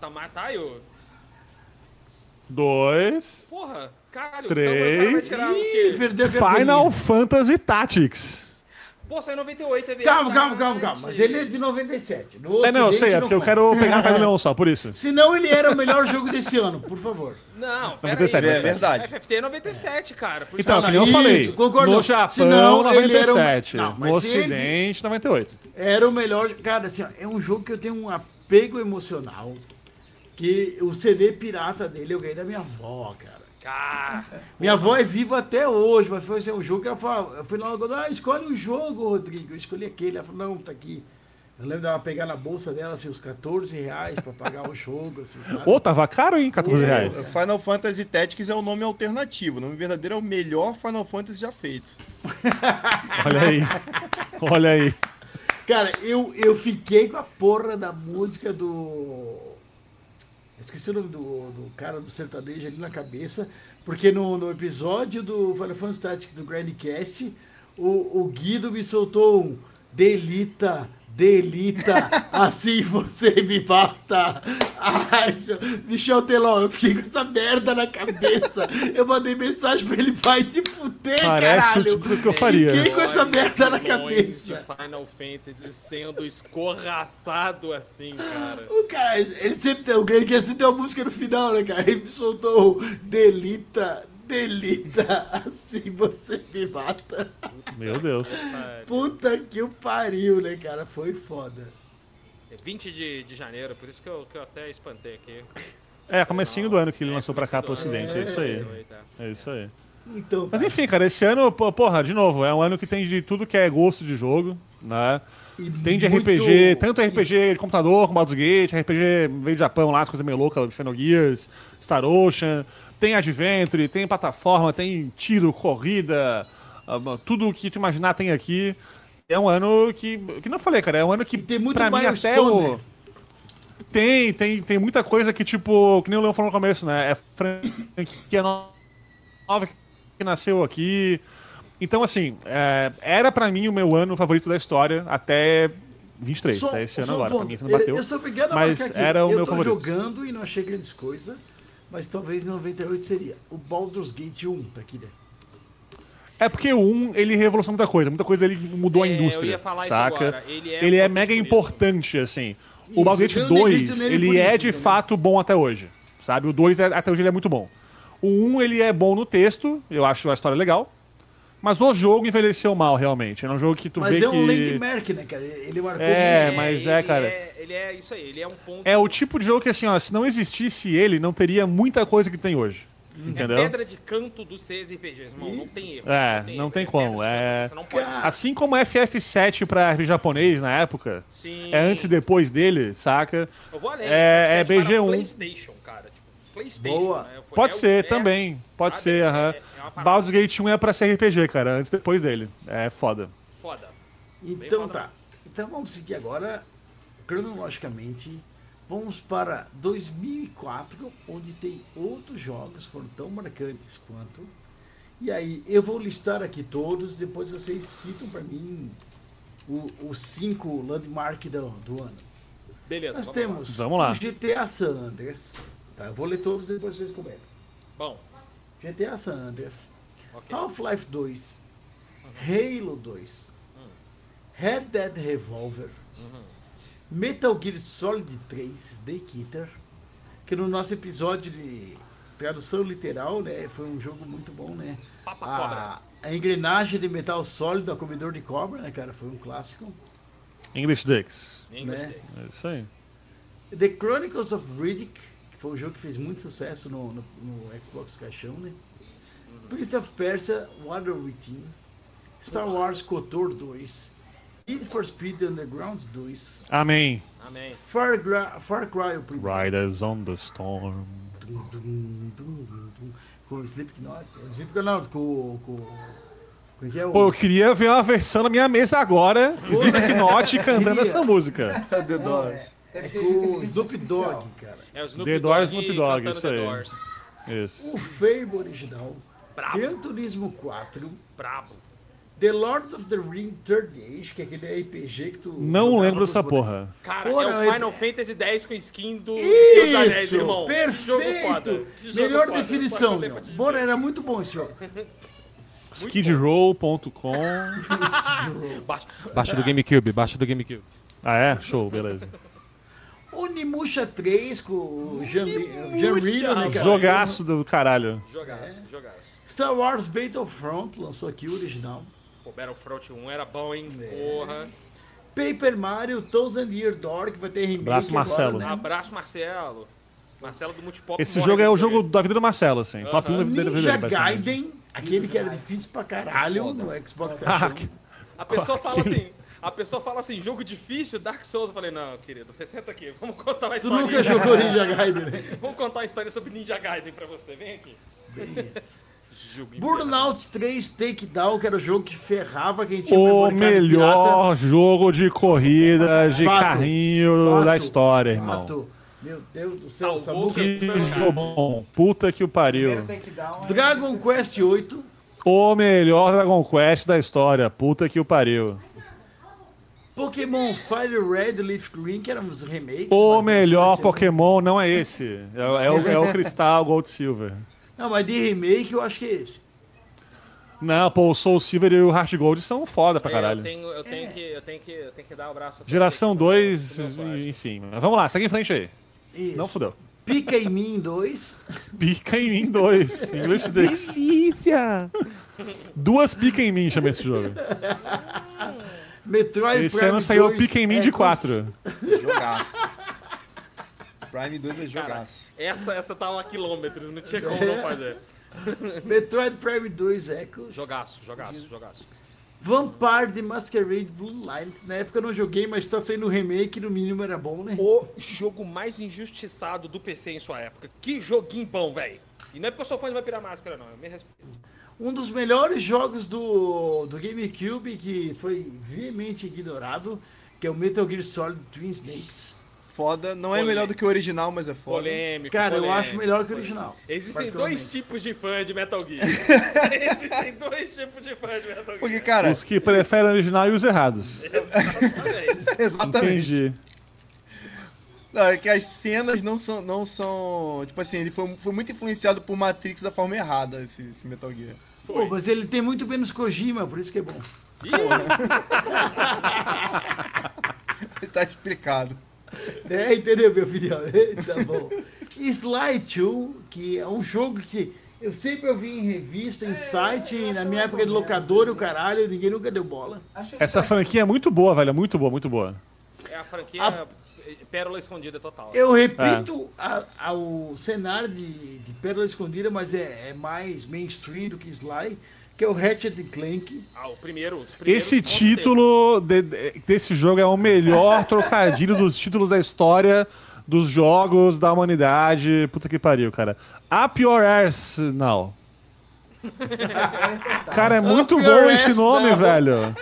Tamatayo. Dois. Porra, caralho. Três. Então, cara vai tirar o Ih. Final Fantasy Tactics. Pô, saiu em 98, é Calma, verdade. calma, calma, calma. Mas ele é de 97. No É, não, eu sei, é porque eu quero pegar a pé do Leon só, por isso. Senão ele era o melhor jogo desse ano, por favor. Não, pera 97, aí. É verdade. FFT é 97, cara. Por Então, isso que eu Isso, falei. concordo. No Japão, Senão, ele era um- 97. Não, no se Ocidente, 98. Era o melhor. Cara, assim, ó, é um jogo que eu tenho um apego emocional. Que o CD pirata dele eu ganhei da minha avó, cara. Ah, Minha avó é viva até hoje, mas foi assim, um jogo que ela falou, eu fui lá, ah, escolhe um jogo, Rodrigo. Eu escolhi aquele. Ela falou, não, tá aqui. Eu lembro dela pegar na bolsa dela, assim, os 14 reais pra pagar o jogo, assim? Ô, tava caro, hein? 14 É. reais. Final Fantasy Tactics é o nome alternativo. O nome verdadeiro é o melhor Final Fantasy já feito. Olha aí. Olha aí. Cara, eu, eu fiquei com a porra da música do. Esqueci o nome do, do cara do sertanejo ali na cabeça, porque no, no episódio do Final Fantasy Tactics do Grandcast, o, o Guido me soltou um Delita Delita, assim você me mata. Ai, seu... Michel Teló, eu fiquei com essa merda na cabeça. Eu mandei mensagem pra ele, vai te fuder, Parece o caralho. tipo de coisa que eu faria. Fiquei com essa merda na cabeça. Final Fantasy sendo escorraçado assim, cara. O cara, ele sempre tem, ele quer sempre ter uma música no final, né, cara? Ele me soltou o Delita, Delita, assim você me mata. Meu Deus. Puta que o pariu, né, cara? Foi foda. É 20 de, de janeiro, por isso que eu, que eu até espantei aqui. É, comecinho do ano que ele É, lançou pra cá pro ocidente. É isso aí. ano. Tá. É isso aí. Então, Mas enfim, cara, esse ano, porra, de novo, é um ano que tem de tudo que é gosto de jogo, né? E Tem de muito- RPG, tanto RPG de computador como Baldur's Gate, RPG veio do Japão lá, as coisas meio loucas, Xenogears, Star Ocean, tem Adventure, tem plataforma, tem tiro, corrida, ah, tudo o que tu imaginar tem aqui. É um ano que, que não falei, cara, é um ano que E tem muito pra mim até o... né? Tem, tem, tem muita coisa que, tipo, que nem o Leão falou no começo, né? É franquia nova que nasceu aqui. Então, assim, é, era pra mim o meu ano favorito da história até 23, Só- até esse ano um agora. Pra mim, não bateu. Eu, eu sou obrigado a mas aqui. era o eu meu tô favorito. jogando e não achei grandes coisas, mas talvez em 98 seria. O Baldur's Gate 1 tá aqui, né? É porque o 1, ele revolucionou muita coisa. Muita coisa ele mudou É, a eu indústria, ia falar isso saca? agora. Ele é Ele é mega por isso. importante, assim. Isso, o Baldur's Gate tenho um limite 2, nele ele é isso de também. fato bom até hoje, sabe? O 2, é- até hoje, ele é muito bom. O 1, ele é bom no texto, eu acho a história legal. Mas o jogo envelheceu mal, realmente. É um jogo que tu Mas vê é um que... landmark, né, cara? Ele marcou É, muito. mas é, ele cara. É, ele é isso aí, ele é um ponto. É o tipo de jogo que, assim, ó, se não existisse ele, não teria muita coisa que tem hoje. Entendeu? É pedra de canto dos CSRPGs, irmão. Não tem erro. É, não erro, tem é como, é- não Assim como FF7 pra RPG japonês na época, Sim. é antes e depois dele, saca? Eu vou além. É- é F7 para BG1. PlayStation, cara. Tipo, PlayStation. Boa. Né? Pode é ser é, também, pode sabe? ser, É- aham. é uma Baldur's Gate 1 é pra ser RPG, cara, antes e depois dele. É foda. Foda. Então foda tá. Então vamos seguir agora, cronologicamente. Vamos para 2004, onde tem outros jogos que foram tão marcantes quanto. E aí, eu vou listar aqui todos, depois vocês citam para mim os cinco landmark do, do ano. Beleza. Nós vamos temos Vamos lá. o GTA San Andreas. Tá, eu vou ler todos depois vocês comentam. Lá. Bom, GTA San Andreas, ok. Half-Life 2, Halo 2, Red Dead Revolver, Metal Gear Solid 3, Snake Eater, que no nosso episódio de tradução literal, né, foi um jogo muito bom, né? Papa A, Cobra. a engrenagem de metal sólido, a comedor de cobra, né, cara, foi um clássico. English Dicks. English né? Days. É isso aí. The Chronicles of Riddick, foi um jogo que fez muito sucesso no, no, no Xbox Caixão, né? Prince of Persia, Water Within, Star Wars KOTOR 2, Need for Speed Underground 2, Amém. Amém. Far, Gra Far Cry o primeiro. Riders on the Storm. Dum, dum, dum, dum, dum. Com o Slipknot. Slipknot com, com, com que é o... Pô, eu queria ver uma versão na minha mesa agora, Slipknot cantando Queria. essa música. The Doors. Deve é ter gente com o Snoop. Dogg, cara. É o Snoop The Doors, Snoop Dogg, isso aí. Isso. O Fable original. Brabo. Gran Turismo 4. Brabo. The Lords of the Ring Third Age, que é aquele RPG que tu. Não lembro dessa bonecos. porra. Cara, Porra, é é- o Final Fantasy X com skin do dos Anéis, Isso, irmão. Que Jogo foda. perfeito. Melhor foda. definição, meu. Bora, era muito bom esse jogo. Skidrow.com. Baixa, baixa do GameCube, baixa do GameCube. Ah, é? Show, beleza. Onimusha 3 com o Jean, Jean Reno, né, cara? Jogaço do caralho. Jogaço, jogaço. Star Wars Battlefront lançou aqui o original. Pô, Battlefront 1 era bom, hein? Porra. Paper Mario Thousand Year Door, que vai ter remake Abraço, agora, Marcelo. né? Abraço, Marcelo. Marcelo do Multipop. Esse jogo é o jogo da vida do Marcelo, assim. Top 1 da vida Ninja dele, basicamente. Gaiden, aquele que era difícil pra caralho no Xbox Ah, A pessoa fala assim. A pessoa fala assim, jogo difícil, Dark Souls. Eu falei, não, querido, senta aqui, vamos contar uma Tu história. nunca jogou Ninja Gaiden, né? Vamos contar uma história sobre Ninja Gaiden pra você, vem aqui. Jogo Burnout 3 Takedown, que era o jogo que ferrava quem tinha O melhor jogo de corrida de Fato. carrinho Fato. da história, pirata. irmão. Fato. Meu Deus do céu, Samuca. Que jogo bom. Puta que o pariu. é Dragon. Quest 8, O melhor Dragon Quest da história. Puta que o pariu. Pokémon Fire Red, Leaf Green, que eram uns remakes. O melhor Pokémon não é esse. É, o- é o, é o Cristal Gold Silver. Não, mas de remake eu acho que é esse. Não, pô, o Soul Silver e o Heart Gold são foda pra É, caralho. Eu tenho, eu tenho que, eu tenho que, eu tenho que dar o braço. Geração pro meu- 2, pro meu Flash. enfim. Mas Vamos lá, segue em frente aí. Isso. Senão fudeu. Pica em mim 2. Pica em mim 2. English Dicks. Delícia! Duas pica em mim chama esse jogo. Metroid Esse Prime ano saiu 2, pica em mim de Echoes. 4. Jogaço. Prime 2 é jogaço. Essa, essa tava a quilômetros, não tinha como não fazer. Metroid Prime 2 Echoes. Jogaço, jogaço, jogaço. Vampire the Masquerade Blue Lines. Na época eu não joguei, mas tá saindo o remake, no mínimo era bom, né? O jogo mais injustiçado do PC em sua época. Que joguinho bom, velho. E não é porque eu sou fã de Vampira Máscara, não. Eu me respeito. Um dos melhores jogos do, do GameCube que foi veemente ignorado, que é o Metal Gear Solid Twin Snakes. Foda. Não é Polêmico. melhor do que o original, mas é foda. Polêmico. Cara, eu polêmico, acho melhor que o original. Existem dois tipos de fã de Metal Gear. Existem dois tipos de fã de Metal Gear. Porque, cara, Os que preferem o original e os errados. Exatamente. exatamente. Entendi. Não, é que as cenas não são, não são. Tipo assim, ele foi, foi muito influenciado por Matrix da forma errada, esse, esse Metal Gear. Pô, mas ele tem muito menos Kojima, por isso que é bom. Tá explicado. É, entendeu, meu filho? tá bom. Sly 2, que é um jogo que eu sempre ouvi em revista, em site, eu na minha época de locador, o né? caralho, ninguém nunca deu bola. Essa tá- franquia é muito boa, velho. Muito boa, muito boa. É a franquia A- Pérola Escondida total. Eu repito a- a- o cenário de, de Pérola Escondida, mas é, é mais mainstream do que Sly, que é o Ratchet Clank. Ah, o primeiro. os primeiros, Esse título de- de- desse jogo é o melhor trocadilho dos títulos da história dos jogos da humanidade. Puta que pariu, cara. Up Your Arsenal. Cara, é muito Up bom esse nome, velho.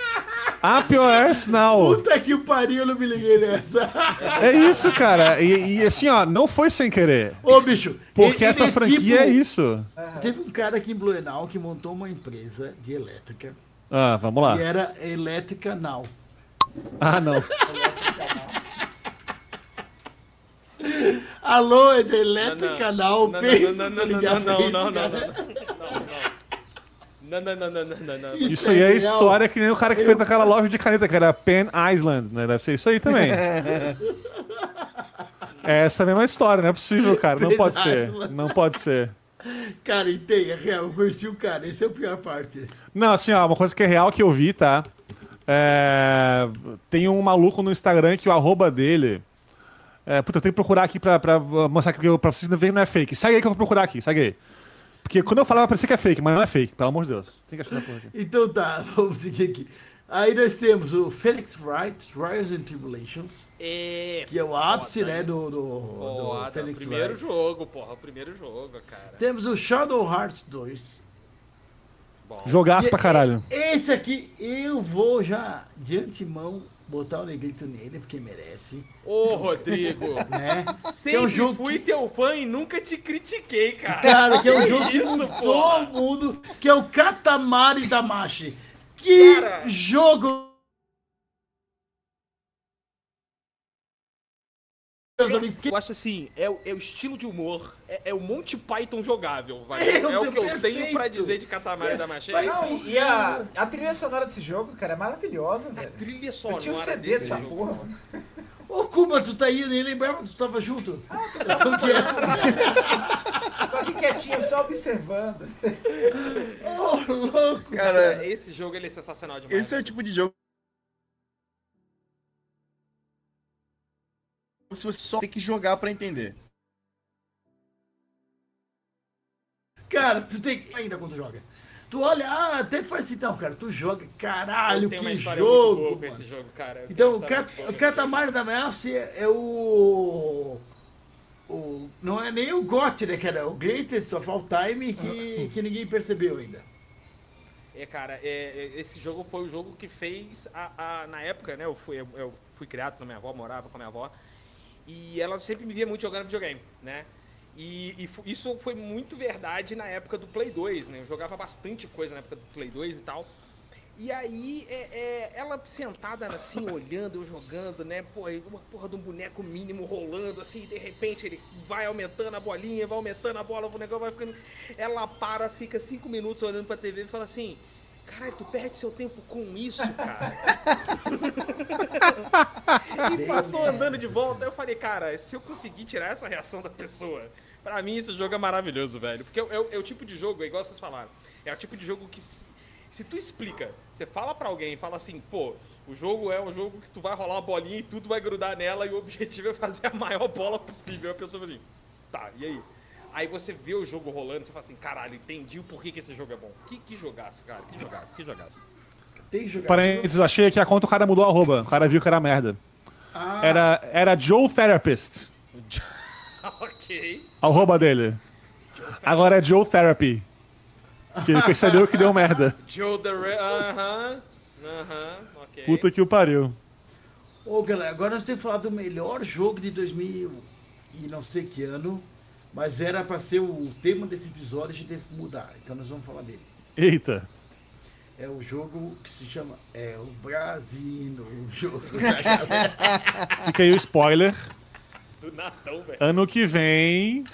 Up Your Arsenal. Puta que o pariu, eu não me liguei nessa. É isso, cara. E, e assim, ó, não foi sem querer. Ô, bicho. Porque ele essa é franquia tipo- é isso. Teve um cara aqui em Blumenau que montou uma empresa de elétrica. Ah, vamos lá. E era Elétrica Now. Ah, não. Alô, é da Elétrica Não, pensa, não, tá não, não, não, Isso, não, não. Não, não, não, não, não, não, não. Isso Isso aí é real. história que nem o cara que fez aquela loja de caneta, que era Pen Island, né? Deve ser isso aí também. É essa mesma história, não é possível, cara. Não pode ser. Não pode ser. Cara, e tem, é real, eu conheci o cara, essa é a pior parte. Não, assim, ó, uma coisa que é real que eu vi, tá? É, Tem um maluco no Instagram que o arroba dele. É, puta, eu tenho que procurar aqui pra, pra mostrar que pra vocês verem não é fake. Segue aí que eu vou procurar aqui, segue aí. Porque quando eu falar vai parecer que é fake, mas não é fake, pelo amor de Deus. Tem que achar essa porra aqui. Então tá, vamos seguir aqui. Aí nós temos o Felix Wright, Trials and Tribulations, É, que é o ápice, foda, né, do, do, do Foda, Felix primeiro Wright. jogo, porra, o primeiro jogo, cara. Temos o Shadow Hearts 2. Bom. Jogaço pra caralho. Esse aqui eu vou já de antemão botar o negrito nele, porque merece, Ô, Rodrigo, né? sempre um jogo fui que- teu fã e nunca te critiquei, cara. Cara, que é um jogo que Isso, mudou porra. o mundo, que é o Katamari Damashi. Que Cara. jogo! Meus amigos, que- Eu acho assim, é, o- é o estilo de humor, é, é o Monty Python jogável, vai. É, É, o que eu perfeito. tenho pra dizer de Katamari da Machete. Não, e a, a trilha sonora desse jogo, cara, é maravilhosa, A velho. trilha Eu sonora tinha um CD desse dessa jogo. porra, mano. Ô, Kuma, tu tá aí, eu nem lembrava que tu tava junto. Você tão quieto. Tô aqui quietinho, só observando. Ô, louco. Cara, Esse jogo ele é sensacional demais. esse é o tipo de jogo. Se você só tem que jogar pra entender. Cara, tu tem que. Ainda quando tu joga. Tu olha, ah, até faz assim, não, cara, tu joga, caralho, que jogo. esse cara. Eu Então, o Cat- Catamar da Ameaça é o, o. Não é nem o GOT, né, cara? É o Greatest of All Time que, que ninguém percebeu ainda. É, cara, é, é, esse jogo foi o jogo que fez a, a- na época, né? Eu fui, eu, eu fui criado com a minha avó, morava com a minha avó. E ela sempre me via muito jogando videogame, né? E, e isso foi muito verdade na época do Play 2, né? Eu jogava bastante coisa na época do Play 2 e tal. E aí, é, é, ela sentada assim, olhando, eu jogando, né? Pô, uma porra de um boneco mínimo rolando, assim, de repente ele vai aumentando a bolinha, vai aumentando a bola, o boneco vai ficando. Ela para, fica cinco minutos olhando pra TV e fala assim. Caralho, tu perde seu tempo com isso, cara. e passou andando de volta. Eu falei, cara, se eu conseguir tirar essa reação da pessoa, pra mim esse jogo é maravilhoso, velho. Porque é, é- é o tipo de jogo, é igual vocês falaram, é o tipo de jogo que se, se tu explica, você fala pra alguém e fala assim, pô, o jogo é um jogo que tu vai rolar uma bolinha e tudo vai grudar nela e o objetivo é fazer a maior bola possível. A pessoa fala assim, tá, e aí? Aí você vê o jogo rolando e você fala assim, caralho, entendi o porquê que esse jogo é bom. Que, que jogaço, cara, que jogaço, que jogaço. Tem que jogar. Parênteses, achei aqui a conta o cara mudou a arroba. O cara viu que era merda. Ah, Era, era Joe Therapist. ok. A arroba dele. Agora é Joe Therapy. Que ele percebeu que deu merda. Joe the Re... Aham, aham, ok. Puta que o pariu. Ô, galera, agora nós temos que falar do melhor jogo de 2000 e não sei que ano, mas era pra ser o tema desse episódio, a gente teve que mudar. Então nós vamos falar dele. Eita. É o jogo que se chama É o Brasil, o jogo. Fica aí o spoiler. Do Natão, velho. Ano que vem,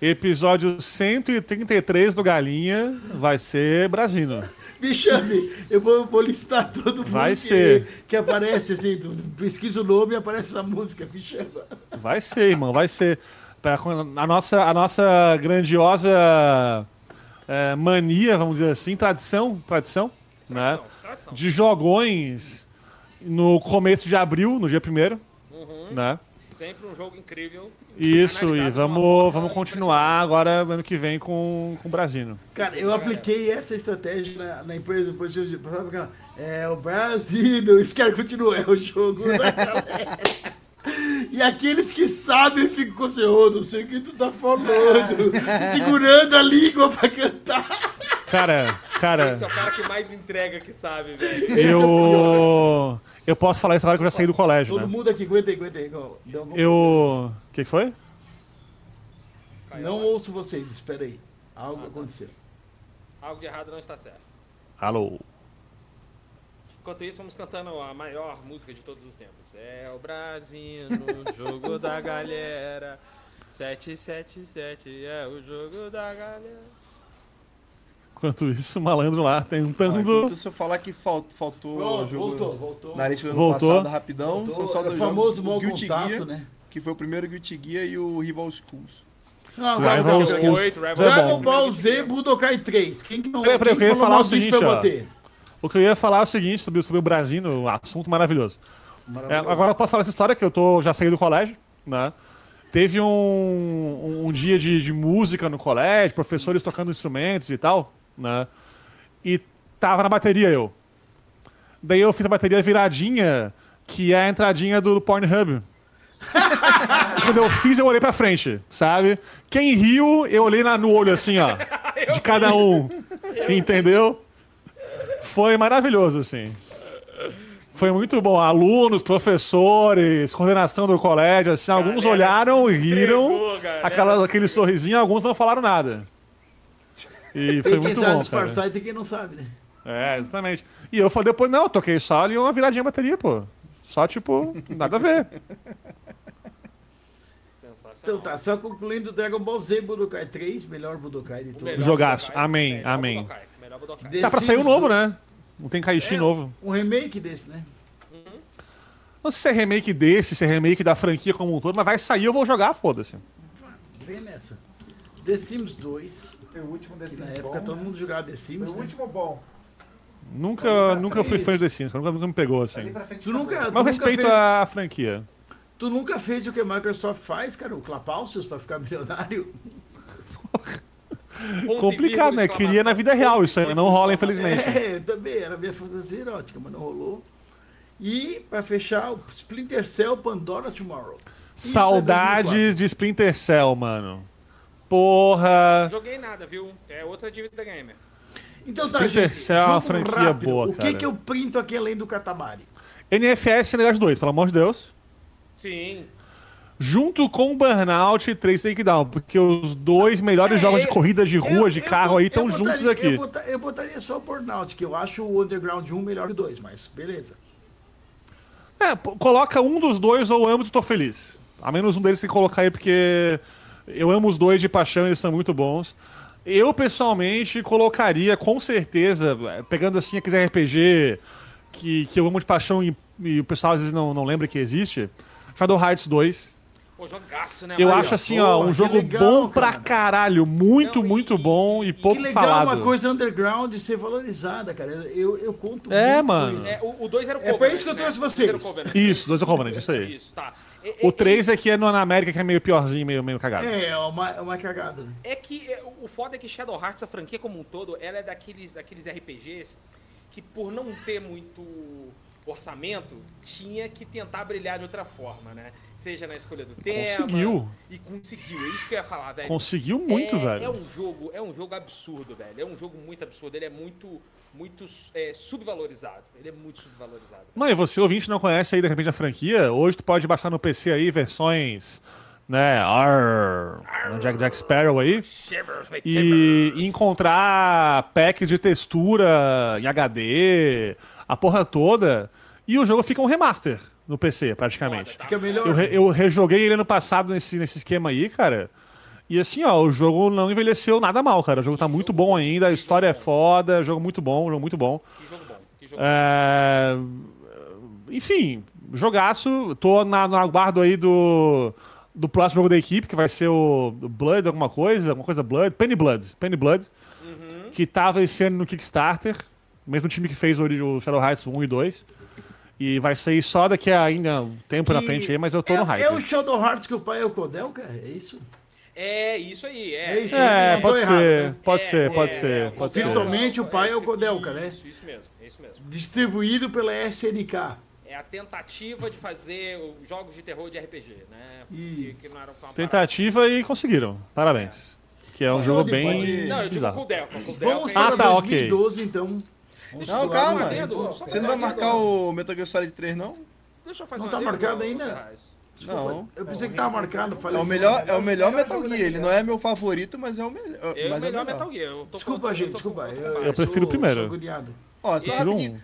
episódio 133 do Galinha vai ser Brasino. Me chame, eu vou, vou listar todo mundo Vai que, ser. que aparece assim, tu pesquisa o nome e aparece essa música, me chama. Vai ser, irmão, vai ser. Pra- A nossa, a nossa grandiosa é, mania, vamos dizer assim, tradição, tradição, né? Tradição, tradição. de jogões no começo de abril, no dia primeiro, né? Sempre um jogo incrível. Isso, e de vamos, vamos continuar agora ano que vem com, com o Brasino. Cara, eu apliquei essa estratégia na, na empresa, depois eu sabe aquela, É o Brasil, os caras continuam, é o jogo da galera. E aqueles que sabem ficam assim, ô, não sei o que tu tá falando, segurando a língua pra cantar. Cara, cara, Esse é o cara que mais entrega que sabe, velho. eu. Eu posso falar isso agora que eu já saí do colégio, Todo né? mundo aqui, aguenta aí, aguenta aí. Eu. O que, que foi? Não ouço vocês, espera aí. Algo aconteceu. Algo de errado não está certo. Alô. Enquanto isso, vamos cantando a maior música de todos os tempos. É o Brasil, jogo da galera. 777 é o jogo da galera. Enquanto isso, o malandro lá Ah, tentando. enquanto se eu falar que fal- faltou Pronto, o jogo voltou, voltou. na lista do ano Voltou. passado, rapidão, Voltou. são só É dois o jogos. famoso O mau Guilty contato, Gear, né? que foi o primeiro Guilty Gear, e o Rival Schools. Não, agora Rival Schools. Dragon. Ball Z Budokai 3. Quem que não Peraí, peraí, eu queria falar o seguinte, pra eu ó. O que eu ia falar é o seguinte sobre, sobre o Brasino, um assunto maravilhoso. É, agora eu posso falar essa história que eu tô, já saí do colégio, né? Teve um, um dia de, de música no colégio, professores tocando instrumentos e tal, né? E tava na bateria eu. Daí eu fiz a bateria viradinha, que é a entradinha do Pornhub. Quando eu fiz, eu olhei pra frente, sabe? Quem riu, eu olhei na- no olho assim, ó. De cada um. Entendeu? Foi maravilhoso, assim. Foi muito bom. Alunos, professores, coordenação do colégio, assim, alguns Galera olharam e riram, entregou, galera. aquela, aquele sorrisinho, alguns não falaram nada. E foi Tem quem muito sabe bom, disfarçar cara. e tem quem não sabe, né? É, exatamente. E eu falei depois, não, eu toquei só ali uma viradinha a bateria, pô. Só, tipo, nada a ver. Então tá, só concluindo Dragon Ball Z Budokai 3, melhor Budokai de todos. Jogaço. Amém, melhor amém. Budokai, Melhor Budokai. The Tá pra sair um novo, né? Não tem Kaishi É, novo. Um remake desse, né? Não sei se é remake desse, se é remake da franquia como um todo, mas vai sair, eu vou jogar, foda-se. Vem nessa. The Sims 2, Foi o último que desses na bom. época todo mundo jogava The Foi Sims, o né? último bom. Nunca, pra nunca fui fã de The Sims, nunca, nunca me pegou, assim. frente Tu acabou. nunca, tu Mas eu respeito fez, a franquia. tu nunca fez o que a Microsoft faz, cara? O Clapalcios pra ficar milionário? E Complicado, né? Queria na vida real, isso aí não rola, infelizmente. É, também, era minha fantasia erótica, mas não rolou. E, pra fechar, o Splinter Cell Pandora Tomorrow. Isso é 2004. Saudades de Splinter Cell, mano. Porra. Não joguei nada, viu? É outra dívida gamer. Então tá, Splinter gente, Cell é uma franquia rápido. boa, O que cara. que eu printo aqui além do Katamari? NFS Negócio 2, pelo amor de Deus. Sim. Junto com o Burnout e 3 Takedown, porque os dois melhores É, jogos de eu- corrida de rua, Eu- de eu carro bot- aí, eu estão botaria- juntos aqui. Eu, bota- eu botaria só o Burnout, que eu acho o Underground 1 melhor que o 2, mas beleza. É, coloca um dos dois ou ambos e tô feliz. A menos um deles tem que colocar aí, porque eu amo os dois de paixão, eles são muito bons. Eu, pessoalmente, colocaria, com certeza, eh, pegando assim aqueles RPG que, que eu amo de paixão e, e o pessoal às vezes não, não lembra que existe, Shadow Hearts 2. Pô, jogaço, né? Eu acho assim, boa, ó, um que jogo legal, bom pra cara. caralho, muito, Não, e- muito bom e e pouco que legal falado. uma coisa underground ser valorizada, cara. Eu, eu conto É, mano. isso. É, o, o 2 era o É pra Covenant, isso que eu né? trouxe O dois vocês. o. Isso, dois do Covenant, isso aí. Isso, tá. É, O é- 3 aqui é no, na América, que é meio piorzinho, meio, meio cagado. É, é uma, é uma cagada. né? É que é, o foda é que Shadow Hearts, a franquia como um todo, ela é daqueles, daqueles RPGs que por não ter muito orçamento, tinha que tentar brilhar de outra forma, né? Seja na escolha do tema. Conseguiu. E conseguiu, é isso que eu ia falar, velho. Conseguiu muito, é, velho. É um jogo, é um jogo absurdo, velho. É um jogo muito absurdo. Ele é muito, muito é, subvalorizado. Ele é muito subvalorizado. Não, e você, ouvinte, não conhece aí de repente a franquia, hoje tu pode baixar no PC aí versões, né, Arr, no Jack Jack Sparrow aí, Shivers, e, e encontrar packs de textura em HD, a porra toda, e o jogo fica um remaster no PC, praticamente. Tá? Fica melhor. Eu, re- eu rejoguei ele ano passado nesse, nesse esquema aí, cara. E assim, ó, o jogo não envelheceu nada mal, cara. O jogo tá muito bom ainda, a história é foda, jogo muito bom, jogo muito bom. Que jogo bom. Que jogo É, Enfim, jogaço. Tô na, no aguardo aí do, do próximo jogo da equipe, que vai ser o Blood, alguma coisa, alguma coisa Blood, Penny Blood, Penny Blood, Uhum. que tava esse ano no Kickstarter, mesmo time que fez o, o Shadow Hearts 1 e 2. E vai sair só daqui a ainda um tempo na E frente aí, mas eu tô no é, hype. É o Shadow Hearts que o pai é o Codel, cara? É isso? É isso aí, é. É isso. É, pode errado, ser, né? pode É, ser, pode é, ser, é, pode ser. Espiritualmente, o pai é o Codel, cara, né? Isso, isso mesmo, é isso mesmo. Distribuído pela SNK. É a tentativa de fazer os jogos de terror de RPG, né? Isso. que não era uma parada- Tentativa e conseguiram. Parabéns. Que é um Pode- jogo pode- bem Não, eu digo Delco, Ah, tá, ok. 2012, então. Deixa Não, calma. um Você não vai marcar o Metal Gear Solid 3, não? Deixa eu fazer Não tá marcado ainda? Ferraz. Não. Eu pensei que tava marcado. É Falei, o melhor, é o melhor melhor Metal Gear. Ele não é meu favorito, mas é o melhor. É o mas é o melhor melhor. Metal Gear. Eu tô Desculpa, gente, desculpa. Eu, Eu prefiro o primeiro. Ó, só rapidinho. um.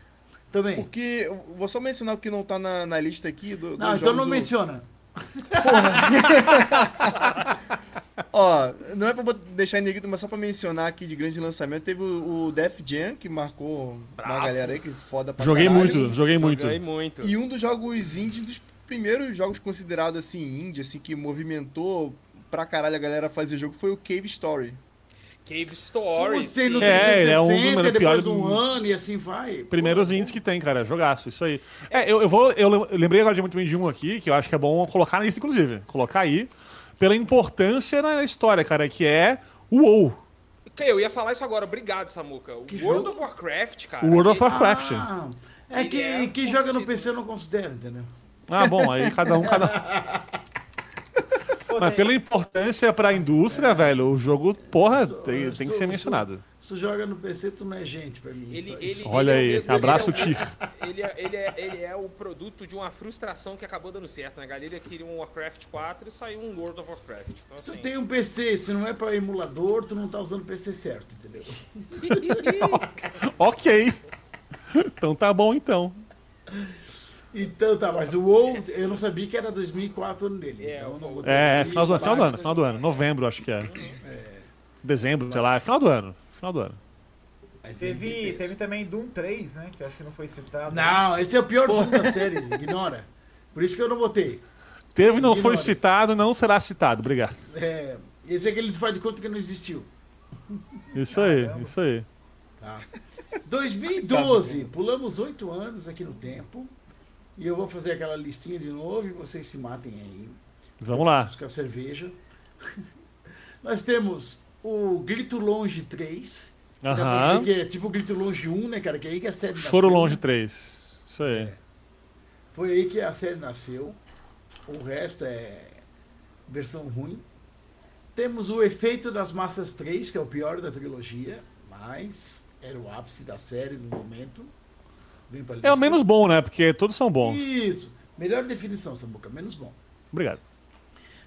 Também. Porque vou só mencionar o que não tá na, na lista aqui do, Não, dos então jogos não do- menciona. Ó, não é pra deixar em negrito, mas só pra mencionar aqui de grande lançamento, teve o, o Def Jam, que marcou Brabo. uma galera aí que foda pra Joguei caralho. muito, joguei muito. Joguei muito. E um dos jogos indie, dos primeiros jogos considerados assim, indie, assim, que movimentou pra caralho a galera fazer jogo, foi o Cave Story. Cave Stories. Você no sim. É, ele é um 360, número depois pior de um do- ano e assim vai. Primeiros Pô, indies que tem, cara. Jogaço, isso aí. É, eu, eu vou. Eu lem- eu lembrei agora de muito bem de um aqui, que eu acho que é bom colocar lista, inclusive. Colocar aí. Pela importância na história, cara, que é o WoW. Eu ia falar isso agora. Obrigado, Samuca. O Que World jogo? of Warcraft, cara. O World of ele- Warcraft. Ah, é que é quem joga no. PC não considera, entendeu? Ah, bom, aí cada um, cada Pô, Mas pela importância pra indústria, velho, o jogo, porra, Sou- tem, tem que ser mencionado. Se tu joga no PC, tu não é gente pra mim. Ele, ele, isso. Olha ele é aí, mesmo- abraço é o Tiff. Ele é, ele, é, ele é o produto de uma frustração que acabou dando certo, né? A galera queria um Warcraft 4 e saiu um World of Warcraft. Então, Se tu assim, tem um PC, se não é pra emulador, tu não tá usando o PC certo, entendeu? Ok. Então tá bom, então. Então tá, mas o WoW, eu não sabia que era 2004 o ano dele. É, então não É, final do, ano, final do ano, final do ano. Novembro, acho que é. Dezembro, sei lá. é Final do ano. Final do ano. Mas Teve, teve também Doom 3, né? Que eu acho que não foi citado. Não, esse é o pior Doom da série, ignora. Por isso que eu não botei. Teve e não foi Ignora. citado, não será citado. Obrigado. É, esse é aquele que faz de conta que não existiu. Isso aí, Caramba. isso aí. Tá. 2012, pulamos oito anos aqui no tempo. E eu vou fazer aquela listinha de novo e vocês se matem aí. Vamos lá. Buscar cerveja. Nós temos o Grito Longe 3. Dá pra Aham. que é tipo o Grito Longe 1, né, cara? Que é aí que a série Choro nasceu. Longe 3. Isso aí. Foi aí que a série nasceu. O resto é versão ruim. Temos o Efeito das Massas 3, que é o pior da trilogia, mas era o ápice da série no momento. É o menos bom, né? Porque todos são bons. Isso. Melhor definição, Samuca. Menos bom. Obrigado.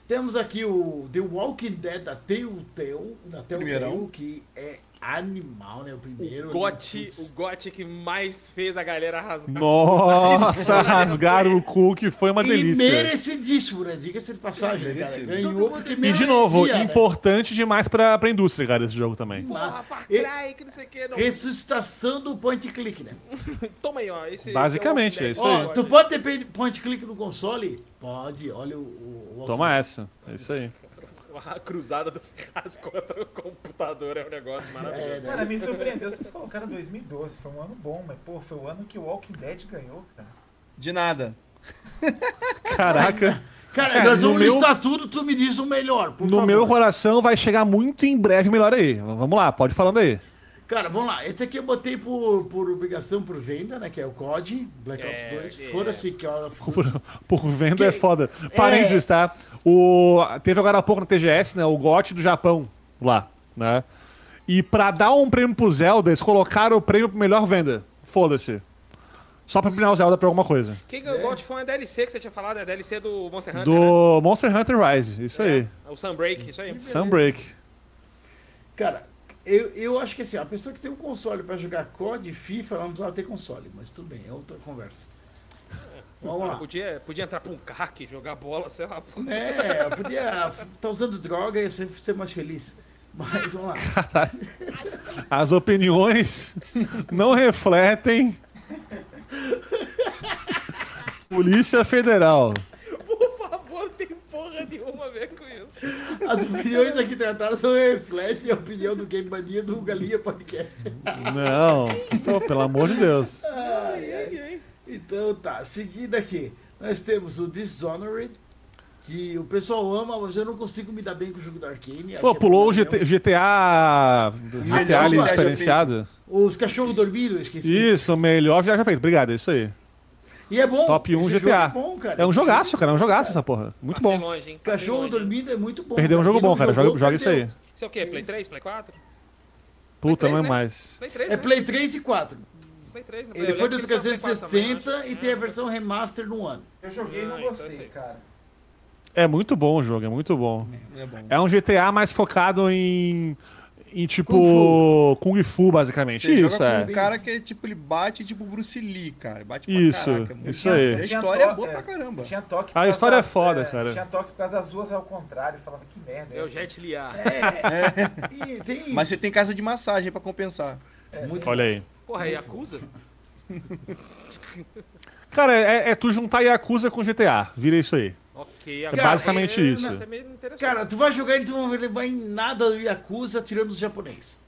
Temos aqui o The Walking Dead da Telltale, da Telltale que é animal, né? O primeiro. O gote, Putz. o gote que mais fez a galera rasgar. Nossa, rasgaram o cu, que foi uma E delícia. merecidíssimo, né? Diga-se de passagem, né, cara. Ganhou porque E merecia, de novo, né? importante demais pra, pra indústria, cara, esse jogo também. Porra, Far E- Cry, que não sei o que. Não. Ressuscitação do point click, né? Toma aí, ó. Esse, Basicamente, esse é isso o- aí. Ó, tu pode ter point click no console? Pode, olha o. o, o Toma essa. É isso aí. A cruzada do Ferraz contra o computador é um negócio maravilhoso. É, né? Cara, me surpreendeu. Vocês colocaram 2012. Foi um ano bom, mas, pô, foi o ano que o Walking Dead ganhou, cara. De nada. Caraca. Cara, nós no vamos meu- listar tudo, tu me diz o melhor, por No favor. meu coração vai chegar muito em breve melhor aí. Vamos lá, pode ir falando aí. Cara, vamos lá. Esse aqui eu botei por, por obrigação por venda, né? Que é o COD, Black Ops É, 2. é. Foda-se que ela. Por, por venda é Que- foda. Parênteses, tá? O, teve agora há pouco na TGS, né? O GOT do Japão lá, né? E pra dar um prêmio pro Zelda, eles colocaram o prêmio pro melhor venda. Foda-se. Só pra premiar o Zelda pra alguma coisa. Quem ganhou o GOT foi uma DLC que você tinha falado, é a DLC do Monster Hunter, né? Do Monster Hunter Rise, isso aí. É, o Sunbreak, isso aí. Sunbreak. Cara, eu, eu acho que assim, a pessoa que tem um console pra jogar COD e FIFA, ela não precisava ter console, mas tudo bem, é outra conversa. Vamos lá. Podia, podia entrar pra um CAC, jogar bola, sei lá. pô. É, podia estar usando droga e ser, ser mais feliz. Mas vamos lá. As opiniões não refletem. Polícia Federal. Por favor, não tem porra nenhuma a ver com isso. As opiniões aqui tratadas não refletem a opinião do Game Mania do Galinha Podcast. Não, pô, pelo amor de Deus. Ai, ai. Então tá, seguindo aqui, nós temos o Dishonored, que o pessoal ama, mas eu não consigo me dar bem com o jogo da Arkane. Pô, é pulou o. GTA. GTA GTA diferenciado. Os cachorros dormindo, esqueci. Isso, melhor já feito. Obrigado, é isso aí. E é bom. Top 1 esse GTA. jogo É, bom, cara. É um jogaço, cara. É um jogaço essa porra. Muito Passei bom. longe, hein? Passei Cachorro longe. dormindo é muito bom. Perdeu um jogo bom, cara. jogou, Joga, joga isso aí. Isso é o quê? Play 3, Play 4? Puta, Play não é né? mais. Play 3, É né? Play 3 e 4. Play 3, né? Ele Eu foi do que ele saiu no Play 4 também, 360 acho. e tem a Ah, versão remaster no ano. Eu joguei e Ah, não então gostei, cara. É muito bom o jogo, é muito bom. É bom. É um GTA mais focado em. Em tipo. Kung Kung Fu, basicamente. Você isso, joga é. um cara que é tipo, ele bate tipo Bruce Lee, cara. Bate pra Isso, caraca. é isso aí. A história é boa é, pra caramba. Tinha toque A história é foda, cara. Tinha toque por causa das ruas ao contrário. Falava, que merda. É o? Jet Li. É. E tem Mas você tem casa de massagem pra compensar. muito Olha aí. Porra, é Yakuza? Cara, é, é tu juntar Yakuza com GTA. Vira isso aí. É basicamente isso. Isso é. Cara, tu vai jogar e tu não vai levar em nada do Yakuza tirando os japoneses.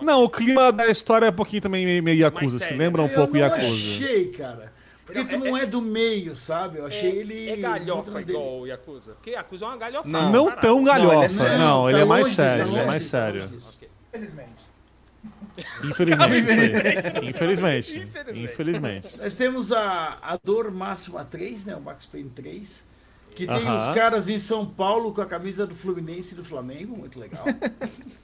Não, o clima da história é um pouquinho também meio, meio Yakuza, se lembra um eu pouco não Yakuza. achei, cara. Porque Não, tu é- não é do meio, sabe? Eu achei é, ele. É galhofa igual o Yakuza. Porque Yakuza é uma galhofa. Não. Não tão galhofa, Não, ele é não, ele tá é mais longe sério, tá ele é mais tá sério. disso. Infelizmente. Infelizmente. Infelizmente. Infelizmente. Infelizmente. Nós temos a, a Dor Máxima 3, né? O Max Payne 3. Que tem Aham. os caras em São Paulo com a camisa do Fluminense e do Flamengo, muito legal.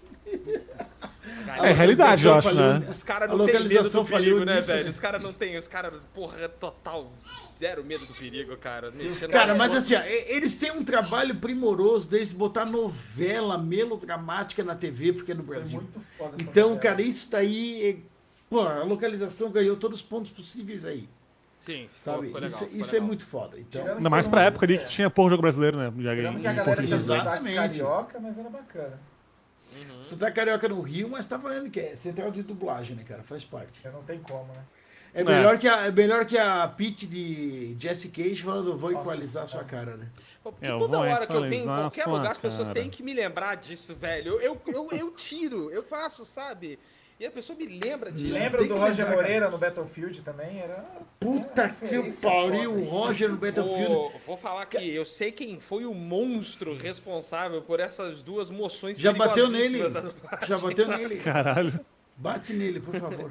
É realidade, eu acho, né? Os caras A não têm medo localização do perigo, né, nisso, velho? né? Os caras não têm, os caras, porra, total, zero medo do perigo, cara. Cara, mas assim, ó, eles têm um trabalho primoroso desde botar novela melodramática na TV, porque é no Brasil. muito foda essa Então, cara, isso daí. é- Pô, a localização ganhou todos os pontos possíveis aí, Sim, sabe? legal, isso isso é muito foda. Então, Tirando Ainda mais pra época ali que tinha pouco jogo brasileiro, né? Já em, que a galera sotaque Exatamente. carioca, mas era bacana. Você tá carioca no Rio, mas tá falando que é central de dublagem, né, cara? Faz parte. Não tem como, né? É É. melhor, Que, a, é melhor que a Pete de Jesse Cage falando, vou Nossa, equalizar sua é. cara, né? Porque É, eu toda hora que eu venho em qualquer lugar, as pessoas cara. têm que me lembrar disso, velho. Eu, eu, eu, eu tiro, eu faço, sabe? E a pessoa me lembra disso. Lembra do Roger lembrar, Moreira no Battlefield também? Era. Puta É, que referência pariu, o. Roger no Battlefield. Vou, vou falar que eu sei quem foi o monstro responsável por essas duas moções Já bateu nele? Já bateu nele. Caralho. Bate nele, por favor.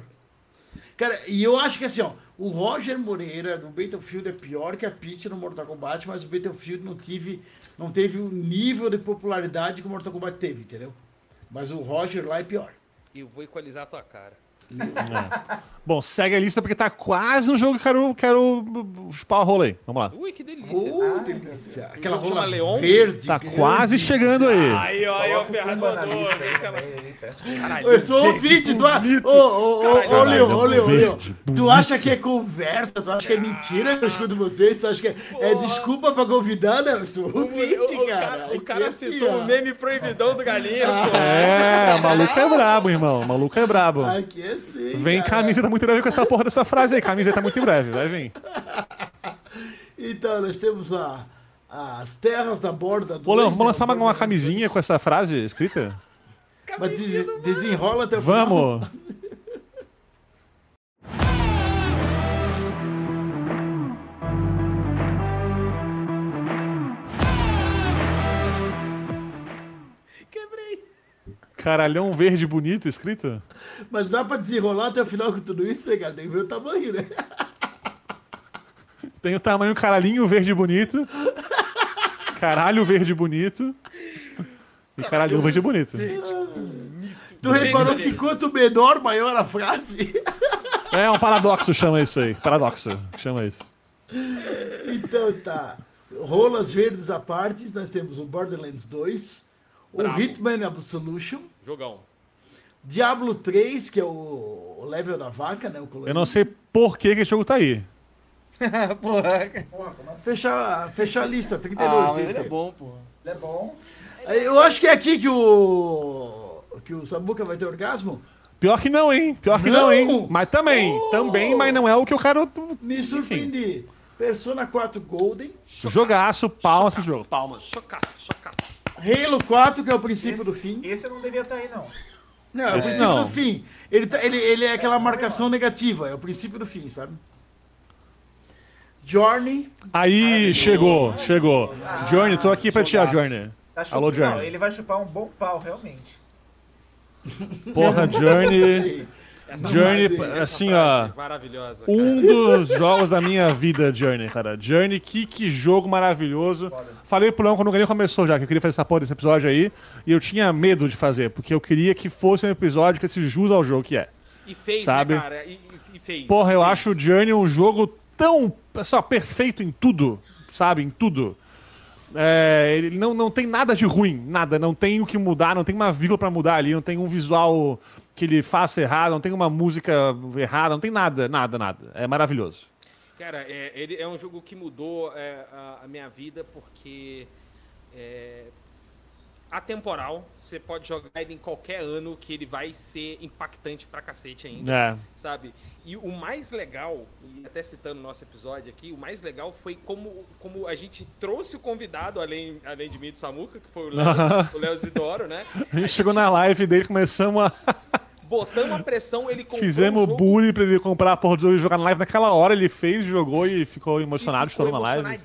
Cara, e eu acho que assim, ó, o Roger Moreira no Battlefield é pior que a Peach no Mortal Kombat, mas o Battlefield não teve, não teve o nível de popularidade que o Mortal Kombat teve, entendeu? Mas o Roger lá é pior. Eu vou equalizar a tua cara. Bom, segue a lista porque tá quase no jogo que eu quero, quero chupar a rola aí. Vamos lá. Ui, que delícia. Oh, delícia. Aquela rola Leon? verde. Tá grande. quase chegando aí. Aí, ó, aí, ó, o o na mandou. Caralho. Eu sou ouvinte, tu, a- ô, ô, ô, ô, Leon, ô, Leon, Leon, tu acha que é conversa, tu acha que é mentira que eu escuto vocês, tu acha que é, é desculpa pra convidar, né? Eu sou O, ouvinte, o- o cara. o cara assim, citou o meme proibidão do galinha, pô. É, o maluco é brabo, irmão. O maluco é brabo. Aqui é sim, Vem cara. camiseta muito em breve com essa porra dessa frase aí. Camiseta muito em breve, vai vir. Então, nós temos a, as terras da borda do. Vamos lançar uma, uma camisinha com essa frase escrita? Mas des- desenrola até o final. Vamos! Caralhão verde bonito escrito? Mas dá pra desenrolar até o final com tudo isso, né, cara? Tem que ver o tamanho, né? Tem o tamanho caralhinho verde bonito. Caralho verde bonito. E caralho verde bonito. Tu reparou que quanto menor, maior a frase? É um paradoxo, chama isso aí. Paradoxo, chama isso. Então tá. Rolas verdes à parte, nós temos o Borderlands 2, Bravo. o Hitman Absolution, Jogão. Diablo 3, que é o, o level da vaca, né? O Eu não sei por que, esse jogo tá aí. porra. Assim? Fechar, fechar a lista, 32. Ah, mas ele é bom, porra. Ele é bom. Eu acho que é aqui que o. que o Samuca vai ter orgasmo. Pior que não, hein? Pior que não, Não! hein? Mas também, Oh! também, mas não é o que eu quero. Me surpreendi. Persona 4 Golden, Jogaço, palmas pro jogo. Palmas. Chocaço, chocaço. Halo 4, que é o princípio Esse, do fim. esse não devia estar aí, não. Não, é o princípio não. do fim. Ele, tá- ele, ele é aquela marcação negativa, é o princípio do fim, sabe? Journey, Aí, chegou, chegou. Journey, tô aqui pra ti, a jogaço. Journey. Tá chup- Alô, Não, Journey. ele vai chupar um bom pau, realmente. Porra, Journey. Essa Journey, frase- assim, ó. Maravilhosa. Um dos jogos da minha vida, Journey, cara. Journey, que, que jogo maravilhoso. Falei pro Leão quando o Galinho começou já, que eu queria fazer essa porra desse episódio aí. E eu tinha medo de fazer, porque eu queria que fosse um episódio que esse jus ao jogo que é. E fez, Sabe? né, cara? E, e- fez. Porra, eu fez. acho o Journey um jogo tão, só, perfeito em tudo, sabe? Em tudo. É, ele não, não tem nada de ruim, nada. Não tem o que mudar, não tem uma vírgula pra mudar ali, não tem um visual que ele faça errado, não tem uma música errada, não tem nada, nada, nada. É maravilhoso. Cara, é, ele é um jogo que mudou é, a, a minha vida porque é atemporal. Você pode jogar ele em qualquer ano que ele vai ser impactante pra cacete ainda, É. sabe? E o mais legal, e até citando o nosso episódio aqui, o mais legal foi como, como a gente trouxe o convidado, além, além de mim e do Samuca, que foi o Léo, o Léo Zidoro, né? A gente chegou na live dele, começamos a. Botamos a pressão, ele comprou Fizemos um jogo bullying pra ele comprar a porra do jogo e jogar na live naquela hora. Ele fez, jogou e ficou e emocionado, ficou estourou na live.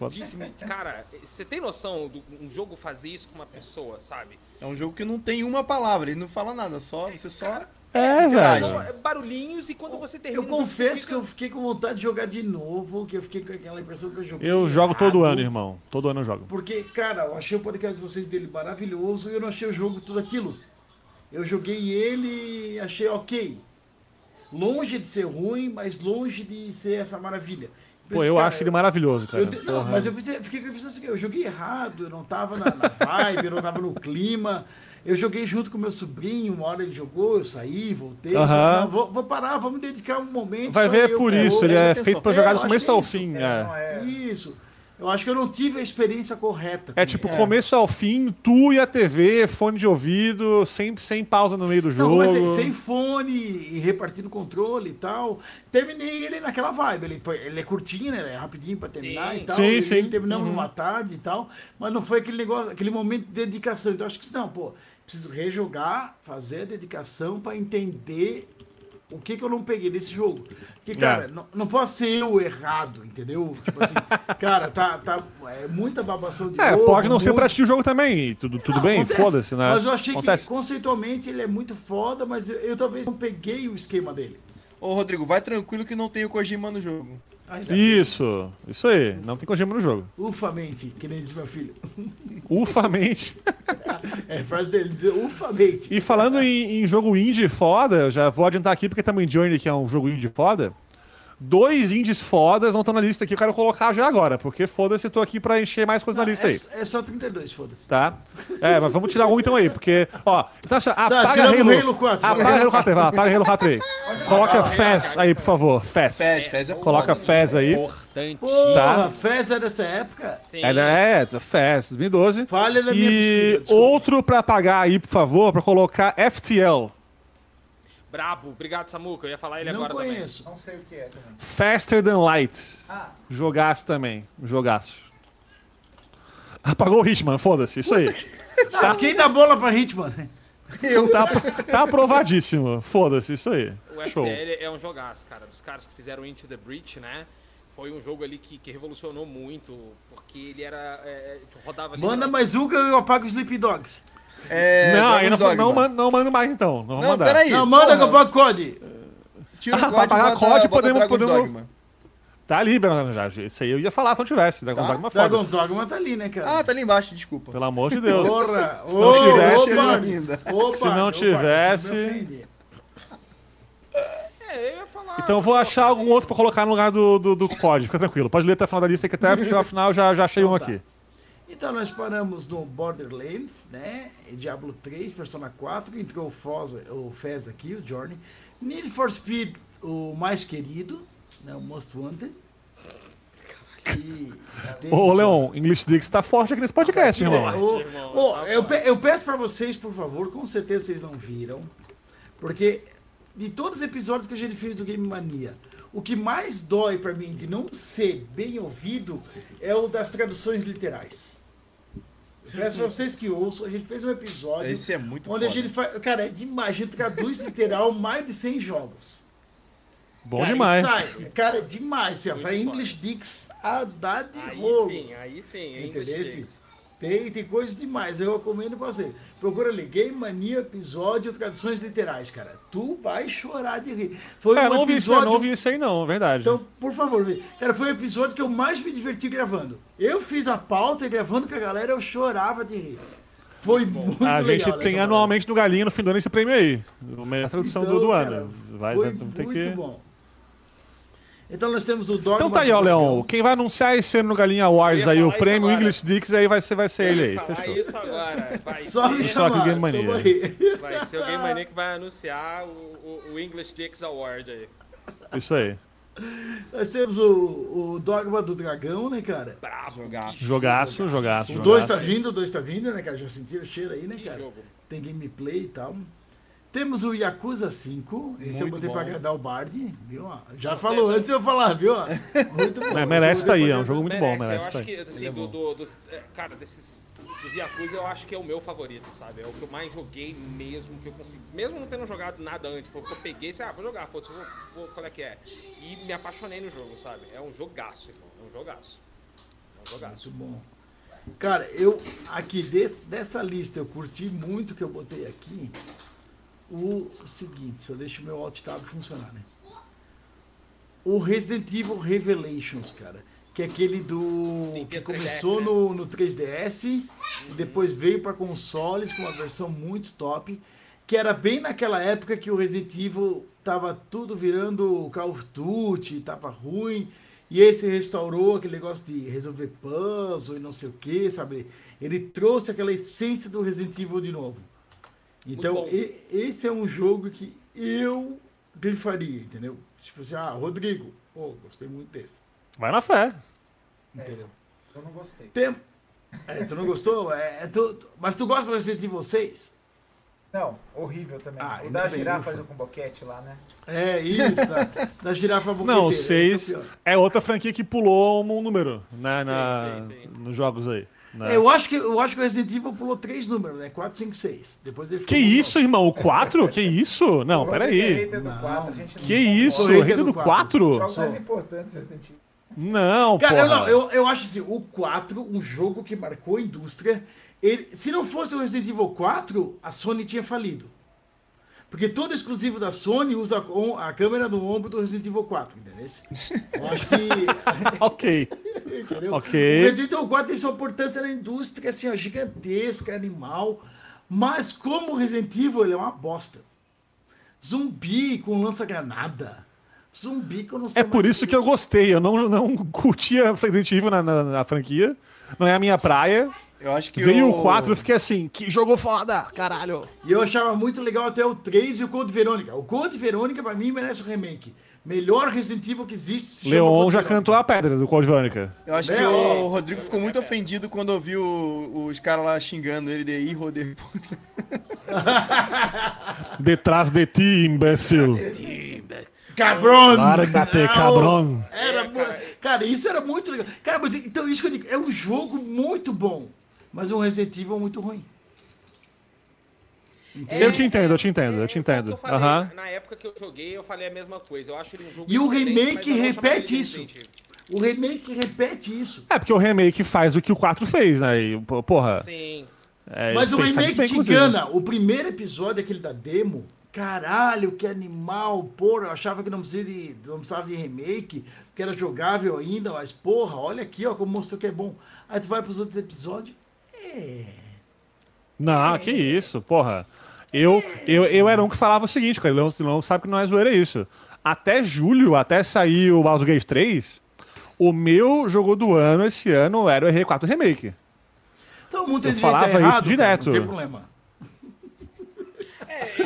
Cara, você tem noção de um jogo fazer isso com uma pessoa, sabe? É um jogo que não tem uma palavra, ele não fala nada, só você só. É, velho. São barulhinhos e quando você termina. eu confesso que eu fiquei com vontade de jogar de novo, que eu fiquei com aquela impressão que eu joguei. Eu jogo todo errado. ano, irmão. Todo ano eu jogo. Porque, cara, eu achei o podcast de vocês dele maravilhoso e eu não achei o jogo tudo aquilo. Eu joguei ele e achei ok. Longe de ser ruim, mas longe de ser essa maravilha. Pô, eu acho ele maravilhoso, cara. Eu não, Porra. mas eu pensei- fiquei com a impressão assim, eu joguei errado, eu não tava na, na vibe, eu não tava no clima. Eu joguei junto com meu sobrinho, uma hora ele jogou, eu saí, voltei. Aham. falei, não, vou, vou parar, vamos dedicar um momento. Vai ver, é eu por pra isso. outro. Ele é atenção. feito pra É, jogar eu do começo é ao fim. É, é. não é. Isso. Eu acho que eu não tive a experiência correta. É tipo, começo ao fim, tu e a TV, fone de ouvido, sem, sem pausa no meio do Não, jogo. mas sem, sem fone e repartindo controle e tal. Terminei ele naquela vibe. Ele, foi, ele é curtinho, né? É rapidinho pra terminar Sim. e tal. Sim, e sim. Terminamos Uhum. numa tarde e tal. Mas não foi aquele negócio, aquele momento de dedicação. Então acho que não, pô, preciso rejogar, fazer a dedicação pra entender o que, que eu não peguei desse jogo. Porque, cara, É. não, não posso ser eu errado, entendeu? Tipo assim, cara, tá, tá é muita babação de É, jogo. pode não ser muito- pra ti o jogo também. Tudo, tudo não, bem, foda-se, né? Mas eu achei Acontece. que conceitualmente ele é muito foda, mas eu, eu talvez não peguei o esquema dele. Ô Rodrigo, vai tranquilo que não tem o Kojima no jogo. Ainda bem. Isso, isso aí. Não tem Kojima no jogo. Ufamente, que nem diz meu filho. Ufamente. É frase dele, dizer ufamente. E falando em, em jogo indie foda, já vou adiantar aqui porque também Journey, que é um jogo indie foda. Dois indies fodas não estão na lista aqui, eu quero colocar já agora, porque foda-se, eu tô aqui pra encher mais coisas na lista aí. é, é só 32, foda-se. Tá? É, mas vamos tirar um então aí, porque, ó, então assim, apaga tiramos Halo, o Halo 4, Apaga. Halo 4 aí, vai, apaga Halo 4 aí. Coloca Fez aí, por favor, Fez. Fez, Fez é Coloca. Fez aí. Importante. Porra, Tá. festa dessa época. Sim. É, é, Fez, 2012. Falha da minha E pesquisa, outro pra apagar aí, por favor, pra colocar FTL. Brabo. Obrigado, Samuca. Eu ia falar ele Não agora conheço. Não sei o que é também. Faster Than Light. Ah, Jogaço também. Jogaço. Apagou o Hitman, foda-se, isso aí. Ah, quem dá bola pra Hitman? Tá, tá aprovadíssimo. Foda-se, isso aí. também. O Show. FTL é um jogaço, cara. Dos caras que fizeram Into the Breach, né? Foi um jogo ali que, que revolucionou muito, porque ele era. é, tu rodava ali. Manda na- mais um que eu apago os Sleepy Dogs. É, não, Dragon's aí não, Dogma. não, mando, não mando mais então. Não vou Não, mandar. peraí. Não, manda porra. que eu COD. Tira o Ah, COD pra e pagar bota, COD, podemos- podemos- Dogma. Tá ali, Bernardo já. Isso aí eu ia falar se não tivesse. Dragon's Tá. Dogma é foda. Dragon's Dogma tá ali, né, cara? Ah, tá ali embaixo, desculpa. Pelo amor de Deus. Porra! Se não tivesse- opa, ainda. opa, Se não tivesse-. É, eu ia falar. Então eu vou achar algum outro pra colocar no lugar do, do, do COD. Fica tranquilo. Pode ler até o final da lista que até ao final já, já achei um aqui. Então nós paramos no Borderlands, né? Diablo 3, Persona 4, entrou o Foz, o Fez aqui, o Journey. Need for Speed, o mais querido, né? O Most Wanted. Ô. Leon, English Dix tá forte aqui nesse podcast, irmão. É, irmão, ô, tá eu, bom. pe- eu peço pra vocês, por favor, com certeza vocês não viram, porque de todos os episódios que a gente fez do Game Mania, o que mais dói pra mim de não ser bem ouvido é o das traduções literais. Peço pra vocês que ouçam, a gente fez um episódio Esse é muito onde a foda. gente faz. Cara, é demais, a gente traduz literal mais de 100 jogos. Bom Cara, demais. Sai, cara, é demais. Assim, sai Muito English Dix a dar de Aí rolo. sim, aí sim. Entendeu? English Dicks. Tem, tem coisas demais, eu recomendo pra você. Procura ali, Game Mania, episódio, traduções literais, cara. Tu vai chorar de rir. Foi É, um não vi isso, episódio... não vi isso aí não, é verdade. Então, por favor, cara, foi o episódio que eu mais me diverti gravando. Eu fiz a pauta e gravando com a galera, eu chorava de rir. Foi muito a legal. gente tem anualmente no Galinha no fim do ano esse prêmio aí. A melhor tradução Então, do, do cara, ano. Vai, foi vai ter muito que. bom. Então nós temos o Dogma Então tá aí, ó. Dragão. Quem vai anunciar esse ano no Galinha Awards aí, o prêmio agora. English Dix, aí vai ser, vai ser ele aí. Fechou. isso agora. Vai Só me ser, Só que chamar, Game Mania. vai ser o Game Mania que vai anunciar o, o, o English Dicks Award aí. Isso aí. Nós temos o, o Dogma do Dragão, né, cara? Bravo. Jogaço. Jogaço, jogaço, O 2 tá vindo, o 2 tá vindo, né, cara? Já sentiram o cheiro aí, né, cara? Tem gameplay e tal. Temos o Yakuza 5. Esse eu Muito botei bom. pra agradar o Bard, viu? Já falou antes de eu falar, viu? Muito bom. É, merece tá eu aí, é um jogo muito bom, Merece, eu merece tá acho aí. que, assim, é do, do- dos, é, cara, desses dos Yakuza, eu acho que é o meu favorito, sabe? É o que eu mais joguei mesmo, que eu consegui, mesmo não tendo jogado nada antes, foi o que eu peguei, assim, ah, vou jogar, foda-se, vou, vou, qual é que é? E me apaixonei no jogo, sabe? É um jogaço, irmão, é um jogaço. É um jogaço. Muito bom. Cara, eu aqui desse, dessa lista eu curti muito que eu botei aqui o, seguinte, só deixa o meu alt tab funcionar, né? O Resident Evil Revelations, cara, que é aquele do que ter 3DS, começou né? no, no 3DS e depois veio para consoles com uma versão muito top, que era bem naquela época que o Resident Evil tava tudo virando Call of Duty, tava ruim. E esse restaurou aquele negócio de resolver puzzle e não sei o que, sabe? Ele trouxe aquela essência do Resident Evil de novo. Então, e- esse é um jogo que eu grifaria, entendeu? Tipo assim, ah, Rodrigo, pô, gostei muito desse. Vai na fé. Entendeu? eu não gostei. Tem... É, tu não gostou? É, é, tu- tu- Mas tu gosta do Resident Evil 6? Não, horrível também. Ah, o da bem, girafa ufa. com boquete lá, né? É, isso, da, da girafa boqueteira. Não, o esse é o 6 pior. é outra franquia que pulou um número né, Sim, na, sim, sim. nos jogos aí. Né? É, eu, acho que, eu acho que o Resident Evil pulou três números, né? 4, 5, 6. Depois ele Que isso, irmão? O 4? Que isso? Não, O peraí. hater do Não. 4, a gente não Que isso? Sou hater Rei do do quatro. 4? Os jogos mais Sou. importantes Resident Evil. Não, Cara, eu, porra. não, eu, eu acho assim, o 4, um jogo que marcou a indústria. Ele, se não fosse o Resident Evil 4, a Sony tinha falido. Porque todo exclusivo da Sony usa com a câmera do ombro do Resident Evil 4, entendeu? Eu acho que. Ok. entendeu? Ok. O Resident Evil 4 tem sua importância na indústria, assim, ó, gigantesca, animal. Mas como o Resident Evil ele é uma bosta. Zumbi com lança-granada. Zumbi que eu não sei É por isso que eu gostei. Eu não, não curtia Resident Evil na, na, na franquia. Não é a minha praia. Eu acho que Veio o 4 eu fiquei assim, que jogo foda, caralho. E eu achava muito legal até o 3 e o Code Verônica. O Code Verônica, pra mim, merece um remake. Melhor Resident Evil que existe. se chama Leon Code já Verônica. cantou a pedra do Code Verônica. Eu acho É, que o Rodrigo ficou muito ofendido quando ouviu os caras lá xingando ele de irro de puta. Detrás de ti, imbecil. Cabrón! Larga-te, Não, cabrão. Era, cara, isso era muito legal. Cara, mas então isso que eu digo, é um jogo muito bom, mas um Resident Evil muito ruim. Eu te entendo, eu te entendo, eu te É, o entendo. eu falei. Aham. Na época que eu joguei, eu falei a mesma coisa. Eu acho ele um jogo E o remake repete isso. O remake repete isso. É porque o remake faz o que o 4 fez, né? E, porra. Sim. é, Mas o remake bem, te engana. O primeiro episódio, aquele da demo, caralho, que animal, porra, eu achava que não precisava de, não precisava de remake, que era jogável ainda, mas porra, olha aqui, ó, como mostrou que é bom. Aí tu vai pros outros episódios, é... Não, que isso, porra. Eu, eu, eu era um que falava o seguinte, cara. O Leão, sabe que não é zoeira isso. Até julho, até sair o Baldur's Gate 3, o meu jogo do ano esse ano era o R4 Remake. Então muita Eu gente falava isso errado, cara, direto. não tem problema.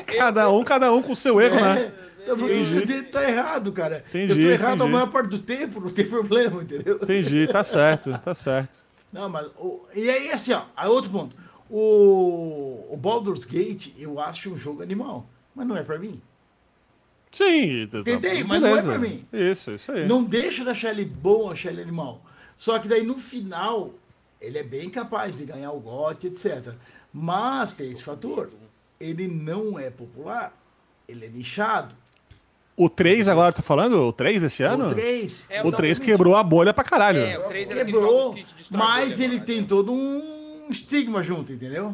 Cada um, cada um com o seu erro, né? É, então, muita gente tá errado, cara. Entendi, eu tô errado entendi. a maior parte do tempo, não tem problema, entendeu? Entendi, tá certo, tá certo. Não, mas. o- e aí, assim, ó, aí outro ponto. O, o Baldur's Gate, eu acho um jogo animal. Mas não é pra mim. Sim, tá- Tentei, mas não é beleza. pra mim. Isso, isso aí. Não deixa de achar ele bom, achar ele animal. Só que daí no final, ele é bem capaz de ganhar o GOT, etc. Mas tem esse fator. Ele não é popular. Ele é nichado. O 3 agora, tá falando? O 3 esse ano? O 3. É, O 3 quebrou a bolha pra caralho. É, o 3 era aquele Quebrou, jogos que te destrói a mas bolha ele tem né? todo um estigma junto, entendeu?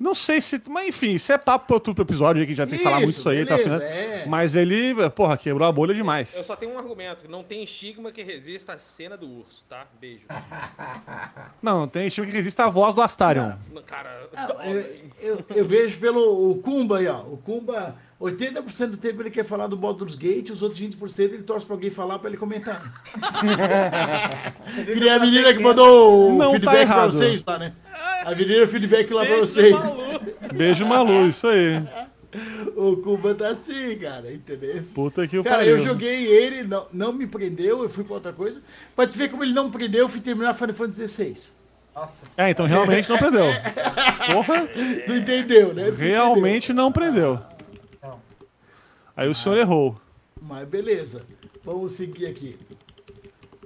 Não sei se. Mas enfim, isso é papo pro outro episódio que já tem que falar muito isso aí, tá beleza, afinal. é. Mas ele, porra, quebrou a bolha demais. Eu só tenho um argumento. Não tem estigma que resista à cena do urso, tá? Beijo. Não, tem time que resiste à voz do Astarion. Cara, Ah, eu, eu- eu vejo pelo o Kumba aí, ó. O Kumba, 80% do tempo ele quer falar do Baldur's Gate, os outros 20% ele torce pra alguém falar pra ele comentar. que nem a menina que mandou o Não tá feedback pra errado. vocês lá, né? A menina feedback lá pra beijo, vocês. Malu. Beijo Malu, isso aí. O Kumba tá assim, cara, entendeu? Puta que o Cara, pariu. eu joguei ele, não, não me prendeu, eu fui pra outra coisa. Pra te ver como ele não me prendeu, eu fui terminar Final Fantasy XVI. Nossa, É, então realmente não prendeu. Porra, Tu entendeu, né? Tu realmente não prendeu. Não. Aí o senhor errou. Mas beleza, vamos seguir aqui.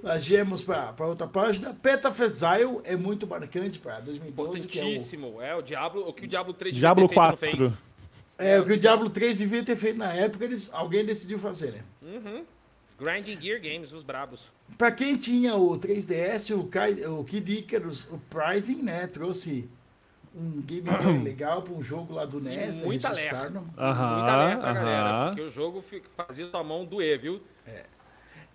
Nós viemos para outra página. Peta Fezile é muito marcante para 2012. Que é, o, Importantíssimo. É o Diablo, o que o Diablo 3 devia Diablo ter feito, não 4. fez. é o que o Diablo 3 devia ter feito na época, eles, alguém decidiu fazer, né? Uhum. Grinding Gear Games, os brabos. Para quem tinha o 3DS, o, Kai, o Kid Icarus, o Pricing, né? Trouxe um gameplay legal para um jogo lá do E NES. leca. testaram. Aham, Muita leca pra galera. Porque o jogo fazia tua mão doer, viu?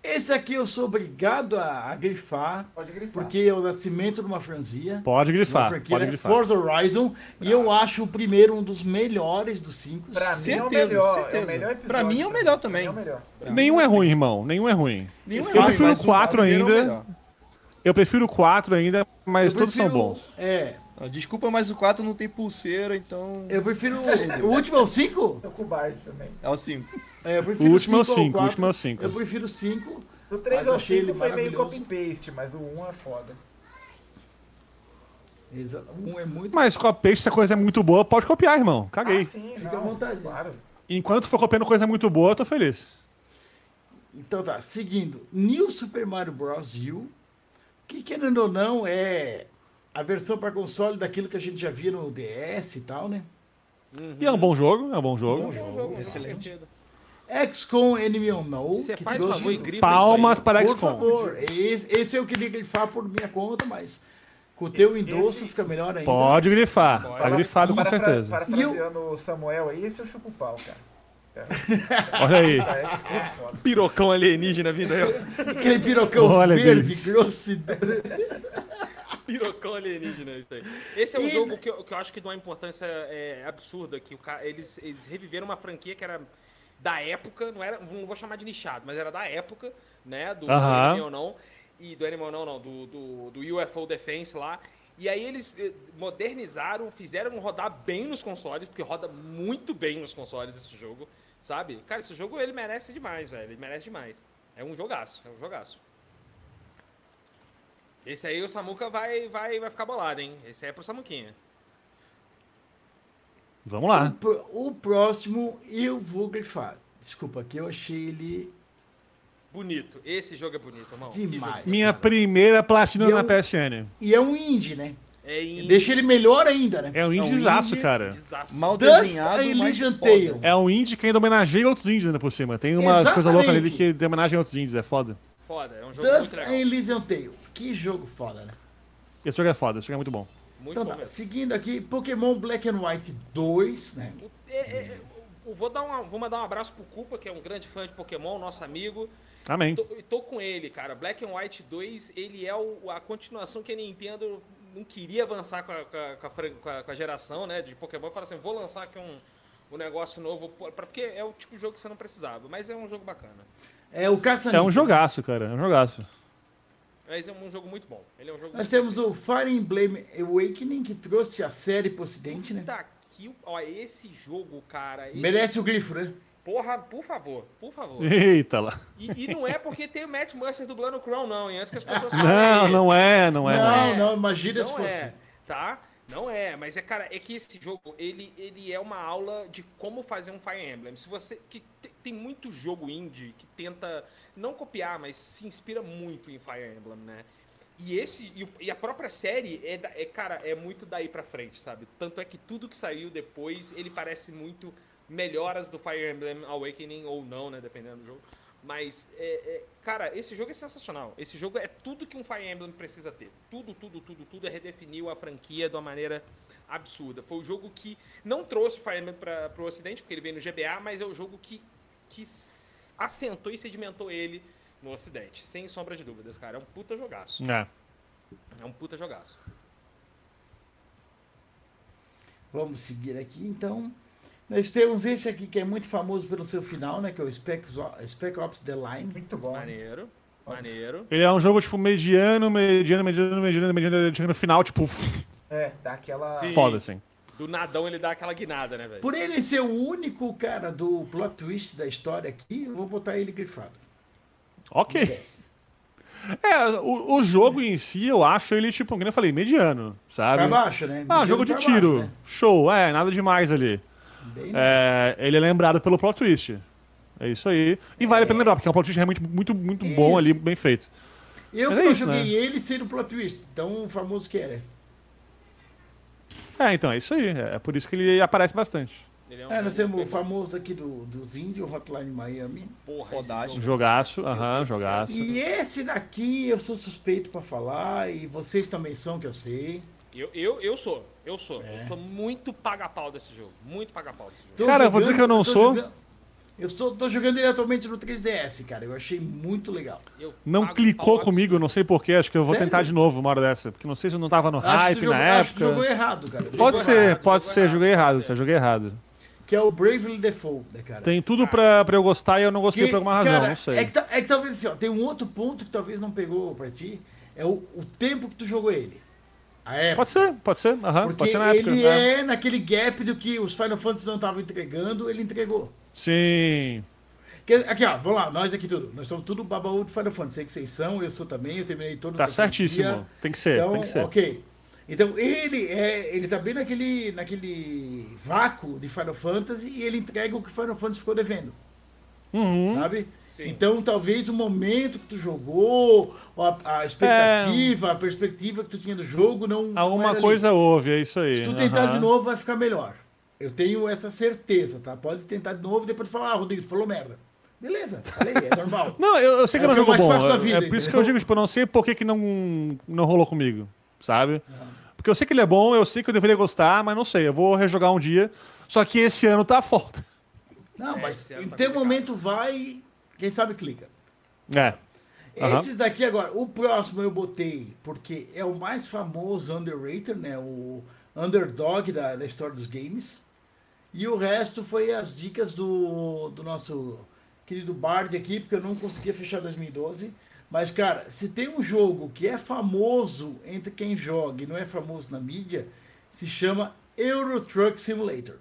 Esse aqui eu sou obrigado a, a grifar, pode grifar. porque é o nascimento de uma franquia. Pode grifar, franquia, pode grifar. Forza Horizon. E eu acho o primeiro um dos melhores dos cinco. Pra mim é o Certeza, melhor. É certeza. o melhor episódio. Pra mim é o melhor também. É o melhor. Nenhum é ruim, irmão. Nenhum é ruim. Nenhum Eu ruim, prefiro mas o 4 primeiro é o ainda. Eu prefiro o 4 ainda, mas Eu todos são prefiro- bons. É. Ah, Desculpa, mas o 4 não tem pulseira, então. Eu prefiro. o último é o 5? Tô com o Bard também. É o 5. É, eu prefiro O último é o cinco ao 5, o último é o 5. Eu prefiro 5. Do 3 Mas ao achei 5 ele foi meio maravilhoso. copy-paste, mas o 1 é foda. Um é muito. Mas copy se a coisa é muito boa, pode copiar, irmão. Caguei. Ah, sim, Fica não, à vontade. Claro. Enquanto for copiando coisa muito boa, eu tô feliz. Então tá, seguindo. New Super Mario Bros. U. Que querendo ou não é a versão para console daquilo que a gente já via no DS e tal, né? E é um bom jogo, é um bom jogo. Bom jogo, Excelente. XCOM Enemy Unknown. Você que faz trouxe- favor e grifa Palmas para Por XCOM. favor, esse, esse eu queria grifar por minha conta, mas Com o teu endosso Esse- fica melhor ainda. Pode grifar. Pode. Tá grifado com Parafra- certeza. Parafraseando o Samuel aí, esse é o chupa o pau, cara. Olha aí. É, é. Pirocão alienígena vindo aí. Aquele pirocão Olha, verde, Denis. grosso. Pirocão alienígena, isso aí. Esse é um E- jogo que eu, que eu acho que de uma importância é, absurda, que eles, eles reviveram uma franquia que era da época, não era, não vou chamar de nichado, mas era da época, né, do, Aham. Enemy ou não, e do ou não, não, do, do, do UFO Defense lá, e aí eles eh, modernizaram, fizeram rodar bem nos consoles, porque roda muito bem nos consoles esse jogo, sabe? Cara, esse jogo ele merece demais, velho, ele merece demais. É um jogaço, é um jogaço. Esse aí o Samuca vai, vai, vai ficar bolado, hein? Esse aí é pro Samuquinha. Vamos lá. O, o próximo eu vou grifar. Desculpa, que eu achei ele Bonito. Esse jogo é bonito, irmão. Demais. jogo. Minha primeira platina E eu- na PSN. E é um indie, né? É indie. Deixa ele melhor ainda, né? É um É um indiezaço, indie. cara. Desastre. Mal Dust desenhado, mas foda. É um indie que ainda homenageia outros indies ainda por cima. Tem umas coisas loucas ali que tem homenagem a outros indies, é foda. Foda, é um jogo Dust muito and legal. Elysian Tale. Que jogo foda, né? Esse jogo é foda, esse jogo é muito bom. Muito Então bom tá, seguindo aqui, Pokémon Black and White 2, né? É, é, eu vou, dar uma, vou mandar um abraço pro Culpa, que é um grande fã de Pokémon, nosso amigo. Amém. Tô, e tô com ele, cara. Black and White 2, ele é o- a continuação que a Nintendo não queria avançar com a, com a- com a com a- geração né, de Pokémon. Fala assim, vou lançar aqui um, um negócio novo, porque é o tipo de jogo que você não precisava. Mas é um jogo bacana. É o caça É um jogaço, cara. É um jogaço. Mas é um jogo muito bom. Ele é um jogo Nós temos o Fire Emblem Awakening, que trouxe a série pro ocidente, né? Puta que... Ó, esse jogo, cara... Esse... Merece o glifo, né? Porra, por favor, por favor. Eita lá. E, e não é porque tem o Matt Mercer dublando o Crown, não. E antes que as pessoas falem... Não, não é, não é. não, Não. não, imagina se Não fosse. é, tá? Não é, mas é, cara, é que esse jogo, ele, ele é uma aula de como fazer um Fire Emblem. Se você. Que te- tem muito jogo indie que tenta não copiar, mas se inspira muito em Fire Emblem, né? E esse. E, a própria série é, é, cara, é muito daí pra frente, sabe? Tanto é que tudo que saiu depois, ele parece muito melhoras do Fire Emblem Awakening ou não, né? Dependendo do jogo. Mas, é, é- cara, esse jogo é sensacional. Esse jogo é tudo que um Fire Emblem precisa ter. Tudo, tudo, tudo, tudo. É redefiniu a franquia de uma maneira absurda. Foi o jogo que não trouxe o Fire Emblem para o Ocidente, porque ele veio no GBA, mas é o jogo que, que assentou e sedimentou ele no Ocidente. Sem sombra de dúvidas, cara. É um puta jogaço. É. É um puta jogaço. Vamos seguir aqui, então. Nós temos esse aqui que é muito famoso pelo seu final, né? Que é o Spec, Spec Ops The Line. Muito bom. Maneiro. Maneiro. Ele é um jogo, tipo, mediano, mediano, mediano, mediano, mediano, chega no final, tipo, É, dá aquela. Sim. foda, assim. Do nadão ele dá aquela guinada, né, velho? Por ele ser o único cara do plot twist da história aqui, eu vou botar ele grifado. Ok. Yes. É, o, o jogo em si, eu acho ele, tipo, como eu falei, mediano, sabe? Pra baixo, né? Ah, Mediano jogo de tiro. baixo, né? Show, é, nada demais ali. É, ele é lembrado pelo plot twist. É isso aí. E vale a pena lembrar, porque é um plot twist realmente muito, muito bom ali, bem feito. Eu Mas que é não isso, joguei né? ele sendo plot twist, tão famoso que era. É, então, é isso aí. É por isso que ele aparece bastante. Ele um É, nós temos o famoso aqui do, dos índios, Hotline Miami. Porra. Um jogo- jogaço, aham, do jogaço. E esse daqui eu sou suspeito pra falar, e vocês também são, que eu sei. Eu, eu, eu sou, eu sou. É. Eu sou muito paga-pau desse jogo. Muito paga-pau desse jogo. Tô Cara, eu vou dizer que eu não tô sou. jogando- eu sou, tô jogando ele atualmente no 3DS, cara. Eu achei muito legal. Eu Não clicou comigo, não sei porquê, acho que eu vou Sério? tentar de novo uma hora dessa. Porque não sei se eu não tava no Acho que, hype jogou, na acho que tu jogou época. errado, cara. Pode Jogou ser, errado. pode ser, errado, joguei errado, você joguei errado. Que é o Bravely Default, né, cara? Tem tudo pra, pra eu gostar e eu não gostei Que, por alguma razão, cara, não sei. É que, ta- é que talvez assim, ó, tem um outro ponto que talvez não pegou pra ti. É o, o tempo que tu jogou ele. Pode ser, pode ser, aham, Porque pode ser na época. ele né? é naquele gap do que os Final Fantasy não estavam entregando, ele entregou. Sim. Aqui, ó, vamos lá, nós aqui tudo. Nós somos tudo babaú de Final Fantasy. Sei que vocês são, eu sou também, eu terminei todos Tá certíssimo. Tem que ser, Então, tem que ser. ok. Então, ele é, ele tá bem naquele, naquele vácuo de Final Fantasy e ele entrega o que Final Fantasy ficou devendo, Uhum. sabe? Sim. Então, talvez o momento que tu jogou, ou a, a expectativa, a perspectiva que tu tinha do jogo não. não Alguma ali. coisa houve, é isso aí. Se tu tentar aham. de novo, vai ficar melhor. Eu tenho essa certeza, tá? Pode tentar de novo e depois tu falar, ah, Rodrigo, tu falou merda. Beleza, falei, é normal. Não, eu, eu sei que É não jogou mais bom. da é vida, por isso que eu digo, tipo, eu não sei por que, que não, não rolou comigo. sabe? Porque eu sei que ele é bom, eu sei que eu deveria gostar, mas não sei, eu vou rejogar um dia. Só que esse ano tá foda. Não, É, mas ano em tá tem complicado. momento vai, quem sabe clica. É. Aham. Esses daqui agora, o próximo eu botei, porque é o mais famoso underrated, né? O underdog da, da história dos games. E o resto foi as dicas do, do nosso querido Bard aqui, porque eu não conseguia fechar 2012. Mas, cara, se tem um jogo que é famoso entre quem joga e não é famoso na mídia, se chama Euro Truck Simulator.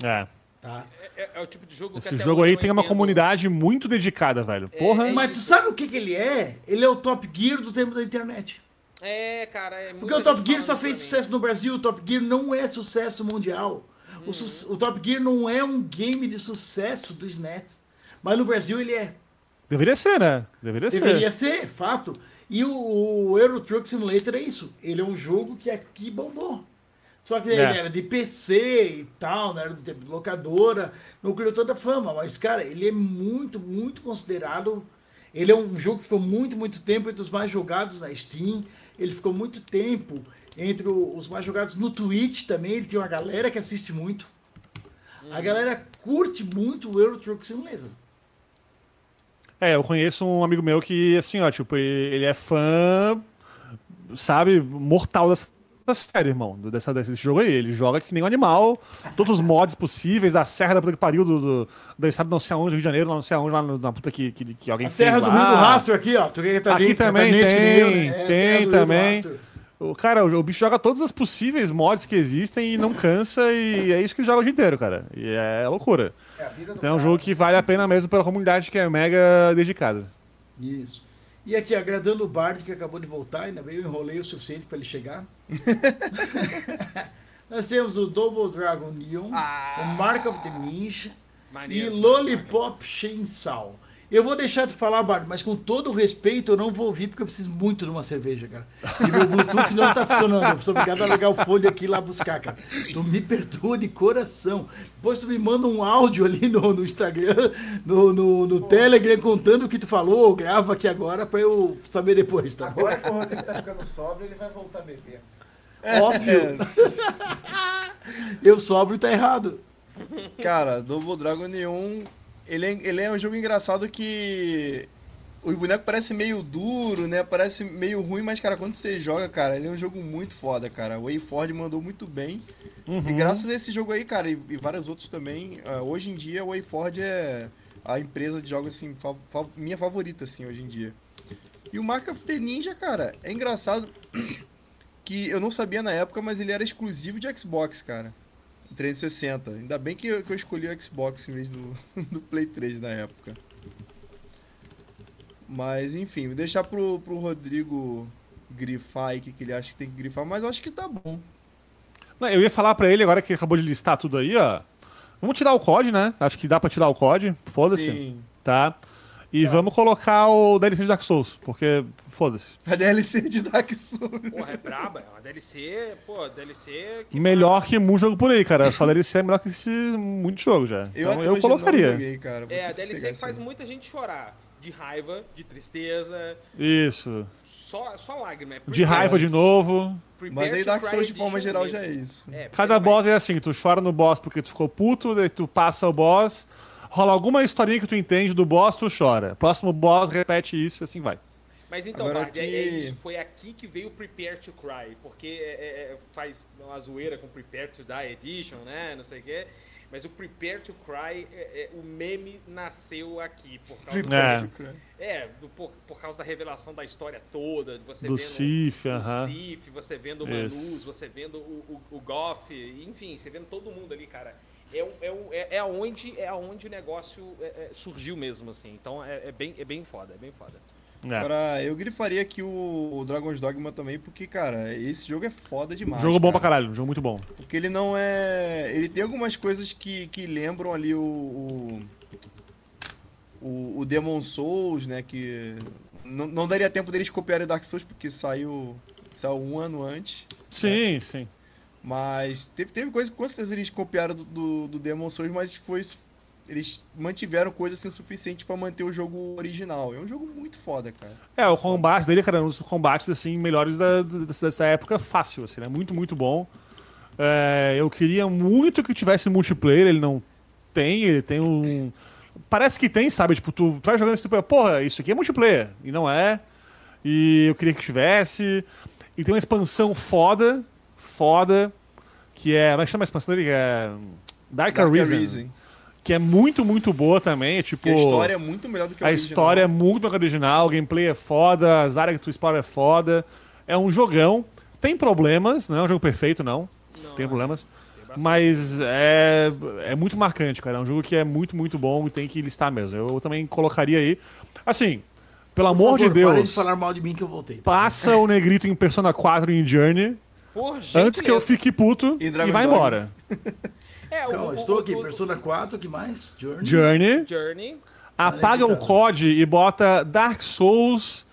É. Tá? É, é o tipo de jogo Esse jogo aí tem uma comunidade muito dedicada, velho. Porra. é Mas tu sabe o que, que ele é? Ele é o Top Gear do tempo da internet. É, cara, é Porque o Top Gear só fez sucesso no Brasil, o Top Gear não é sucesso mundial. O, su- o Top Gear não é um game de sucesso do SNES. Mas no Brasil ele é. Deveria ser, né? Deveria, Deveria ser. ser, fato. E o, o Euro Truck Simulator é isso. Ele é um jogo que aqui bombou. Só que ele É. era de PC e tal, não era do tempo de locadora, não criou toda a fama. Mas, cara, ele é muito, muito considerado. Ele é um jogo que ficou muito, muito tempo entre os mais jogados na Steam. Ele ficou muito tempo entre os mais jogados no Twitch também. Ele tem uma galera que assiste muito. A galera curte muito o Euro Truck Simulator. É, eu conheço um amigo meu que, assim, ó, tipo, ele é fã, sabe, mortal dessa série, irmão, do- dessa, desse jogo aí. Ele joga que nem um animal, todos os mods possíveis, da Serra da puta que pariu, do, do, da estado não sei aonde, do Rio de Janeiro, lá não sei aonde, lá na puta que, que, que alguém A Serra do lá. Rio do Rastro aqui, ó. Tu que tá Aqui ali, também tem, né? É, tem do Rio do também. O cara, o, o bicho joga todas as possíveis mods que existem e não cansa, e é isso que ele joga o dia inteiro, cara. E é loucura. É do Então é um jogo que vale a pena mesmo pela comunidade que é mega dedicada. Isso. E aqui, agradando o Bard que acabou de voltar, ainda bem eu enrolei o suficiente para ele chegar. Nós temos o Double Dragon Neon, o Mark of the Ninja e Maneiro. Lollipop Chainsaw. Eu vou deixar de falar, Bard, mas com todo o respeito, eu não vou ouvir porque eu preciso muito de uma cerveja, cara. E meu Bluetooth não tá funcionando. Eu sou obrigado a ligar o fone aqui e ir lá buscar, cara. Tu me perdoa de coração. Depois tu me manda um áudio ali no, no Instagram, no, no, no Telegram, contando o que tu falou. Grava aqui agora pra eu saber depois, tá bom? Agora que o Rodrigo tá ficando sóbrio, ele vai voltar a beber. Óbvio. Eu sobro e tá errado. Cara, Double Dragon Neon, ele é, ele é um jogo engraçado que o boneco parece meio duro, né? Parece meio ruim, mas, cara, quando você joga, cara, ele é um jogo muito foda, cara. O Wayford mandou muito bem. E graças a esse jogo aí, cara, e, e vários outros também, ah, hoje em dia o Wayford é a empresa de jogos, assim, fa- fa- minha favorita, assim, hoje em dia. E o Mark of the Ninja, cara, é engraçado que eu não sabia na época, mas ele era exclusivo de Xbox, cara. 360. Ainda bem que eu, que eu escolhi o Xbox em vez do, do Play 3 na época. Mas enfim, vou deixar pro, pro Rodrigo grifar aí o que, que ele acha que tem que grifar, mas acho que tá bom. Não, Eu ia falar pra ele, agora que acabou de listar tudo aí, ó. Vamos tirar o COD, né? Acho que dá pra tirar o COD. Foda-se. Sim. Tá? E vamos colocar o DLC de Dark Souls, porque foda-se. A DLC de Dark Souls. Porra, é braba. É uma DLC, pô, DLC que Melhor que muito jogo por aí, cara. Só DLC é melhor que esse muito jogo já. Eu, então até eu hoje não colocaria. joguei, cara. Vou É, a que DLC que faz essa- muita gente chorar. De raiva, de tristeza, Isso. só, só lágrima. É De raiva de novo. Mas aí Dark Souls de forma geral mesmo. já é isso. É, Cada boss é assim, tu chora no boss porque tu ficou puto, daí tu passa o boss, rola alguma historinha que tu entende do boss, tu chora. Próximo boss, repete isso e assim vai. Mas então, Agora Bard, é, que- é isso. Foi aqui que veio o Prepare to Cry. Porque é- é- faz uma zoeira com Prepare to Die Edition, né? Não sei o quê. Mas o Prepare to Cry, é- é- o meme nasceu aqui. Por causa, Prepare É. to Cry. é, do- por, por causa da revelação da história toda. de Você Do vendo Sif, o aham. Sif, você vendo o. Manus, você vendo o, o, o Goff, enfim, você vendo todo mundo ali, cara. É, um- é, um- é, é, onde, é onde o negócio é, é, surgiu mesmo, assim. Então é, é bem, é bem foda, é bem foda. É. Agora, eu grifaria aqui o, o Dragon's Dogma também, porque, cara, esse jogo é foda demais. jogo bom pra cara. caralho, jogo muito bom. Porque ele não é. Ele tem algumas coisas que, que lembram ali o. O, o, o Demon Souls, né? Que. Não, não daria tempo deles copiarem o Dark Souls, porque saiu. Saiu um ano antes. Sim, sim. Mas teve, teve coisa que com certeza eles copiaram do, do, do Demon Souls, mas foi. eles mantiveram coisa assim o suficiente pra manter o jogo original. É um jogo muito foda, cara. É, o combate dele, cara, é um dos combates, assim, melhores da- dessa época, fácil, assim, né? Muito, muito bom. É, eu queria muito que tivesse multiplayer, ele não tem, ele tem um... Parece que tem, sabe? Tipo, tu, tu vai jogando isso, tu pensa, porra, isso aqui é multiplayer, e não é. E eu queria que tivesse. E tem uma expansão foda, foda, que é... Como é que chama a expansão dele? Que é... Dark, Dark Arisen, Arisen. que é muito, muito boa também, é tipo... Que a história é muito melhor do que a, A original. história é muito mais original, o gameplay é foda, as áreas que tu explora é foda. É um jogão. Tem problemas, não é um jogo perfeito, não. Não, Tem problemas. tem bastante. Mas é, é muito marcante, cara. É um jogo que é muito, muito bom e tem que listar mesmo. Eu também colocaria aí. Assim, pelo Por amor de favor, de Deus, falar mal de mim que eu voltei. passa o Negrito em Persona 4 em Journey antes que eu fique puto E e, vá embora. É, o- Calma, o- estou o- aqui. o- Persona 4, que mais? Journey. Journey, Journey. apaga o cara. COD e bota Dark Souls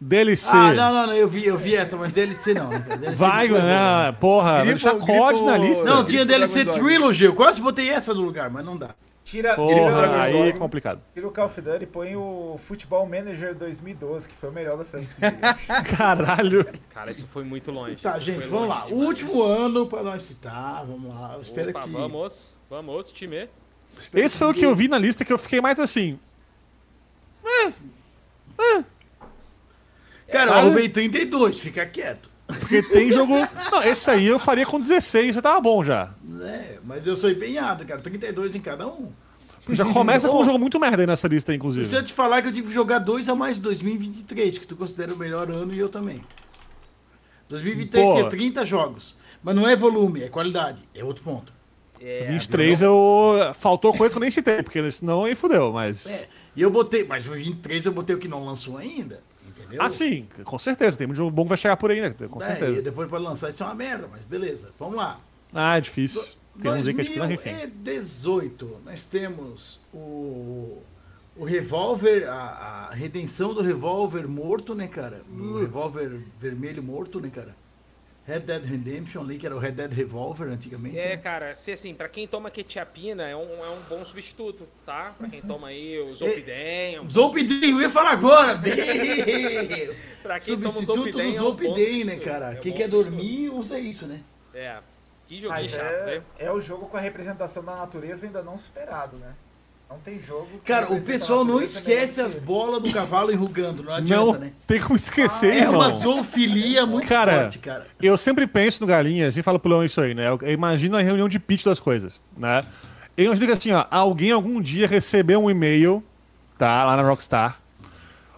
DLC. Ah, não, não, não, eu vi, eu vi essa, mas DLC não. né? DLC Vai, não. né? Porra, vai Grifo- deixar COD grifo- na lista. Não, tinha DLC. Trilogy, eu quase botei essa no lugar, mas não dá. Tira, Tira o Porra, Dragon's aí é complicado. tira o Call of Duty e põe o Futebol Manager 2012, que foi o melhor da franquia. Caralho. Cara, isso foi muito longe. Tá, isso gente, vamos lá. Demais. último ano pra nós citar, vamos lá. Eu espero Opa, que. vamos, vamos, time. espero Esse foi o que eu vi na lista que eu fiquei mais assim. Cara, eu arrumei 32, fica quieto. Porque tem jogo. Não, esse aí eu faria com 16, já tava bom já. É, mas eu sou empenhado, cara. 32 em cada um. Já começa com um jogo muito merda aí nessa lista, inclusive. Se eu te falar que eu tive que jogar dois a mais 2023, que tu considera o melhor ano e eu também. 2023 Pô. tinha 30 jogos. Mas não é volume, é qualidade. É outro ponto. É, 23 eu. Faltou coisa que eu nem citei, porque senão aí fudeu, mas. É. E eu botei, mas o 23 eu botei o que não lançou ainda. Entendeu? Ah, sim, com certeza. Tem muito jogo bom que vai chegar por aí, né? Com É, certeza. e depois pode lançar isso é uma merda, mas beleza. Vamos lá. Ah, é difícil. Tem que é difícil, mas enfim. 2018, nós temos o, o revólver, a, a redenção do revólver morto, né, cara? O revólver vermelho morto, né, cara? Red Dead Redemption ali, que era o Red Dead Revolver antigamente. É, né? cara, se assim, pra quem toma quetiapina, é um, é um bom substituto, tá? Pra quem toma aí É, o Zolpidem, é um bom Zolpidem, eu ia falar agora! Pra quem toma o Substituto Zolpidem, do é um Zolpidem, né, cara? É um Quem bom quer substituto. dormir, usa isso, né? É. Que joguinho chato, é, velho. é o jogo com a representação da natureza ainda não superado, né? Não tem jogo. que Cara, o pessoal não esquece as bolas do cavalo enrugando, não adianta, Não né? tem como esquecer, É irmão. uma zoofilia muito Cara, forte, cara. Eu sempre penso no Galinhas e falo pro Leão isso aí, né? Eu imagino a reunião de pitch das coisas, né? Eu imagino que assim, ó, alguém algum dia recebeu um e-mail, tá? Lá na Rockstar.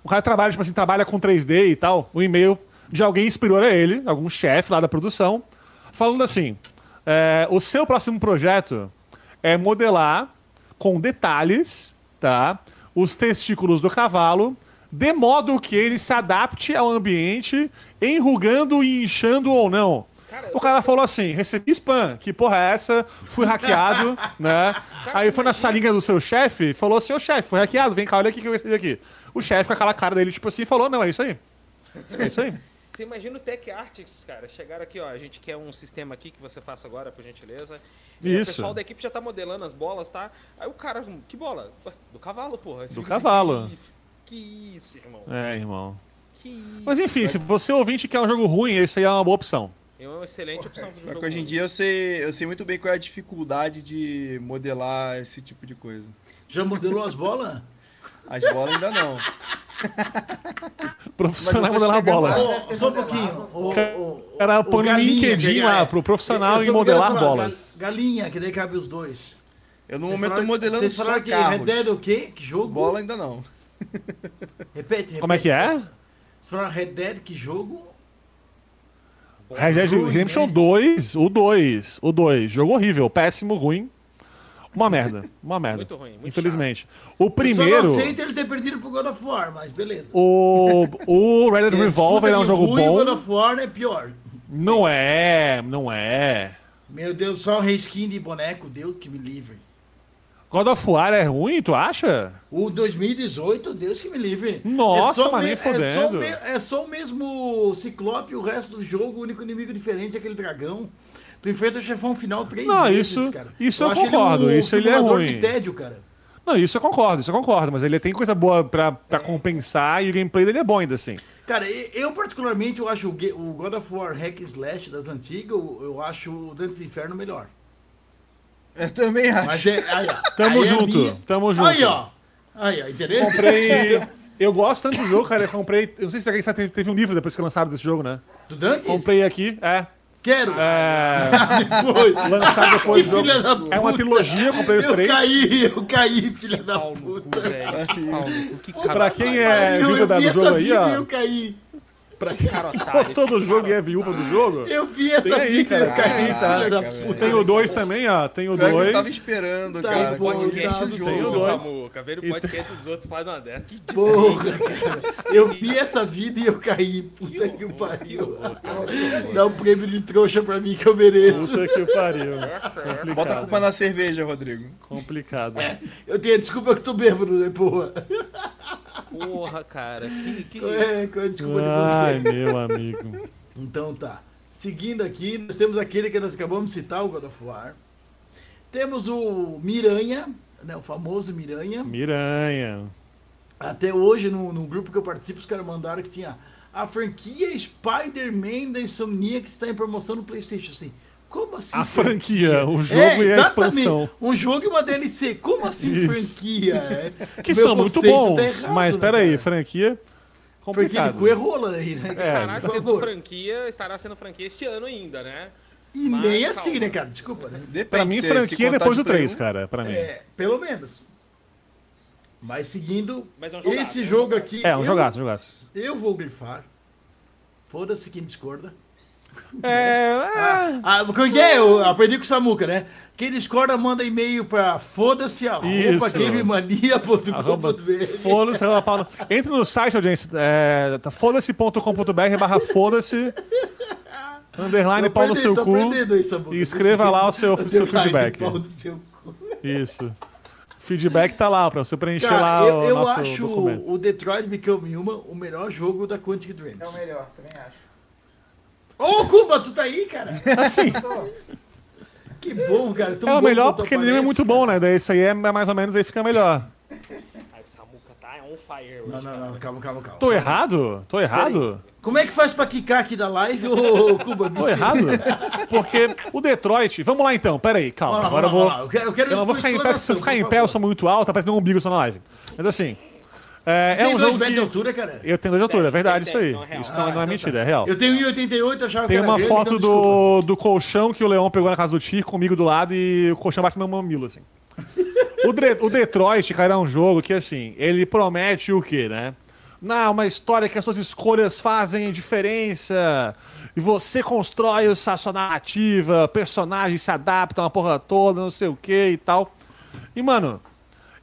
O cara trabalha, tipo assim, trabalha com 3D e tal. O e-mail de alguém inspirou a ele, algum chefe lá da produção, falando assim: é, o seu próximo projeto é modelar com detalhes, tá? Os testículos do cavalo, de modo que ele se adapte ao ambiente, enrugando e inchando ou não. Cara, O cara falou assim: recebi spam, que porra é essa? Fui hackeado, né? Aí foi na salinha do seu chefe e falou assim: Ô chefe, fui hackeado, vem cá, olha aqui que eu recebi aqui. O chefe com aquela cara dele, tipo assim, falou: Não, é isso aí. É isso aí. Você imagina o Tech Artists, cara, chegaram aqui, ó, a gente quer um sistema aqui que você faça agora, por gentileza. E Isso. O pessoal da equipe já tá modelando as bolas, tá? Aí o cara, que bola? Do cavalo, porra. Você Do assim, cavalo. Que isso, que isso, irmão. É, irmão. Que isso. Mas enfim, se você ouvinte quer um jogo ruim, esse aí é uma boa opção. É uma excelente opção pro Só jogo. que hoje em dia eu sei, eu sei muito bem qual é a dificuldade de modelar esse tipo de coisa. Já modelou as bolas? As bolas ainda não. Profissional tô modelar bola. Ô, só um pouquinho. O, bolas. o, Era o põe Galinha, LinkedIn é- lá, pro profissional eu só modelar falar, bolas. gal- Galinha, que daí cabe os dois. Eu no Vocês momento tô falaram- modelando Vocês só falaram que carros. Red Dead é o quê? Que jogo? Bola ainda não. Repete, repete. Como é que é? Vocês falaram Red Dead, que jogo? Red Dead Redemption né? 2, o 2, o 2. Jogo horrível, péssimo, ruim. Uma merda, uma merda. Muito ruim, muito Infelizmente. O Eu só primeiro, não aceito ele ter perdido pro God of War, mas beleza. o, o Red Dead É, Revolver é um jogo ruim, God bom. of War é pior. Não é, não é. Meu Deus, só reskin de boneco, Deus que me livre. God of War é ruim, tu acha? O 2018, Deus que me livre. Nossa, só mas nem é só, fodendo. é só o mesmo Ciclope, o resto do jogo, o único inimigo diferente é aquele dragão. Tu enfrenta o chefão final três Não, vezes, isso- cara. isso eu acho concordo, Ele um isso ele é ruim. de tédio, cara. Não, isso eu concordo, isso eu concordo, mas ele tem coisa boa pra, pra compensar e o gameplay dele é bom ainda assim. Cara, eu particularmente eu acho o God of War Hack Slash das antigas, eu, eu acho o Dantes Inferno melhor. Eu também acho. Mas é, aí, ó, Tamo aí é junto, minha- tamo junto. Aí, ó. Aí, ó, entendeu? Comprei. Eu gosto tanto do jogo, cara. Eu comprei. Eu não sei se alguém sabe, teve- teve um livro depois que lançaram desse jogo, né? Do Dantes? Comprei aqui, é. Quero. É. Depois. Lançado depois Que do jogo. filha da puta. É uma trilogia, eu comprei os Eu três. caí, eu caí, filha da puta. velho. Pau no cu. Que cara, Pra quem é eu, eu da- vi do essa jogo aí, vida e eu ó. caí. Pra quem cara gostou do jogo e é viúva do jogo. Eu vi essa Tem aí, vida e eu cara. caí, Caraca, filha da velho. puta. Tem o dois também, ó. Tem o Pior que eu dois. tava esperando, Tá cara. bom, podcast tá do o jogo. dois. Samuca, ver o podcast dos outros faz uma dessa. Que Porra, eu vi essa vida e eu caí. Puta que, pariu. Dá um prêmio de trouxa pra mim que eu mereço. Puta que pariu. Bota a Complicado. culpa na cerveja, Rodrigo. Complicado. Eu tenho desculpa que tô bêbado, né, porra? Porra, cara. Que, que... É, qual é a desculpa de Ai, meu amigo. Então tá. Seguindo aqui, nós temos aquele que nós acabamos de citar, o God of War. Temos o Miranha, né, o famoso Miranha. Miranha. Até hoje, no, no grupo que eu participo, os caras mandaram que tinha a franquia Spider-Man da Insomnia que está em promoção no PlayStation. Assim, como assim? A franquia, o jogo É, e a expansão. Um jogo e uma DLC. Como assim Isso. franquia? É, Que são muito conceito bons. tá errado, mas né, peraí, cara? franquia. Complicado. de cu é rola aí, né? Estará Por sendo favor. franquia, estará sendo franquia este ano ainda, né? E Mas nem calma. assim, né, cara? Desculpa, né? Depende. Pra mim, franquia é depois de do Play 3, um. cara. Pra mim. É, pelo menos. Mas seguindo, Mas é um jogaço, esse é um jogo jogaço. aqui. É, um eu- jogaço, um jogaço. Eu vou grifar. Foda-se quem discorda. É. Ah, ah, como que é? Eu aprendi com o Samuca, né? Quem discorda manda e-mail pra foda-se arroba Isso. Gamemania.com.br Foda-se, Entra no site, audiência. É, tá foda-se.com.br barra foda-se. Underline pau no seu cu. e escreva lá o seu- seu feedback. Seu cu. Isso. Feedback tá lá pra você preencher Cara, lá eu, o eu nosso acho documento. o Detroit Become Human o melhor jogo da Quantic Dreams. É o melhor, também acho. Ô, Cuba, tu tá aí, cara? Assim, Tô. Que bom, cara. Tão é o bom melhor porque ele é muito bom, né? Daí isso aí é mais ou menos aí fica melhor. Samuca tá on fire hoje. Não, não, não, calma, calma, calma. Tô errado? Tô errado? Como é que faz pra quicar aqui da live, ô Cuba? Tô errado? Porque o Detroit. Vamos lá então, pera aí, calma. Lá, Agora eu vamos vou. lá, Eu quero, eu quero Eu não vou ficar em pé, se eu ficar em pé, eu sou muito alto, tá parecendo um umbigo só na live. Mas assim. É, é Tem um dois jogo metros de que. altura, cara? Eu tenho dois de altura, é verdade tem, isso aí. não é. Isso não, Ah, não é então mentira, tá. é real. Eu tenho 1,88, eu achava Tem que era uma foto então do, do colchão que o Leão pegou na casa do Tio comigo do lado e o colchão bate no meu mamilo, assim. O, Dre- o Detroit, cara, é um jogo que, assim, ele promete o quê, né? Não, uma história que as suas escolhas fazem diferença. E você constrói a sua narrativa, personagens se adaptam, a porra toda, não sei o que e tal. E, mano,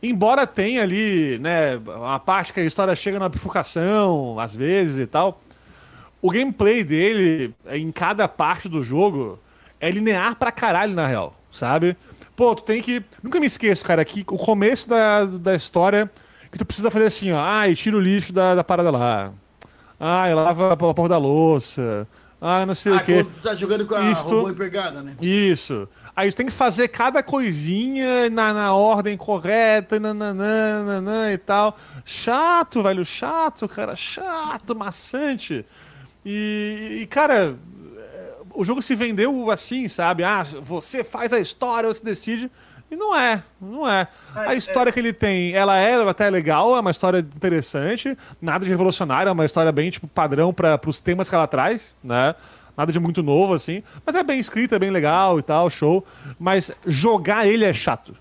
embora tenha ali, né, a parte que a história chega na bifurcação, às vezes e tal, o gameplay dele, em cada parte do jogo, é linear pra caralho, na real, sabe? Pô, tu tem que. Nunca me esqueço, cara, que o começo da, da história que tu precisa fazer assim, ó. Ai, tira o lixo da, da parada lá. Ai, lava a porra da louça. Ai, não sei Ah, o quê. tá jogando com a Isto- robô empregada, né? Isso. Aí você tem que fazer cada coisinha na, na ordem correta, nananã, nananã e tal. Chato, velho, chato, cara, chato, maçante. E, e, cara, é, o jogo se vendeu assim, sabe? Ah, você faz a história, você decide. E não é, não é. A história que ele tem, ela é até legal, é uma história interessante, nada de revolucionário, é uma história bem, tipo, padrão para os temas que ela traz, né? Nada de muito novo, assim. Mas é bem escrita, é bem legal e tal, show. Mas jogar ele é chato.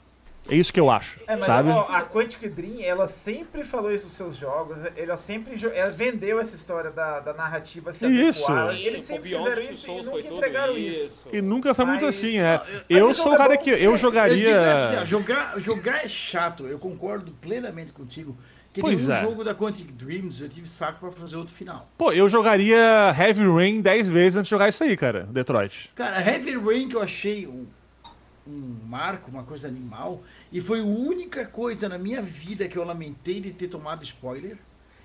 É isso que eu acho, É, mas sabe? ó, a Quantic Dream, ela sempre falou isso nos seus jogos, ela sempre ela vendeu essa história da, da narrativa se Isso. adequar. Eles sempre fizeram isso e nunca entregaram isso. E nunca foi muito Mas- assim, é. Eu sou o cara é bom. que. Eu Eu jogaria. assim, ó, jogar, jogar é chato, eu concordo plenamente contigo. Que Pois nenhum é. jogo da Quantic Dreams eu tive saco pra fazer outro final. Pô, eu jogaria Heavy Rain 10 vezes antes de jogar isso aí, cara. Detroit. Cara, Heavy Rain que eu achei um, um marco, uma coisa animal, e foi a única coisa na minha vida que eu lamentei de ter tomado spoiler.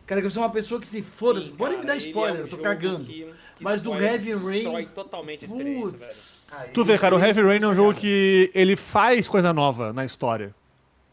Cara, que eu sou uma pessoa que se foda, Sim, pode me cara, dar ele spoiler, é um eu tô cagando. que- que Mas do Heavy Rain. destrói totalmente a experiência, velho. Putz. Aí, Tu vê, cara, o Heavy Rain é um jogo cara. que ele faz coisa nova na história.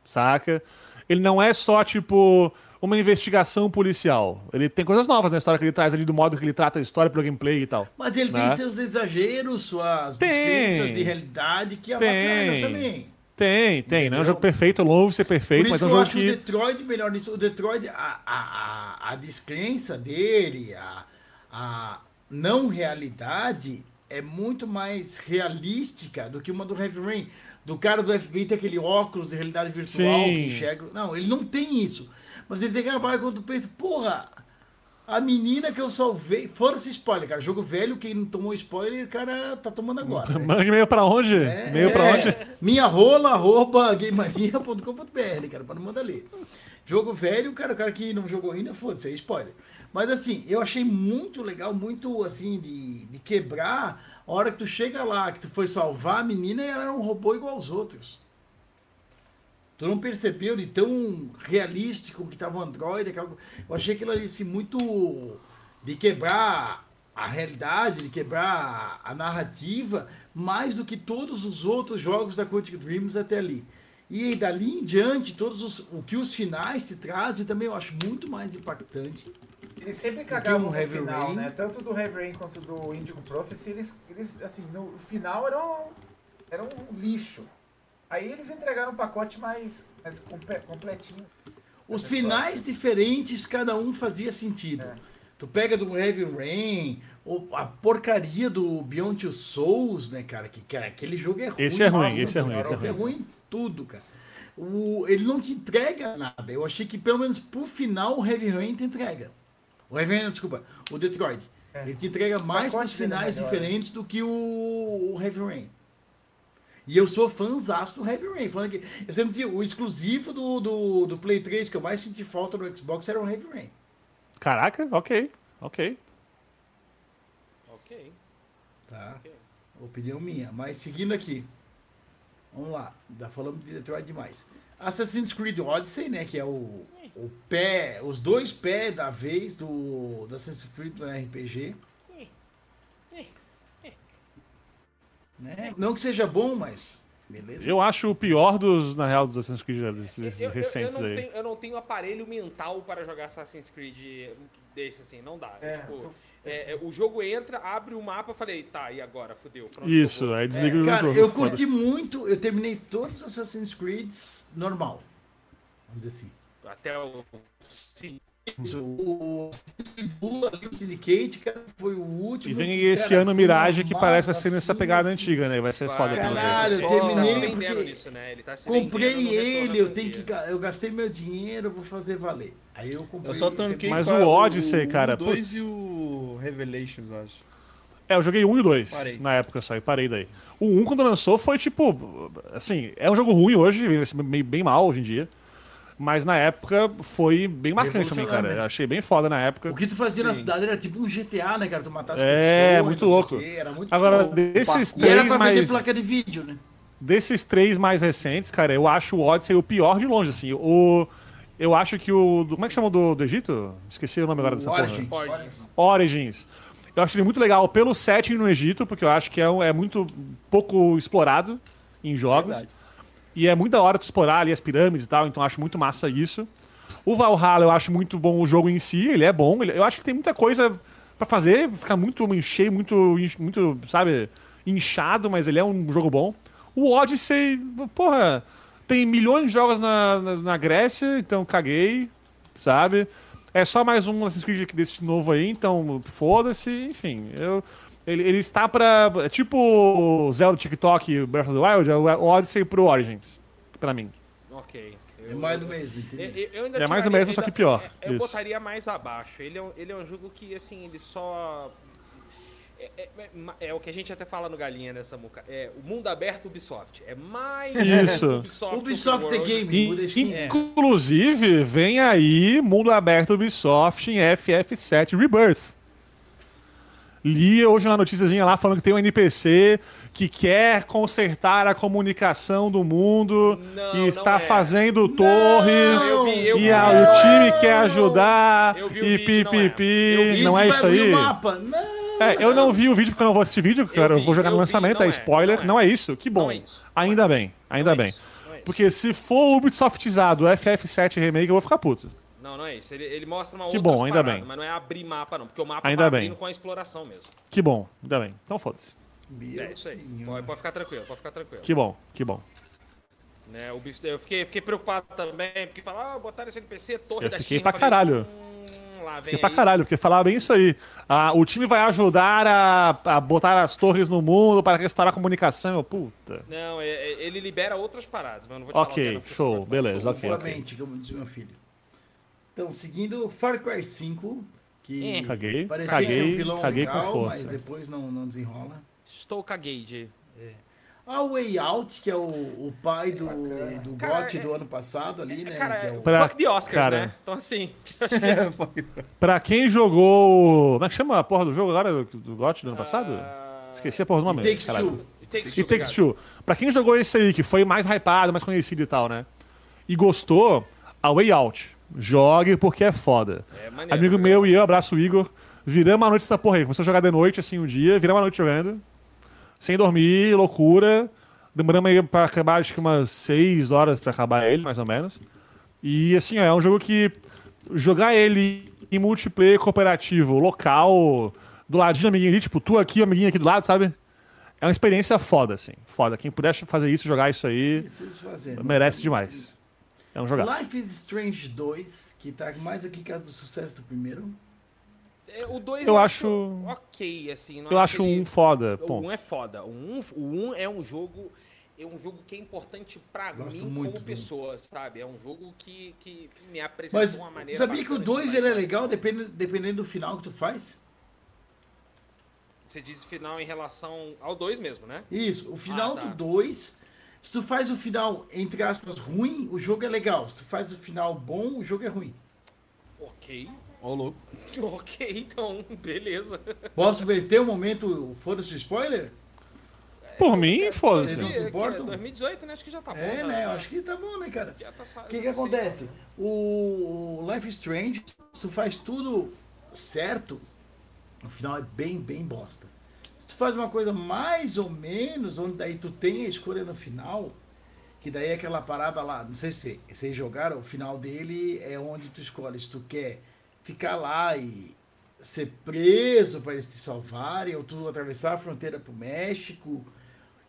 Saca? Ele não é só, tipo, uma investigação policial. Ele tem coisas novas na história que ele traz ali, do modo que ele trata a história pro gameplay e tal. Mas ele Né? tem seus exageros, suas Tem. descrenças de realidade que Tem. avacalham também. Tem, tem. Não é um jogo perfeito, é longe de ser perfeito, Por mas é um que eu jogo acho o que. Detroit melhor nisso. O Detroit, a, a, a, a descrença dele, a, a não realidade é muito mais realística do que uma do Heavy Rain. Do cara do FBI ter aquele óculos de realidade virtual Sim. que enxerga. Não, ele não tem isso. Mas ele tem que acabar quando tu pensa, porra, a menina que eu salvei. Fora-se spoiler, cara. Jogo velho, quem não tomou spoiler, o cara tá tomando agora. né? Mande meio pra onde? É, meio pra é. onde? Minha rola, arroba, gamemania.com.br, cara, pra não mandar ler. Jogo velho, cara, o cara que não jogou ainda, foda-se, é spoiler. Mas assim, eu achei muito legal, muito assim, de, de quebrar a hora que tu chega lá, que tu foi salvar a menina e ela era um robô igual aos outros. Tu não percebeu de tão realístico que tava o Android, aquela... eu achei aquilo ali assim, muito de quebrar a realidade, de quebrar a narrativa, mais do que todos os outros jogos da Quantic Dreams até ali. E dali em diante, todos os, o que os finais te trazem também eu acho muito mais impactante. Eles sempre cagavam um no Heavy final, Rain. né? Tanto do Heavy Rain quanto do Indigo Prophecy, eles, eles assim, no final era um, era um lixo. Aí eles entregaram um pacote mais, mais completinho. Os finais diferentes, cada um fazia sentido. É. Tu pega do Heavy Rain, ou a porcaria do Beyond Two Souls, né, cara? Que, cara, aquele jogo é ruim. Esse é ruim, nossa esse é ruim, senhora, esse é ruim. em tudo, cara. O, ele não te entrega nada. Eu achei que pelo menos pro final o Heavy Rain te entrega. O Heavy Rain, desculpa, o Detroit. É. Ele te entrega mais pros é finais melhor, diferentes do que o, o Heavy Rain. E eu sou fãzaço do Heavy Rain. Falando que, eu sempre dizia, o exclusivo do, do, do Play 3 que eu mais senti falta no Xbox era o Heavy Rain. Caraca, ok, ok. Ok. Tá? Opinião minha. Mas seguindo aqui. Vamos lá. Já falamos de Detroit demais. Assassin's Creed Odyssey, né? Que é o, o pé, os dois pés da vez do, do Assassin's Creed no RPG. Né? Não que seja bom, mas. Beleza. Eu acho o pior dos, na real, dos Assassin's Creed desses Eu- eu- recentes eu, não aí. Tenho, eu não tenho aparelho mental para jogar Assassin's Creed desse assim, não dá. É, tipo, tô- é, é, o jogo entra, abre o mapa, falei, tá, e agora? Fudeu. pra onde Isso, eu aí desliga o É, Cara, jogo. eu curti muito, eu terminei todos os Assassin's Creeds normal. Vamos dizer assim. Até o. Sim. Isso, o, o, ali, o Syndicate, cara, foi o último. E vem esse cara, ano foi Mirage que parece vai ser nessa assim, pegada assim. antiga, né? Vai ser Vai, foda também. Caralho, eu terminei Tá porque nisso, né? Ele tá se comprei ele, eu tenho que eu gastei meu dinheiro, eu vou fazer valer. Aí eu comprei. Eu só tanquei Mas o Odyssey, o cara, 2 putz. e o Revelations, acho. É, eu joguei um e o dois Parei. na época só, e parei daí. O 1, quando lançou, foi tipo. Assim, é um jogo ruim hoje, meio bem mal hoje em dia. Mas na época foi bem marcante também, cara. Né? Eu achei bem foda na época. O que tu fazia na Sim. cidade era tipo um GTA, né, cara? Tu matar as É, pessoas. muito não sei louco. Era muito Agora, bom. desses E era três pra vender mais. placa de vídeo, né? Desses três mais recentes, cara, eu acho o Odyssey o pior de longe, assim. O. Eu acho que o. Como é que chama o do, do Egito? Esqueci o nome agora dessa Origins. porra. Origins. Origins. Eu acho ele muito legal pelo setting no Egito, porque eu acho que é, é muito pouco explorado em jogos. Verdade. E é muito da hora tu explorar ali as pirâmides e tal, então acho muito massa isso. O Valhalla eu acho muito bom o jogo em si, ele é bom. ele- eu acho que tem muita coisa pra fazer, ficar muito cheio, muito, muito, sabe, inchado, mas ele é um jogo bom. O Odyssey, porra, tem milhões de jogos na, na, na Grécia, então caguei, sabe? É só mais um Assassin's Creed desse novo aí, então foda-se, enfim. Eu, ele, ele está pra. É tipo o Zelda TikTok Breath of the Wild, é o Odyssey pro Origins, pra mim. Ok. É mais do mesmo, entendeu? Eu- eu É mais do tiraria- mesmo, só ainda- que pior. Eu Isso. botaria mais abaixo. Ele é, um, ele é um jogo que, assim, ele só. É, é- é- é o que a gente até fala no Galinha nessa muca. É o mundo aberto Ubisoft. É mais Isso. Ubisoft, Ubisoft The World. Game, In-. É. Inclusive, vem aí Mundo Aberto Ubisoft em FF7 Rebirth. Li hoje uma noticiazinha lá falando que tem um NPC que quer consertar a comunicação do mundo Não, e não está é. fazendo torres Eu vi, eu e vi. a- o time quer ajudar Eu e não é. pipipi. Eu Não é vai isso aí? Não. É, eu não vi o vídeo porque eu não vou assistir vídeo, cara. Eu, vi, vou jogar no eu vi, lançamento, não é é, spoiler. não é. Não é isso? Que bom. Não é isso. Ainda bem, ainda Não é bem. não é. Porque se for Ubisoftizado o FF7 Remake, eu vou ficar puto. Não, não é isso. Ele, ele mostra uma Que outra bom, ainda bem. Mas não é abrir mapa, não. Porque o mapa Ainda vai bem. com a exploração mesmo. Que bom, ainda bem. Então foda-se. É isso aí. Pode, pode ficar tranquilo, pode ficar tranquilo. Que bom, que bom. Né, o bicho- eu fiquei, fiquei preocupado também, porque falaram, ah, botaram esse NPC, torre Eu da fiquei China. pra caralho. Hum, lá vem Fiquei pra aí. caralho, porque falava bem isso aí. Ah, o time vai ajudar a, a botar as torres no mundo para restaurar a comunicação. Puta. Não, é- é- ele libera outras paradas, mas eu não vou te falar o que é, Ok, show, beleza, ok. Diz meu filho. Então, seguindo Far Cry 5, que É. Caguei, parecia ser caguei, um vilão caguei com legal, força. mas depois não, não desenrola. Estou caguei de... A Way Out, que é o, o pai do, do Cara, GOT é- do ano passado ali, né? Cara, que é o- Pra- fuck the Oscars, cara. né? Então assim, Pra quem jogou. Como é que chama a porra do jogo agora do, do GOT do ano passado? Ah, Esqueci a porra do nome. Takes caralho. Two. It Takes E. Two. Pra quem jogou esse aí, que foi mais hypado, mais conhecido e tal, né? E gostou, a Way Out. Jogue porque é foda. É maneiro, Amigo né? meu e eu, abraço o Igor, viramos a noite essa porra aí. Começou a jogar de noite, assim, um dia, viramos a noite jogando. Sem dormir, loucura. Demoramos aí pra acabar, acho que umas 6 horas pra acabar ele, mais ou menos. E, assim, ó, é um jogo que jogar ele em multiplayer cooperativo, local, do ladinho, amiguinho ali, tipo, tu aqui, amiguinho aqui do lado, sabe? É uma experiência foda, assim. Foda. Quem puder fazer isso, jogar isso aí, fazer. merece demais. É um jogaço. Life is Strange 2, que tá mais aqui por causa do sucesso do primeiro. É, O 2 Eu acho- ok, assim. não Eu acho ele- um foda. O Ponto. 1 é foda. O 1, o 1 é um jogo. É um jogo que é importante pra Gosto mim muito como pessoa, sabe? É um jogo que, que me apresenta Mas de uma maneira. sabia que o bacana 2 demais, ele é legal dependendo, dependendo do final que tu faz? Você diz final em relação ao 2 mesmo, né? Isso, o final Ah, tá. do 2, se tu faz o final, entre aspas, ruim, o jogo é legal. Se tu faz o final bom, o jogo é ruim. Ok. Ó, louco. Ok, então, beleza. Posso ter um momento, foda-se o spoiler? Por mim, Vocês foda-se. não se que importam? 2018, né? Acho que já tá bom. é, né? Eu já- acho que tá bom, né, cara? já tá sa- O que que acontece? O Life is Strange, se tu faz tudo certo, o final é bem, bem bosta. Faz uma coisa mais ou menos, onde daí tu tem a escolha no final, que daí é aquela parada lá, não sei se vocês jogaram, o final dele é onde tu escolhe se tu quer ficar lá e ser preso para eles te salvarem, ou tu atravessar a fronteira pro México,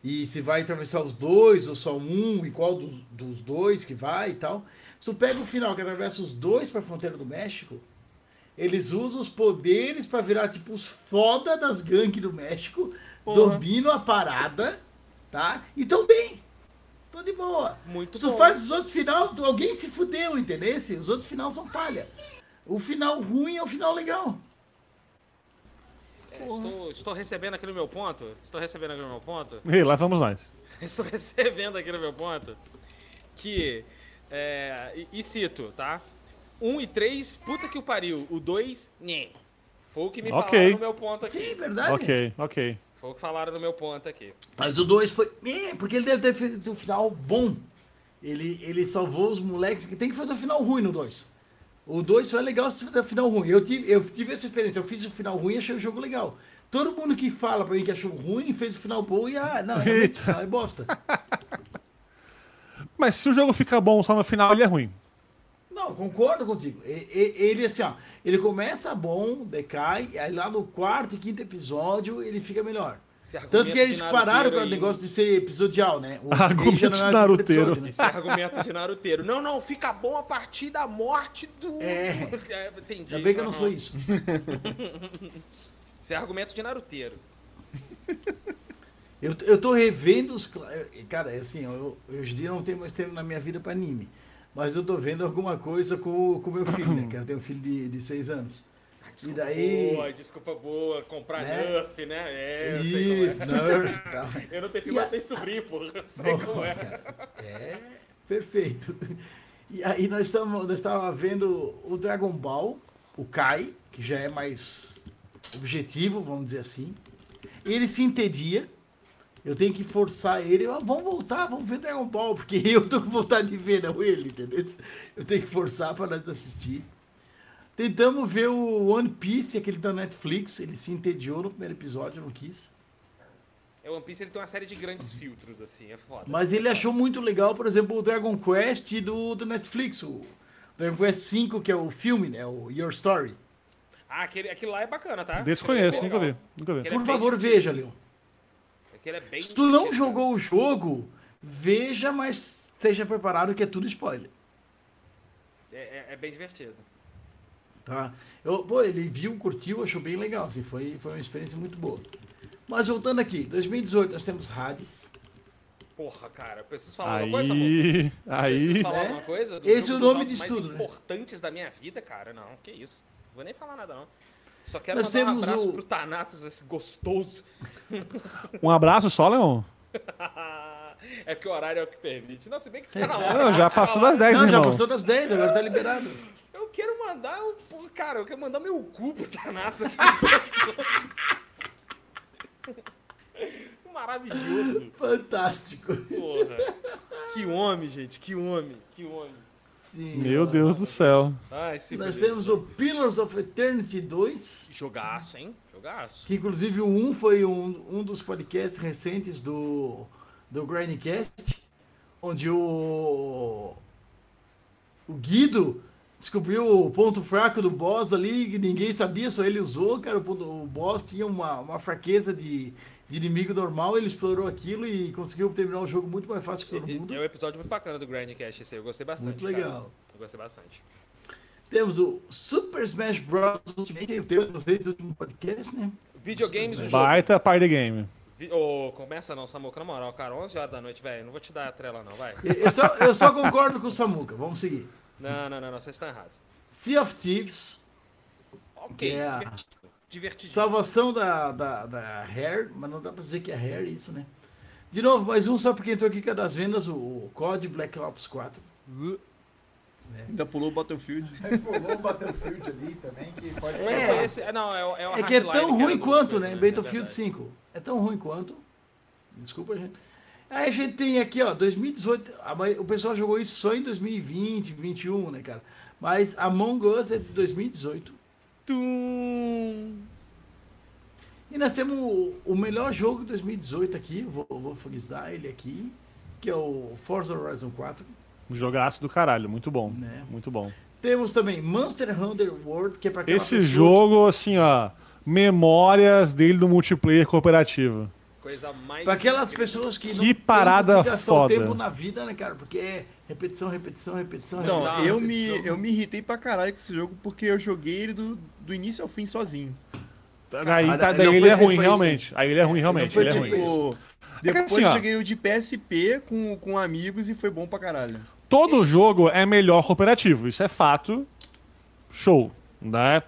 e se vai atravessar os dois ou só um, e qual dos, dos dois que vai e tal. Se tu pega o final que atravessa os dois para a fronteira do México, eles usam os poderes para virar tipo os foda das gangues do México, Porra. dominam a parada, tá? E tão bem. Tô de boa. Muito Se tu bom. faz os outros final, alguém se fudeu, entendeu? Os outros final são palha. O final ruim é o final legal. É, estou, estou recebendo aqui no meu ponto. Estou recebendo aqui no meu ponto. Ei, lá vamos nós. Estou recebendo aqui no meu ponto que. É, e, e cito, tá? 1 e 3, puta que o pariu. O 2, nhê. Foi o que me Ok. falaram no meu ponto aqui. Sim, verdade. Ok, ok. Foi o que falaram no meu ponto aqui. Mas o 2 foi. É, porque ele deve ter feito um final bom. Ele, ele salvou os moleques que tem que fazer o final ruim no 2. O 2 foi legal se fizer o final ruim. Eu tive, eu tive essa experiência. Eu fiz o final ruim e achei o jogo legal. Todo mundo que fala pra mim que achou ruim fez o final bom e ah, não, final é bosta. Mas se o jogo fica bom só no final, ele é ruim. Não, concordo contigo. Ele assim, ó, ele começa bom, decai, aí lá no quarto e quinto episódio ele fica melhor. Tanto que eles pararam com o negócio de ser episodial, né? O Argumento é de naruteiro. episódio, né? Esse argumento de naruteiro. Não, não, fica bom a partir da morte do. É. É, entendi. Ainda bem que eu não sou isso. Esse é argumento de naruteiro. Eu, eu tô revendo os. eu- Cara, é assim, eu, eu, hoje em dia eu não tenho mais tempo na minha vida pra anime. Mas eu tô vendo alguma coisa com o meu filho, né? Que eu tenho um filho de, de seis anos. Desculpa daí- boa, desculpa boa. Comprar Né? Nerf, né? É, eu sei Isso, como é. nerd, tal. Eu não tenho filho, E a- mas tenho sobrinho, porra. Eu sei como Bom, é. cara, É, perfeito. E aí nós estamos nós estávamos vendo o Dragon Ball, o Kai, que já é mais objetivo, vamos dizer assim. Ele se entendia. Eu tenho que forçar ele. Ah, vamos voltar, vamos ver Dragon Ball, porque eu tô com vontade de ver, não ele, entendeu? Eu tenho que forçar para nós assistir. Tentamos ver o One Piece, aquele da Netflix. Ele se entediou no primeiro episódio, não quis. É, o One Piece ele tem uma série de grandes filtros, assim, é foda. Mas ele achou muito legal, por exemplo, o Dragon Quest do, do Netflix. O Dragon Quest 5, que é o filme, né? O Your Story. Ah, aquele, aquele lá é bacana, tá? Desconheço, é nunca vi. Nunca vi. É Por favor, veja, Leon. É bem Se tu não divertido, jogou o jogo, veja, mas esteja preparado que é tudo spoiler. É, é- é bem divertido. Tá? Eu, pô, ele viu, curtiu, achou bem legal. Assim, foi, foi uma experiência muito boa. Mas voltando aqui, 2018 nós temos Hades. Porra, cara, eu preciso falar uma coisa, amor? Aí, Preciso aí. falar É. uma coisa? do Esse é o nome disso mais tudo, né? importantes da minha vida, cara. Não, que isso. Não vou nem falar nada, não. Só quero Nós mandar um abraço o- pro Thanatos, esse gostoso. Um abraço só, Leon? é que o horário é o que permite. Não, se bem que tá na hora. Não, já passou das 10, Não, já irmão. passou das 10, agora tá liberado. Eu quero mandar o. pô, Cara, eu quero mandar meu cu pro Thanatos aqui. gostoso. Maravilhoso. Fantástico. Porra. Que homem, gente. Que homem. Que homem. Sim, Meu. Deus do céu. Ai, Nós temos o Pillars of Eternity 2, Jogaço, hein? Jogaço. que inclusive o 1 foi um, um dos podcasts recentes do, do Grindcast, onde o, o Guido descobriu o ponto fraco do boss ali, que ninguém sabia, só ele usou, cara. O, o boss tinha uma, uma fraqueza de inimigo normal, ele explorou aquilo e conseguiu terminar o jogo muito mais fácil que todo mundo. É um episódio muito bacana do Grindcast esse aí. Eu gostei bastante. Muito cara. legal. Eu gostei bastante. Temos o Super Smash Bros. Ultimate, eu tenho vocês no último podcast, né? Videogames, o jogo. Baita party game. Ô, começa não, Samuca, na moral, cara, 11 horas da noite, velho, não vou te dar a trela não, vai. Eu eu só, eu só concordo com o Samuca, vamos seguir. Não, não, não, não, vocês estão errados. Sea of Thieves, Ok, Yeah. Divertido. Divertidinho. salvação da, da, da Hair, mas não dá pra dizer que é Hair isso, né? De novo, mais um só porque entrou aqui que é das vendas, o, o COD Black Ops 4. Ainda pulou o Battlefield. Aí pulou o Battlefield ali também, que pode É. Esse, é, não, é, é, É que é tão ruim quanto, né? é Battlefield verdade. 5. É tão ruim quanto. Desculpa, gente. Aí a gente tem aqui, ó, 2018. a O pessoal jogou isso só em 2020, 2021, né, cara? Mas Among Us é de 2018. E nós temos o, o melhor jogo de 2018 aqui, vou, vou frisar ele aqui, que é o Forza Horizon 4. Um jogaço do caralho, muito bom. Né? Muito bom. Temos também Monster Hunter World, que é para aquela Esse pessoa- jogo, assim, ó. Memórias dele do multiplayer cooperativo. Coisa mais. Para aquelas incrível. pessoas que Que parada que gastar foda. tempo na vida, né, cara? Porque é repetição, repetição, repetição, Não, repetição. eu me, repetição. eu me irritei pra caralho com esse jogo porque eu joguei ele do, do início ao fim sozinho. Aí, Cara, tá, daí foi ele é ruim, isso. realmente. Aí ele é ruim, realmente. foi Ele é ruim. isso. Tipo, depois assim, joguei o de PSP com, com amigos e foi bom pra caralho. Todo jogo é melhor cooperativo, isso é fato. Show, né?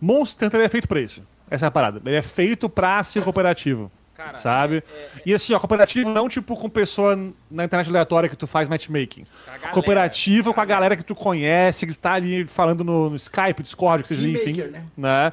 Monster Hunter é feito pra isso. Essa é a parada. Ele é feito pra ser cooperativo, Cara, sabe? é- E assim, ó, cooperativo não tipo com pessoa na internet aleatória que tu faz matchmaking. galera- Cooperativo com a galera que tu conhece, que tu tá ali falando no, no Skype, Discord, que seja ali, enfim. Né? né?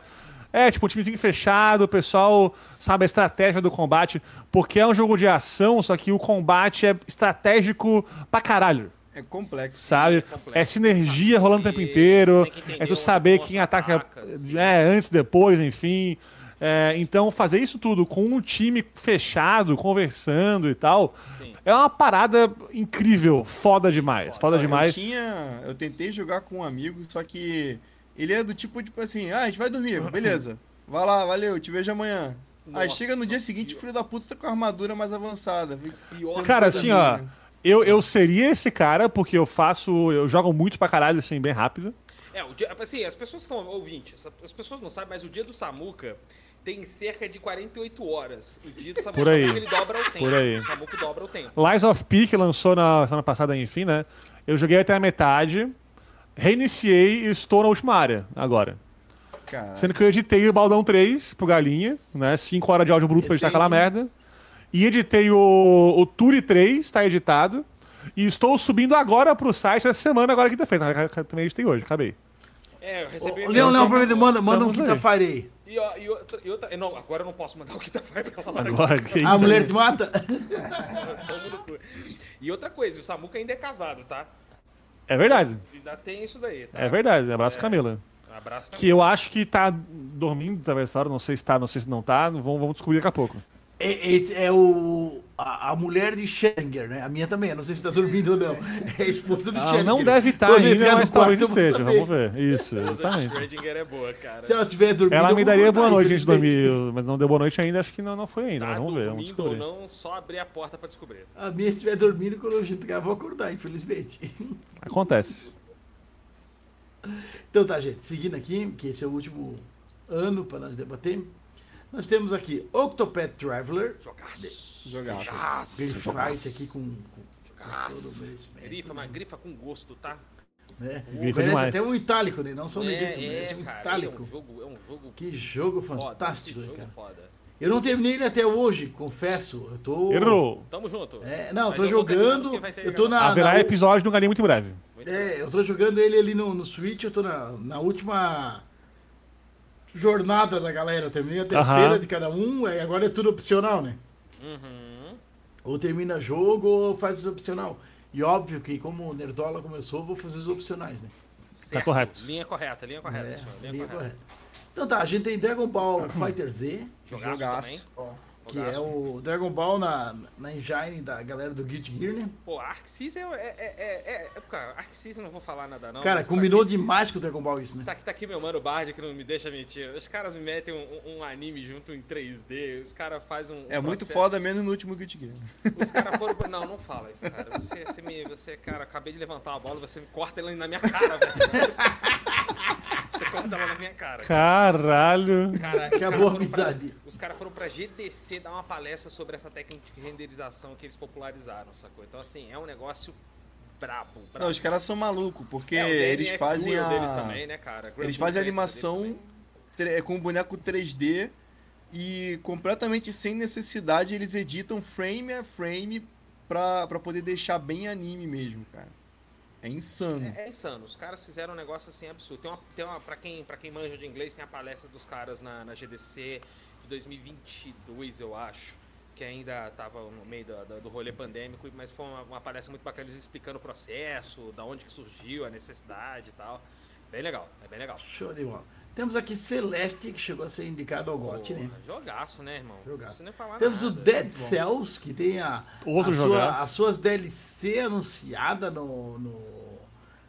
É, tipo, um timezinho fechado, o pessoal sabe a estratégia do combate, porque é um jogo de ação, só que o combate é estratégico pra caralho. É complexo. Sabe? complexo. É sinergia rolando o tempo inteiro. É tu saber quem ataca ataca, assim. é, antes, depois, enfim. É, então, fazer isso tudo com um time fechado, conversando e tal, Sim. é uma parada incrível, foda demais. Foda Eu demais. tinha. Eu tentei jogar com um amigo, só que ele é do tipo, tipo assim, ah, a gente vai dormir, beleza. Vai lá, valeu, te vejo amanhã. Aí Nossa, chega no dia seguinte, o filho da puta tá com a armadura mais avançada. Pior Cara, assim, ó, eu, eu seria esse cara, porque eu faço. Eu jogo muito pra caralho, assim, bem rápido. É, o dia, assim, as pessoas que estão ouvintes, as pessoas não sabem, mas o dia do Samuca tem cerca de 48 horas. O dia do Samuca, Por aí. ele dobra o tempo. Por aí. O Samuca dobra o tempo. Lies of P, que lançou na semana passada, enfim, né? Eu joguei até a metade, reiniciei e estou na última área agora. Sendo que eu editei o Baldão 3 pro Galinha, né? 5 horas de áudio bruto pra editar aquela merda. E editei o, o Turi 3, tá editado. E estou subindo agora pro site essa semana, agora quinta-feira. Também editei hoje, acabei. É, eu recebi Ô, Leão, Leão, aproveita, manda, manda um Estamos quinta-feira aí. E, ó, e outra, e outra- Não, agora eu não posso mandar o Kita Fire pra falar Agora, que A mulher te mata? E outra coisa, o Samuca ainda é casado, tá? É verdade. Ainda tem isso daí, tá? É verdade. Abraço, Camila. Abraço. Que eu acho que tá dormindo, talvez essa hora. Não sei se tá, não sei se não tá. Vamos, vamos descobrir daqui a pouco. É- Esse é o. A, a mulher de Schenker, né? A minha também, não sei se tá dormindo ou não. É a esposa do Ah, Schenker. não deve estar Quando entrar ainda, mas quarto, talvez esteja. Vamos ver. Isso, A exatamente. Schrödinger é boa, cara. Se ela estiver dormindo. Ela me daria boa noite antes de infelizmente. dormir, mas não deu boa noite ainda. Acho que não, não foi ainda. Tá Mas vamos ver, vamos dormindo ou descobrir. não, só abrir a porta pra descobrir. A minha estiver dormindo, quando eu chegar, vou acordar, infelizmente. Acontece. Então tá, gente, seguindo aqui, que esse é o último ano para nós debater. Nós temos aqui Octopath Traveler, Jogaço. Jogaço. Grifice aqui com, com todo o merecimento, Grifa, mas grifa com gosto, tá? né? Grifa demais. até um itálico, né? Não só um é, negrito, é, merece um cara, itálico. É um jogo, é um jogo Que jogo foda. fantástico, que né, jogo cara? foda. Eu não terminei ele até hoje, confesso. Eu tô. Errou. Tamo junto. É, não, eu Mas tô jogando. Eu tô na. Haverá na- episódio do Galinha muito breve. Muito É, eu tô jogando ele ali no, no Switch, eu tô na, na última jornada da galera. Eu terminei a terceira Aham. de cada um, agora é tudo opcional, né? Uhum. Ou termina jogo ou faz os opcional. E óbvio que como o Nerdola começou, eu vou fazer os opcionais, né? Certo. correto. Linha correta, linha correta, É, senhor, linha, linha correta. correta. Então tá, a gente tem Dragon Ball Fighter Z, Jogaço, Jogaço. também. Que é o Dragon Ball na, na engine da galera do Guilty Gear, né? Pô, Arc Sys é, é, é, é, é- Cara, Arc Sys eu não vou falar nada não. Cara, combinou Tá aqui, demais com o Dragon Ball isso, né? tá, aqui, tá aqui meu mano Bard que não me deixa mentir. Os caras me metem um, um anime junto em 3D, os caras fazem um... É um muito processo- foda, menos no último Guilty Gear. Os caras foram... Não, não fala isso, cara. Você, você, me, você, cara, acabei de levantar uma bola, você me corta ela na minha cara, velho. Você corta ela na minha cara. Caralho. Cara, Acabou a pra- amizade. Os caras foram pra GDC dar uma palestra sobre essa técnica de renderização que eles popularizaram, sacou? Então, assim, é um negócio brabo. brabo. Não, os caras são malucos, porque É, eles fazem é a. também, né, Eles fazem a animação tre- com boneco 3D e completamente sem necessidade eles editam frame a frame pra, pra poder deixar bem anime mesmo, cara. É insano. É, é insano, os caras fizeram um negócio assim absurdo. Tem uma, tem uma pra, quem, pra quem manja de inglês, tem a palestra dos caras na, na GDC de 2022, eu acho. Que ainda tava no meio da- da- do rolê pandêmico, mas foi uma, uma palestra muito bacana, eles explicando o processo, da onde que surgiu, a necessidade e tal. Bem legal, é bem legal. Show de bola. Temos aqui Celeste, que chegou a ser indicado ao GOT, né? Jogaço, né, irmão? Jogaço. Não falar Temos o nada. Dead Cells, que tem a, Outro a sua- as suas DLC anunciadas no, no,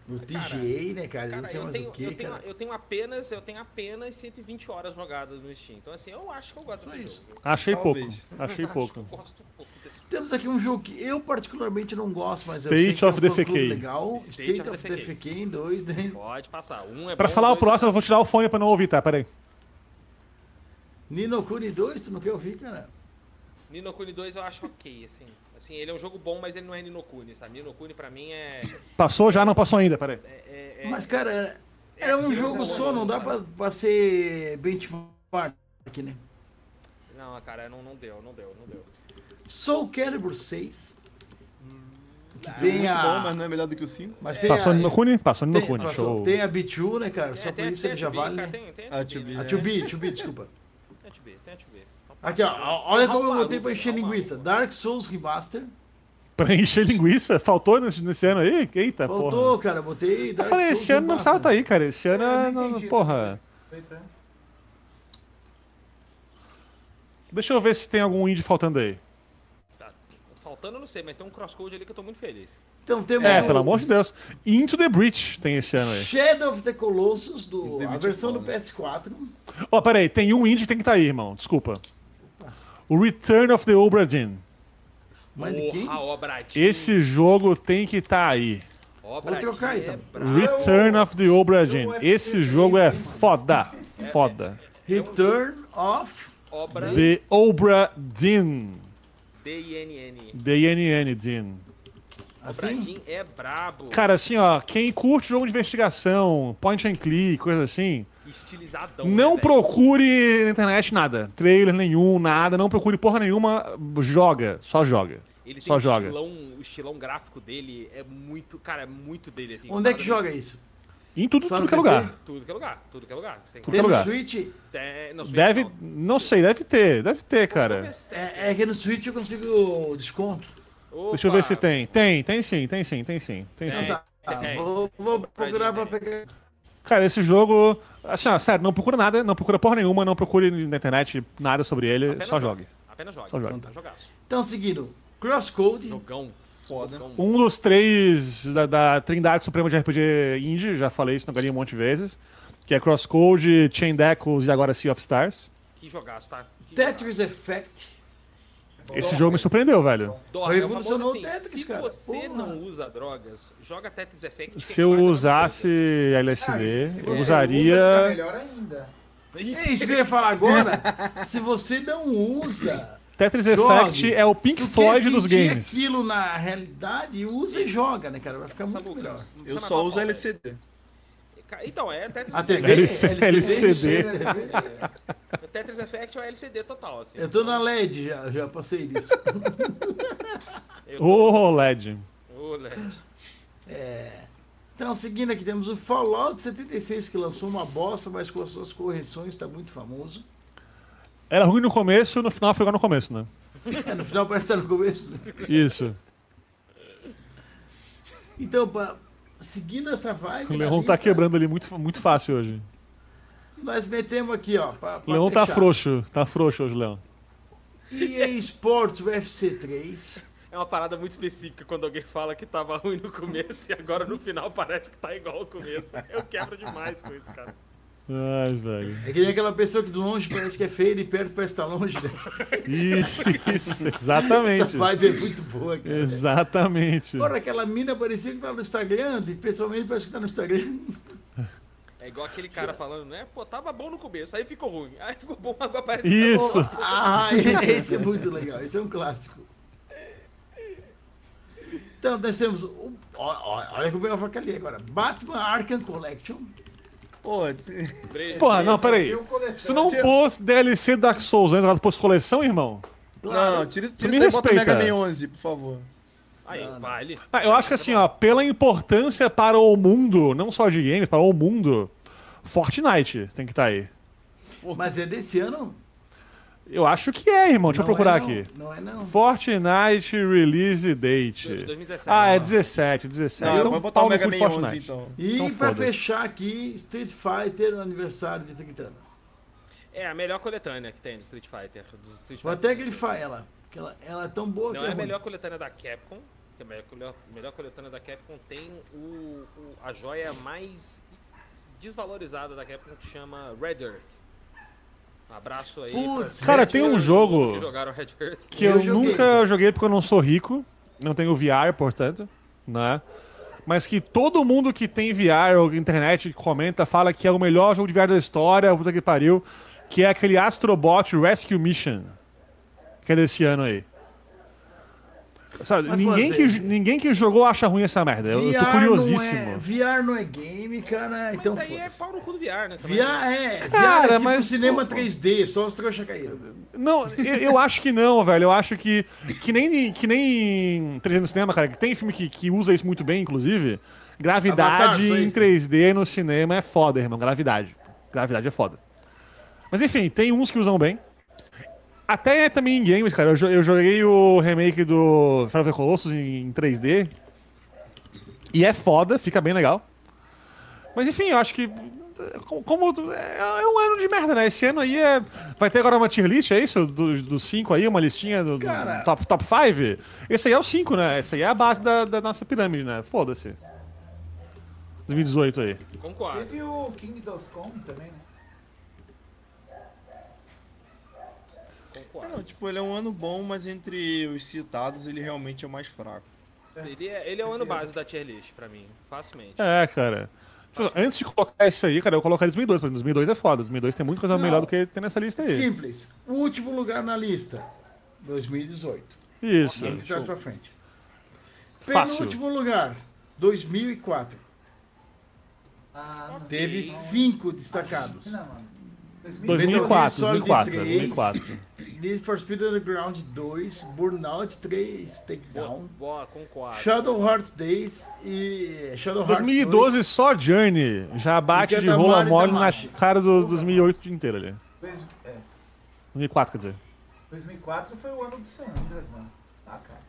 no Cara, TGA, né, cara? Cara, eu tenho, o que, eu, tenho, cara. eu tenho apenas, eu tenho apenas 120 horas jogadas no Steam. Então assim, eu acho que eu gosto Só desse isso. jogo. Achei Talvez. pouco. Achei Eu pouco. gosto pouco desse. Temos aqui um jogo que eu particularmente não gosto, mas eu State sei que é um of the legal. State State, of of the. Decay em dois, né? Pode passar. Um é Pra bom, falar o dois próximo, é eu vou tirar o fone pra não ouvir, tá? Pera aí. Nino Kuni 2, tu não quer ouvir, cara? Nino Kuni 2 eu acho ok, assim. Assim, ele é um jogo bom, mas ele não é Nino Kuni, sabe? Nino Kuni pra mim é... Passou já? Não passou ainda, pera aí. é- é- Mas, cara, era, era um jogo sabe? só, não dá pra, pra ser benchmark aqui, né? Não, cara, não, não deu, não deu, não deu. Soul Calibur 6. Que É tem muito a... bom, mas não é melhor do que o 5. mas Passou a- no Nokuni? Passou no passou- show. tem a B2, né, cara? Só É, por tem- isso tem ele a já 2B, vale, cara, né? Tem, tem A a 2B, 2B, A né? 2B, 2B, desculpa. Tem a 2B, tem a 2B. Então Aqui, ó. Olha como eu botei pra encher linguiça. Dark Souls Remaster. Pra encher linguiça? Faltou nesse, nesse ano aí? Eita, Faltou, porra. cara. Botei Eu Dark falei, Souls esse ano não precisava estar aí, cara. Esse ano, É, eu é, não entendi porra. Eita. Deixa eu ver se tem algum indie faltando aí. Tá. Faltando, eu não sei, mas tem um crosscode ali que eu tô muito feliz. Então temos É, pelo amor de Deus. Into the Breach tem esse ano aí. Shadow of the Colossus, do, a é versão do foda. PS4. Ó, pera aí, tem um indie que tem que estar aí, irmão. Desculpa. O Return of the Obra Dinn. Porra, Obradinho. Esse jogo tem que estar aí. Obradinho trocar, é então. brabo. Return of the Obra Dinn. Esse jogo é foda. Foda. Return of. Obra The Obra Dinn. D-I-N-N. D-N-N, Dinn. Assim? Obradinho é brabo. Cara, assim, ó, quem curte jogo de investigação, point and click, coisa assim, Estilizadão. não né, procure na internet nada. Trailer nenhum, nada. Não procure porra nenhuma. Joga. Só joga. Ele tem só um joga. estilão, o estilão gráfico dele é muito, cara, é muito dele assim. Onde é que joga isso? Em tudo, Só tudo que é lugar. Tudo que é lugar, tudo que é lugar. Você tem Tudo que é no lugar. Switch? Tem- no Switch, Deve, não. não sei, deve ter, deve ter, cara. É, é que no Switch eu consigo desconto. Deixa eu ver Opa, se tem. Tem, tem sim, tem sim, tem sim, tem sim. Tem. Tá, Tem. vou, vou procurar pra pegar. Cara, esse jogo, assim, ó, sério, não procura nada, não procura porra nenhuma, não procure na internet nada sobre ele, Apenas só jogue. jogue. Apenas jogue. Só jogue. Tá jogaço. Então, seguindo, Crosscode, Jogão. Foda. Um dos três da, da Trindade Suprema de RPG Indie, já falei isso na galinha um monte de vezes, que é Crosscode, Chain Deckles e agora Sea of Stars. Que jogaço, tá? Que Tetris Effect. Esse jogo me surpreendeu, velho. Dorme, é Revolucionou famoso o assim, Tetris, se cara. você Porra. não usa drogas, joga Tetris Effect. Se eu usasse Ah, LSD, se eu usa, usaria. fica melhor ainda. coisa. É isso que eu ia falar agora. Se você não usa, Tetris Jogue. Effect é o Pink Floyd dos games. aquilo na realidade, usa e joga, né, cara? Vai ficar muito melhor. Eu só uso. LCD. Então, é Tetris A Effect. TV, LC- LCD. O Tetris Effect é o LCD total, assim. Eu tô na LED já, já passei disso. Eu tô- Ô, LED. Ô, LED. Então, seguindo aqui, temos o Fallout 76, que lançou uma bosta, mas com as suas correções está muito famoso. Era ruim no começo, no final foi igual no começo, né? É, no final parece estar no começo. né? Isso. Então, pra, seguindo essa vibe. O na Leon tá lista, quebrando ali muito, muito fácil hoje. Nós metemos aqui, ó. Pra, O pra Leon tá fechar. frouxo, tá frouxo hoje, Leon. EA Sports UFC 3. É uma parada muito específica quando alguém fala que tava ruim no começo e agora no final parece que tá igual ao começo. Eu quebro demais com isso, cara. Ai, velho. É que nem aquela pessoa que de longe parece que é feia e de perto parece que tá longe, né? Isso, Essa exatamente. vibe é muito boa, cara. Exatamente. Agora, aquela mina parecia que tá no Instagram, e pessoalmente parece que tá no Instagram. É igual aquele cara falando, né? Pô, tava bom no começo, aí ficou ruim. Aí ficou bom, agora parece que tá Isso. bom. Ah, esse é muito legal, esse é um clássico. Então, nós temos. Olha que eu peguei a faca ali agora. Batman Arkham Collection. Pô, Porra, não, peraí. Se tu não pôs DLC Dark Souls antes, tu pôs coleção, irmão? não, tira, tira me isso aí bota respeita. Mega Man 11, por favor. Aí, vale. Ah, eu acho que assim, ó, pela importância para o mundo, não só de games, para o mundo, Fortnite tem que estar aí. Mas é desse ano? Eu acho que é, irmão. Deixa eu Não procurar é, não. aqui. Não é, não. Fortnite Release Date. 2017. Ah, é 17, 17. Não, então, vai botar o Mega Man 11 Fortnite. então. E Então pra fechar aqui, Street Fighter, no aniversário de 30 anos. É a melhor coletânea que tem do Street Fighter. Do Street Vou Fighter. até grifar ela. Porque ela, ela é tão boa Não que é é a ruim. melhor coletânea da Capcom. que A melhor, melhor coletânea da Capcom tem o, o- a joia mais desvalorizada da Capcom que chama Red Earth. Um abraço aí. Putz, Cara, tem um jogo que que Eu eu, joguei. nunca joguei porque eu não sou rico, não tenho VR, portanto, né? Mas que todo mundo que tem VR ou internet que comenta fala que é o melhor jogo de VR da história, puta que pariu, que é aquele Astrobot Rescue Mission, que é desse ano aí. Sabe, Mas ninguém, que, ninguém que jogou acha ruim essa merda. Eu, eu tô VR curiosíssimo. Não é, VR não é game, cara. então Mas aí é pau no cu do VR, né? também. VR é, VR Cara, é tipo mas, cinema pô, 3D, só os trouxas caíram. Não, eu, eu acho que não, velho. Eu acho que. Que nem, que nem 3D no cinema, cara. Que tem filme que, que usa isso muito bem, inclusive. Gravidade Avatar, em isso. 3D no cinema é foda, irmão. Gravidade. Gravidade é foda. Mas enfim, tem uns que usam bem. Até também em games, cara. Eu, eu joguei o remake do Shadow of the Colossus em, em 3D. E é foda, fica bem legal. Mas enfim, eu acho que. Como, é, é um ano de merda, né? Esse ano aí é. Vai ter agora uma tier list, é isso? Dos do 5 aí, uma listinha do, do top 5? Top five? Esse aí é o 5, né? Esse aí é a base da, da nossa pirâmide, né? Foda-se. 2018 aí. Concordo. Teve o Kingdoms Come também, né? É, não, tipo, ele é um ano bom, mas entre os citados ele realmente é o mais fraco. Ele é, ele é o ano base da tier list pra mim, facilmente. É, cara. Tipo, Antes de colocar isso aí, cara, eu colocaria 2002, porque 2002 é foda. 2002 tem muita coisa Não. melhor do que tem nessa lista aí. Simples. Último lugar na lista, 2018. Isso. De trás pra frente. Fácil. Penúltimo lugar, 2004. Ah, Teve sei. cinco destacados. Não, mano. 2004, Solid 2004, 3. 2004. Need for Speed Underground 2, Burnout 3, Takedown, Boa, concordo. Shadow Hearts Days e Shadow Hearts 2012 só Journey já bate de Katamari rola mole na Damacy. cara do 2008 o dia inteiro ali. Dois, é, 2004, quer dizer. 2004 foi o ano de San Andreas, mano. Ah, cara.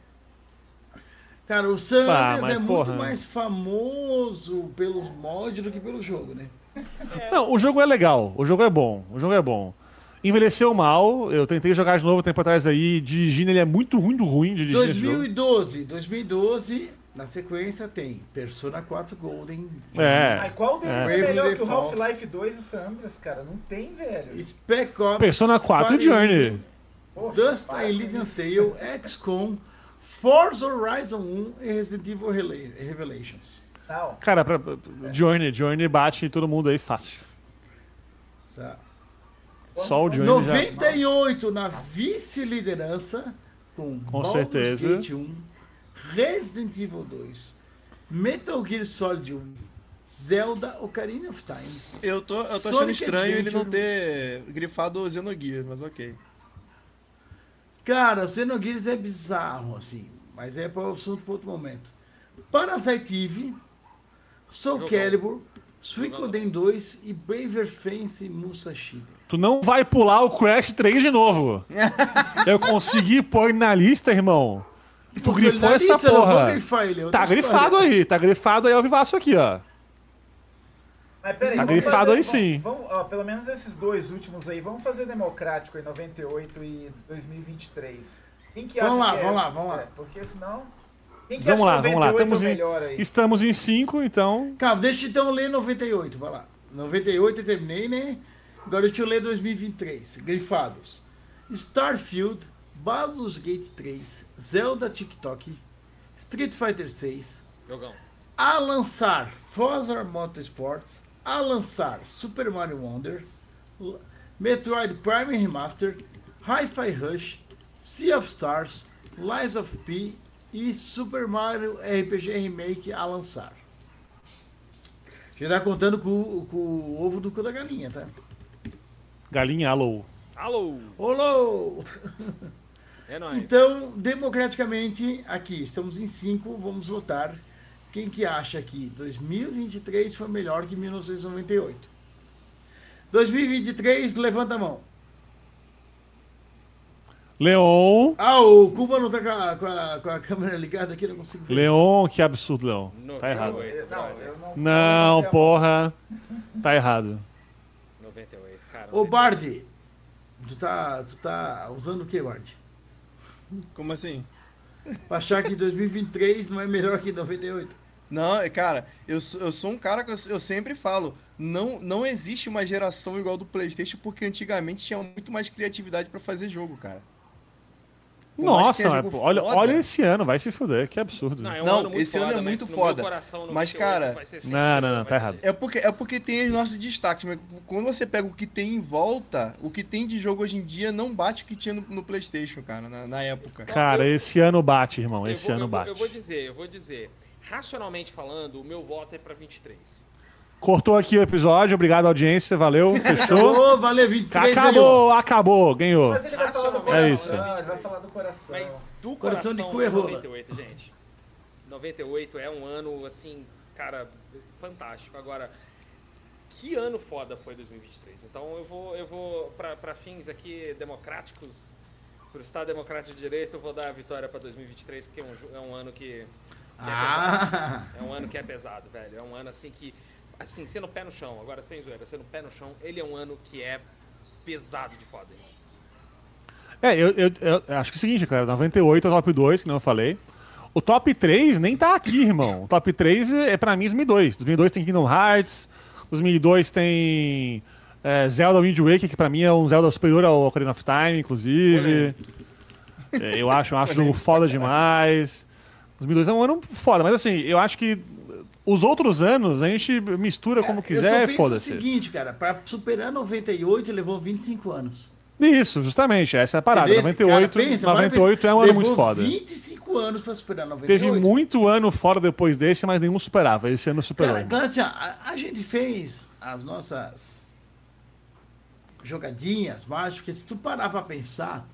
Cara, o San Andreas é porra. muito mais famoso pelos mods do que pelo jogo, né? Não, o jogo é legal, o jogo é bom, o jogo é bom. Envelheceu mal, eu tentei jogar de novo tempo atrás aí, dirigindo ele é muito ruim do ruim de dirigir esse jogo. 2012, 2012, na sequência tem Persona 4 Golden, É. Mas qual deles é, Bravely melhor que o Default. Half-Life 2 e o San Andreas, cara? Não tem, velho. Spec Ops, Persona 4 e Fire Journey. Poxa, Dust isso. Tale, XCOM, Forza Horizon 1 e Resident Evil Revelations. Não, Cara, pra, pra- Journey, Journey bate em todo mundo aí fácil. Tá. Só o Journey já... 98 na vice-liderança com, Com Baldur's certeza. Gate 1, Resident Evil 2, Metal Gear Solid 1, Zelda Ocarina of Time. Eu tô, eu tô achando estranho ele não Adventure. ter grifado Xenogears, mas ok. Cara, Xenogears é bizarro, assim, mas é para o assunto para outro momento. Parasite Eve, Soul Jogão. Calibur. Suikoden 2 e Braver Fence Musashi. Tu não vai pular o Crash 3 de novo. eu consegui pôr na lista, irmão. Tu grifou essa vou porra. grifar Tá grifado aí, tá grifado aí ao vivaço aqui, ó. Mas peraí, Tá vamos grifado aí vamos- sim. Vamos, ó, pelo menos esses dois últimos aí, vamos fazer democrático em 98 e 2023. Quem que acha Vamos lá, que é? vamos lá, vamos lá. É, porque senão. Quem Vamos lá, vamos lá. 98 Estamos é em, melhor aí? estamos em 5, então. Calma, deixa eu então ler 98, vai lá. 98 eu terminei, né? Agora deixa eu ler 2023. Grifados. Starfield, Baldur's Gate 3, Zelda TikTok, Street Fighter 6, Jogão. a lançar Forza Motorsports, a lançar Super Mario Wonder, Metroid Prime Remaster, Hi-Fi Rush, Sea of Stars, Lies of P e Super Mario RPG Remake a lançar. Já tá contando com, o- com o ovo do cu da galinha, tá? Galinha alô. Alô! Olô! É nóis. Então, democraticamente, aqui estamos em 5, vamos votar. Quem que acha que 2023 foi melhor que 1998? 2023, levanta a mão. Leon. Ah, o Cuba não tá com a, com a- com a câmera ligada aqui, não consigo ver. Leon, que absurdo, Leon. No- Tá errado. no- Eu- Não, eu não. Não, porra. Tá errado. 98, cara. Ô, Bard, tu tá, tu tá usando o que, Bard? Como assim? Pra achar que 2023 não é melhor que 98? Não, é, cara, eu, sou- eu sou um cara que eu, eu sempre falo, não, não existe uma geração igual do PlayStation porque antigamente tinha muito mais criatividade pra fazer jogo, cara. Por Nossa, mas, olha, foda- olha esse ano, vai se fuder, que absurdo. Não, é um Não, ano esse ano foda, é mas muito foda. coração, Mas, 98 cara, sempre Não, não, não, tá 98. errado. É porque, é porque tem os nossos destaques, mas quando você pega o que tem em volta, o que tem de jogo hoje em dia não bate o que tinha no, no PlayStation, cara, na, na época. Cara, esse ano bate, irmão. Eu Esse vou- ano eu vou- bate. Eu vou dizer, eu vou dizer. Racionalmente falando, o meu voto é pra 23. Cortou aqui o episódio, obrigado audiência, valeu, fechou. Ô, valeu, 23 ganhou. Acabou, acabou, ganhou. Mas ele vai falar do É coração. isso. Ele vai falar do coração. Mas do Coração coração, de cu é rola. 98, gente. 98 é um ano, assim, cara, fantástico. Agora, que ano foda foi 2023? Então eu vou, eu vou pra, pra fins aqui democráticos, pro Estado Democrático de Direito, eu vou dar a vitória pra 2023, porque é um, é um ano que... que é Ah, É um ano que é pesado, velho. É um ano assim que. Assim, sendo pé no chão, agora sem zoeira, sendo pé no chão, ele é um ano que é pesado de foda. irmão. É, eu, eu- eu acho que é o seguinte, cara, 98 é o top 2, que não eu falei. O top 3 nem tá aqui, irmão. O top 3 é pra mim 2002. 2002 tem Kingdom Hearts, 2002 tem é, Zelda Wind Waker, que pra mim é um Zelda superior ao Ocarina of Time, inclusive. É, eu acho, eu acho jogo foda demais. 2002 é um ano foda, mas assim, eu acho que os outros anos a gente mistura como só quiser, penso o foda-se. seguinte, cara, pra superar 98 levou 25 anos. Isso, justamente, essa é a parada. Beleza? 98, Cara, pensa, agora 98 pensa, é um ano muito foda. 25 anos pra superar 98. Teve muito ano fora depois desse, mas nenhum superava. Esse ano superou. Cara, então, assim, a, a gente fez as nossas jogadinhas mágicas, porque se tu parar pra pensar,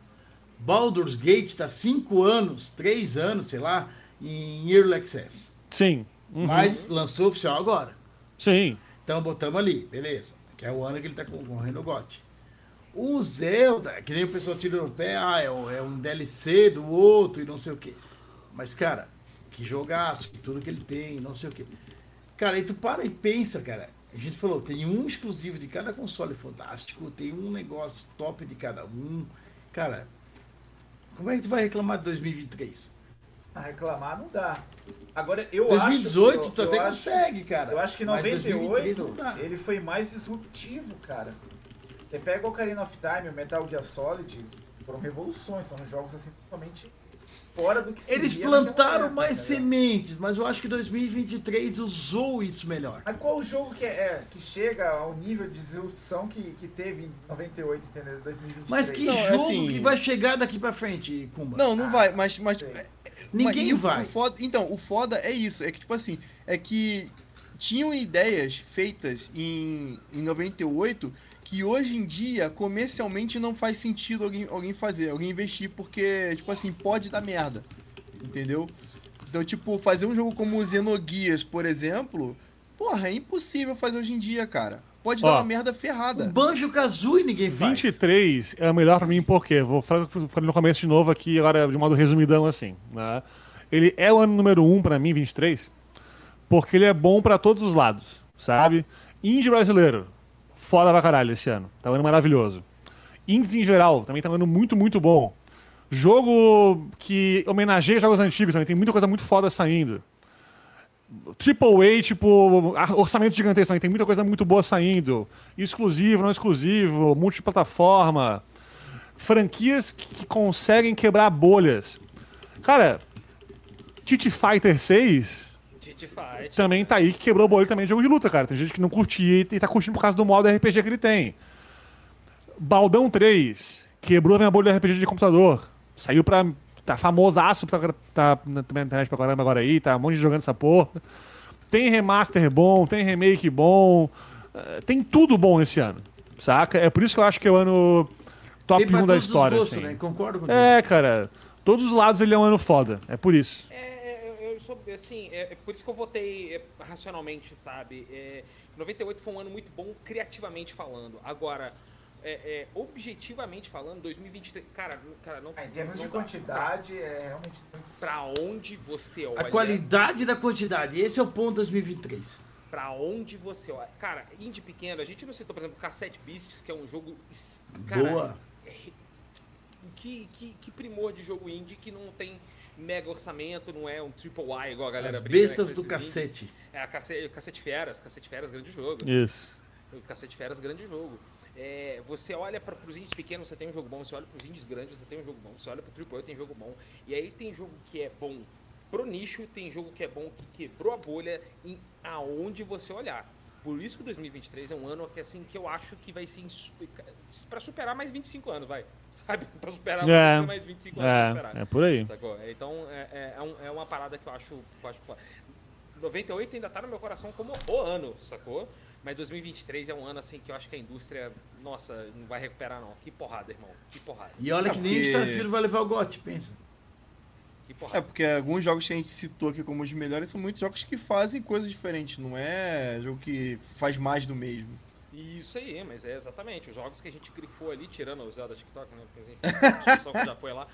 Baldur's Gate tá 5 anos, 3 anos, sei lá, em Early Access. Sim. Uhum. Mas lançou oficial agora. Sim. Então botamos ali, beleza. Que é o ano que ele tá concorrendo ao GOT. O Zelda, que nem o pessoal tira no pé, ah, é um, é um DLC do outro e não sei o quê. Mas, cara, que jogaço, tudo que ele tem, não sei o quê. Cara, aí tu para e pensa, cara. A gente falou, tem um exclusivo de cada console fantástico, tem um negócio top de cada um. Cara, como é que tu vai reclamar de 2023? A reclamar não dá. Agora, eu 2018 acho... tu eu, até consegue, cara. Eu acho que Mas 2023 98 não dá. ele foi mais disruptivo, cara. Você pega o Ocarina of Time, o Metal Gear Solid, foram revoluções, são jogos assim totalmente fora do que se Eles plantaram época, mais tá ligado? sementes, mas eu acho que 2023 usou isso melhor. Mas qual o jogo que, é, é, que chega ao nível de disrupção que, que teve em 98, entendeu? 2023? Mas que Não, é jogo assim- que vai chegar daqui pra frente, Kumba? Não, não vai, mas. mas sei. Ninguém mas- o- vai. o foda- então, o foda é isso. É que, tipo assim, é que tinham ideias feitas em, em 98 que hoje em dia, comercialmente, não faz sentido alguém, alguém fazer, alguém investir, porque, tipo assim, pode dar merda. Entendeu? Então, tipo, fazer um jogo como o Xenogears, por exemplo, porra, é impossível fazer hoje em dia, cara. Pode Ó, dar uma merda ferrada. Banjo Kazooie ninguém faz. 23 é o melhor pra mim porque vou falar no começo de novo aqui agora de modo resumidão assim, né? Ele é o ano número 1 um pra mim 23, porque ele é bom pra todos os lados, sabe? Indie brasileiro, foda pra caralho esse ano. Tá um ano maravilhoso. Indies em geral, também tá um ano muito, muito bom. Jogo que homenageia jogos antigos também, tem muita coisa muito foda saindo. Triple A, tipo, orçamento gigantesco também, tem muita coisa muito boa saindo. Exclusivo, não exclusivo, multiplataforma. Franquias que, que conseguem quebrar bolhas. Cara, Titi Fighter 6 Titi Fight. também tá aí que quebrou bolha também de jogo de luta, cara. Tem gente que não curtia e tá curtindo por causa do modo RPG que ele tem. Baldão 3 quebrou a minha bolha de RPG de computador. Saiu pra. Tá famosaço, tá, tá na na internet pra caramba agora aí, tá um monte de jogando essa porra. Tem remaster bom, tem remake bom. eh, Tem tudo bom esse ano, saca? É por isso que eu acho que é o ano top Tem pra 1 da todos os história. gostos, assim. né? Concordo contigo. É, cara. Todos os lados ele é um ano foda. É por isso. É, é, eu, eu sou, assim, é, é por isso que eu votei é, racionalmente, sabe? É, 98 foi um ano muito bom criativamente falando. Agora, é, é, objetivamente falando, 2023, cara, cara não Ah, em termos não de quantidade, é realmente Pra onde você olha, A qualidade da quantidade, esse é o ponto 2023. pra onde você olha. Cara, indie pequeno, a gente não citou, por exemplo, Cassette Beasts, que é um jogo, cara, Boa. que, que, que primor de jogo indie que não tem mega orçamento, não é um triple A igual a galera As brinca, né, bestas com do esses indies. cacete. É, a Cacete, Cacete Feras, Cacete Feras, grande jogo. Isso. Cacete Feras, grande jogo. É, você olha para os indies pequenos, você tem um jogo bom. Você olha para os indies grandes, você tem um jogo bom. Você olha para o Triple tem jogo bom. E aí tem jogo que é bom pro nicho, tem jogo que é bom que quebrou a bolha em aonde você olhar. Por isso que 2023 é um ano que assim que eu acho que vai ser para superar mais 25 anos, vai. Sabe? Para superar É. mais 25 anos. É, é por aí. Sacou? Então é, é, é um- é uma parada que eu acho. que eu acho foda. 98 ainda tá no meu coração como o ano, sacou? Mas 2023 é um ano assim que eu acho que a indústria, nossa, não vai recuperar não. Que porrada, irmão. Que porrada. E olha É, que nem o Starfield vai levar o GOT, pensa. Que É, porrada. porque alguns jogos que a gente citou aqui como os melhores são muitos jogos que fazem coisas diferentes, não é jogo que faz mais do mesmo. Isso aí, mas é exatamente. Os jogos que a gente grifou ali, tirando os Zelda TikTok, né? Porque, assim, a discussão que já foi lá,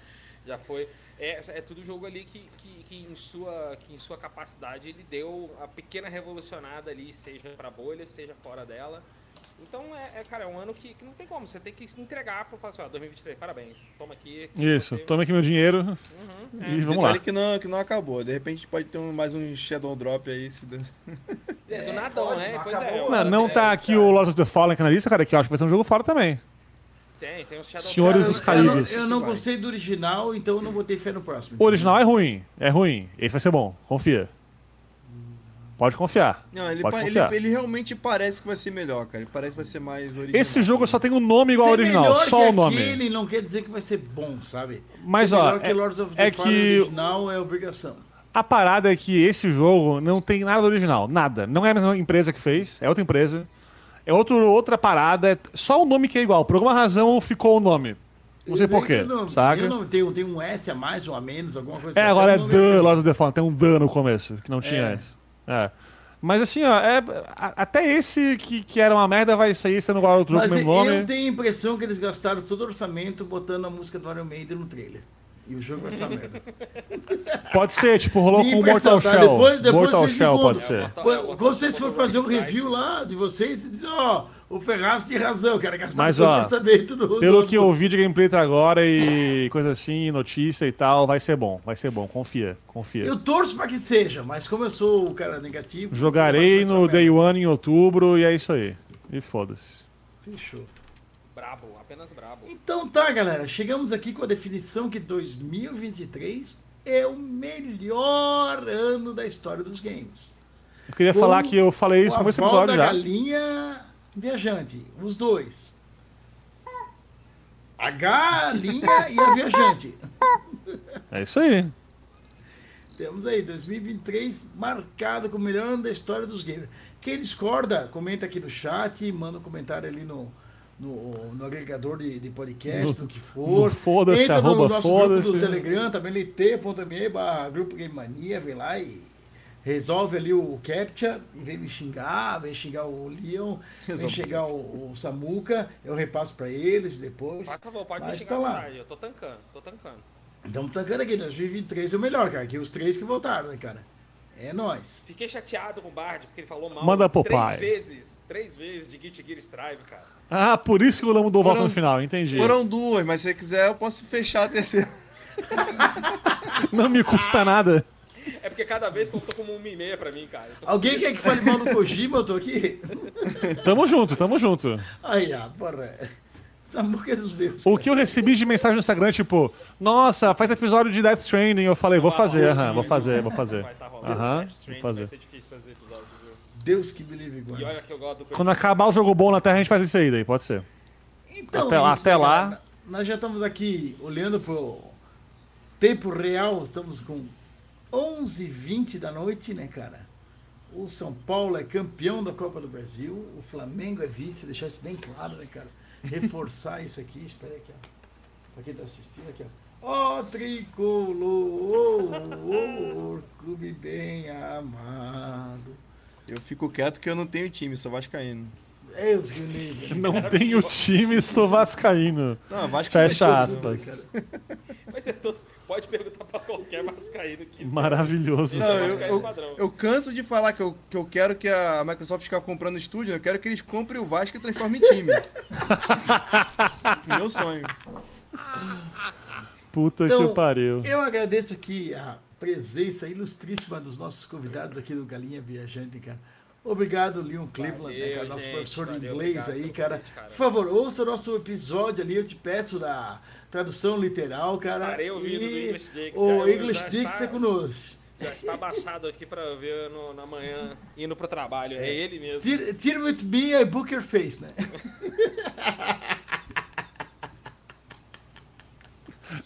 já foi. É, é tudo jogo ali que, que, que em sua, que em sua capacidade ele deu a pequena revolucionada ali, seja pra bolha, seja fora dela. Então, é, é, cara, é um ano que, que não tem como. Você tem que se entregar pra falar assim, ó, 2023, parabéns. Toma aqui. Isso. você- Tome aqui meu dinheiro Uhum, é. e vamos Detalhe lá. que não, que não acabou. De repente pode ter um- mais um Shadow Drop aí. Se... der. É, do É, nadão, né? não é, Não, não né? tá aqui o Lords of the Fallen aqui na lista, cara, que eu acho que vai ser um jogo fora também. Tem, tem os Shadow Senhores dos eu, não- Caídos. eu não Vai. gostei do original, então eu não botei fé no próximo. O original é ruim. É ruim. Esse vai ser bom. Confia. Pode confiar. Não, ele, Pode pa- ele, confiar. ele realmente parece que vai ser melhor, cara. Ele parece que vai ser mais original. Esse jogo só tem um nome igual ao Ser original, melhor só que o nome. Aquele não quer dizer que vai ser bom, sabe? Mas Ser ó, melhor que é, Lords of the é que original é obrigação. a parada é que esse jogo não tem nada do original, nada. Não é a mesma empresa que fez, é outra empresa. É outro, outra parada, é só o nome que é igual. Por alguma razão ficou o nome. Não sei porquê, saca? Não tenho, tem um S a mais ou a menos, alguma coisa É, assim. agora é The lembro. Lords of the Fallen. Tem um The no começo, que não tinha É. antes. É. Mas assim, ó, é, até esse que, que era uma merda vai sair sendo igual outro jogo com o mesmo nome. eu tenho a impressão que eles gastaram todo o orçamento botando a música do Iron Maiden no trailer. E o jogo vai ser uma merda. Pode ser, tipo, rolou com o Mortal tá? Shell. Depois- depois Mortal Shell pode ser. Quando vocês for fazer um review lá de vocês, vocês dizem, ó, o Ferraz tem razão, cara, gastaram Mas, ó, orçamento do... Pelo que eu ouvi de gameplay até agora e coisa assim, notícia e tal, vai ser bom, vai ser bom, confia, confia. Eu torço pra que seja, mas como eu sou o cara negativo... Jogarei no Day One em outubro e é isso aí. E foda-se. Fechou. Brabo, apenas brabo. Então tá, galera, chegamos aqui com a definição que 2023 é o melhor ano da história dos games. Eu queria Com falar que eu falei isso Com no episódio da já. galinha viajante, os dois. A galinha e a viajante. É isso aí. Temos aí 2023 marcado como o melhor ano da história dos games. Quem discorda, comenta aqui no chat, manda um comentário ali no, no, no agregador de, de podcast, No- no, que for. foda-se, Entra arroba no nosso grupo foda-se. do Telegram, também lit.me barra Grupo Game Mania, vem lá e resolve ali o Captcha e vem me xingar, vem xingar o Leon, vem Resolve. xingar o, o Samuca, eu repasso pra eles depois. Pode, tá bom, pode me Mas xingar tá lá. vontade, eu tô tancando, tô tancando. Estamos tancando aqui, 2023 é o melhor, cara, que os três que voltaram, né, cara? É nóis. Fiquei chateado com o Bard, porque ele falou mal Manda pro três pai. vezes, três vezes de Git Gear Strive, cara. Ah, por isso que o Lamo do volta Foram- no final, entendi. Foram duas, mas se você quiser eu posso fechar a terceira. Não me custa nada. É porque cada vez contou como uma e meia pra mim, cara. Alguém quer que fale mal do Kojima? Eu tô aqui. Tamo junto, tamo junto. Aí, ah, porra. Samuca é dos meus. O que eu recebi de mensagem no Instagram, tipo, nossa, faz episódio de Death Stranding. Eu falei, vou fazer, aham, vou fazer, vou fazer. Vai tá rolando. Aham, vou fazer. Vai ser difícil fazer? Deus que me livre E olha que eu gosto do Quando acabar o jogo bom na Terra, a gente faz isso aí, daí pode ser. Então, Até lá, até lá. galera. Nós já estamos aqui olhando pro tempo real. Estamos com 11h20 da noite, né, cara? O São Paulo é campeão da Copa do Brasil. O Flamengo é vice. Deixar isso bem claro, né, cara? Reforçar isso aqui. Espera aí aqui, ó. Pra quem tá assistindo aqui, ó. Ó, tricolor, clube bem amado. Eu fico quieto que eu não tenho time, sou vascaíno. Livre. Não tenho time, sou vascaíno. Não, Vasco Fecha fechou, aspas. Vai ser todo... Pode perguntar pra qualquer mascaíno que Maravilhoso. Não, eu, Vascaíno eu, padrão. eu canso de falar que eu, que eu quero que a Microsoft ficar comprando estúdio, eu quero que eles comprem o Vasco e transformem em time. Meu sonho. Puta Então, que pariu. Eu agradeço aqui a presença ilustríssima dos nossos convidados aqui do Galinha Viajante, cara. Obrigado, Leon Cleveland, né, Valeu, cara, nosso gente, professor de inglês obrigado aí, cara. convite, cara. Por favor, ouça o nosso episódio ali, eu te peço da tradução literal, cara. Estarei ouvindo do e English já- O English está- Dicks é conosco. Já está baixado aqui pra ver no- na manhã, indo pro trabalho. É, ele mesmo. Tira with me I book your face, né?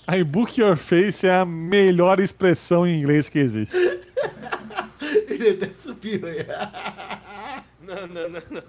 I book your face é a melhor expressão em inglês que existe. Ele até subiu aí. Não, não, não, não.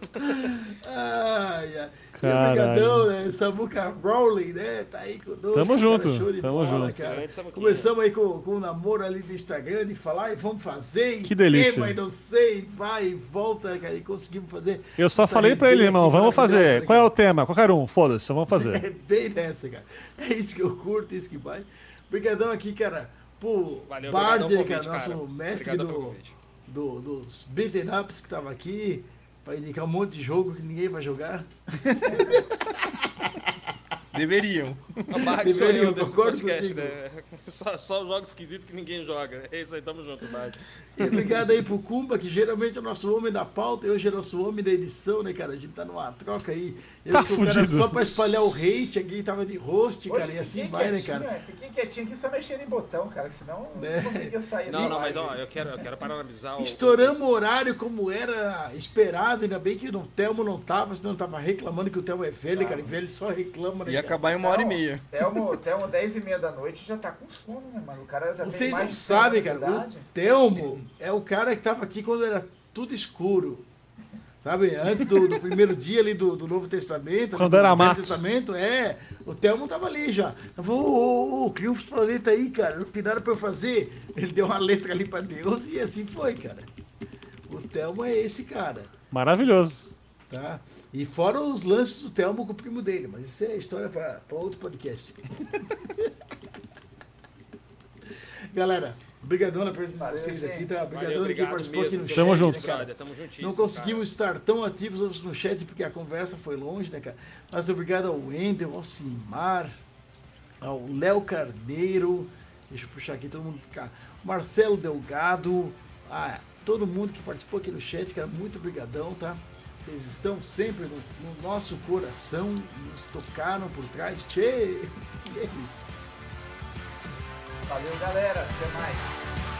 Ai, ai. Obrigadão, né? Samuca Rowley, né? Tá aí conosco. Tamo cara, junto, show de tamo bola, junto. cara. Começamos aí com, com um namoro ali do Instagram, de falar e vamos fazer. e Que delícia. Tema, e não sei, vai e volta, né, cara? E conseguimos fazer. Eu só falei pra ele, irmão, vamos fazer. né, Qual é cara? o tema? Qualquer um, foda-se, só vamos fazer. É bem nessa, cara. É isso que eu curto, é isso que vai. Obrigadão aqui, cara, por Valeu, Bard, obrigadão né, pelo cara, convite, nosso cara. mestre do, convite. do- dos beaten ups que tava aqui, pra indicar um monte de jogo que ninguém vai jogar. Deveriam. A Bard sou Deveria, eu desse concordo podcast, contigo. né? Só, só jogos esquisitos que ninguém joga. É isso aí, tamo junto, Bard. E obrigado aí pro Kumba, que geralmente é o nosso homem da pauta, hoje é o nosso homem da edição, né, cara? A gente tá numa troca aí. Eu Tá sou o cara fudido. só pra espalhar o hate aqui, tava de host, cara, e assim vai, né, cara? é, Fiquei quietinho aqui só mexendo em botão, cara, senão Né? não conseguia sair Não, não, mas ó, eu quero, eu quero parabenizar o. Estouramos o horário como era esperado, ainda bem que o Telmo não tava, senão eu tava reclamando que o Telmo é velho, cara, e velho só reclama, né, Ia cara? acabar em uma hora e Não, meia. Telmo, Telmo 10 e meia da noite já tá com sono, né, mano? O cara já Vocês tem não mais de sabem, 100 cara, o de é o cara que tava aqui quando era tudo escuro. Sabe, antes do, do primeiro dia ali do, do Novo Testamento, Quando do era mato. Testamento, é, o Telmo tava ali já. Eu falei, ô, ô, ô, cria uns planetas aí, cara, não tem nada pra eu fazer. Ele deu uma letra ali pra Deus e assim foi, cara. O Telmo é esse cara, Maravilhoso. tá? E fora os lances do Telmo com o primo dele, mas isso é história pra outro podcast. Galera, obrigadão na presença de Valeu, vocês aqui, gente. tá? Valeu, Obrigadão quem obrigado participou aqui no mesmo. chat. Tamo junto. cara? Brother, tamo juntíssimo. Não conseguimos estar tão ativos no chat porque a conversa foi longe, né, cara? Mas obrigado ao Wendel, ao Simar, ao Léo Carneiro, deixa eu puxar aqui todo mundo ficar. Marcelo Delgado, a todo mundo que participou aqui no chat, cara, muito obrigadão, tá? Vocês estão sempre no, no nosso coração, nos tocaram por trás. Tchê! E é isso. Valeu, galera. Até mais.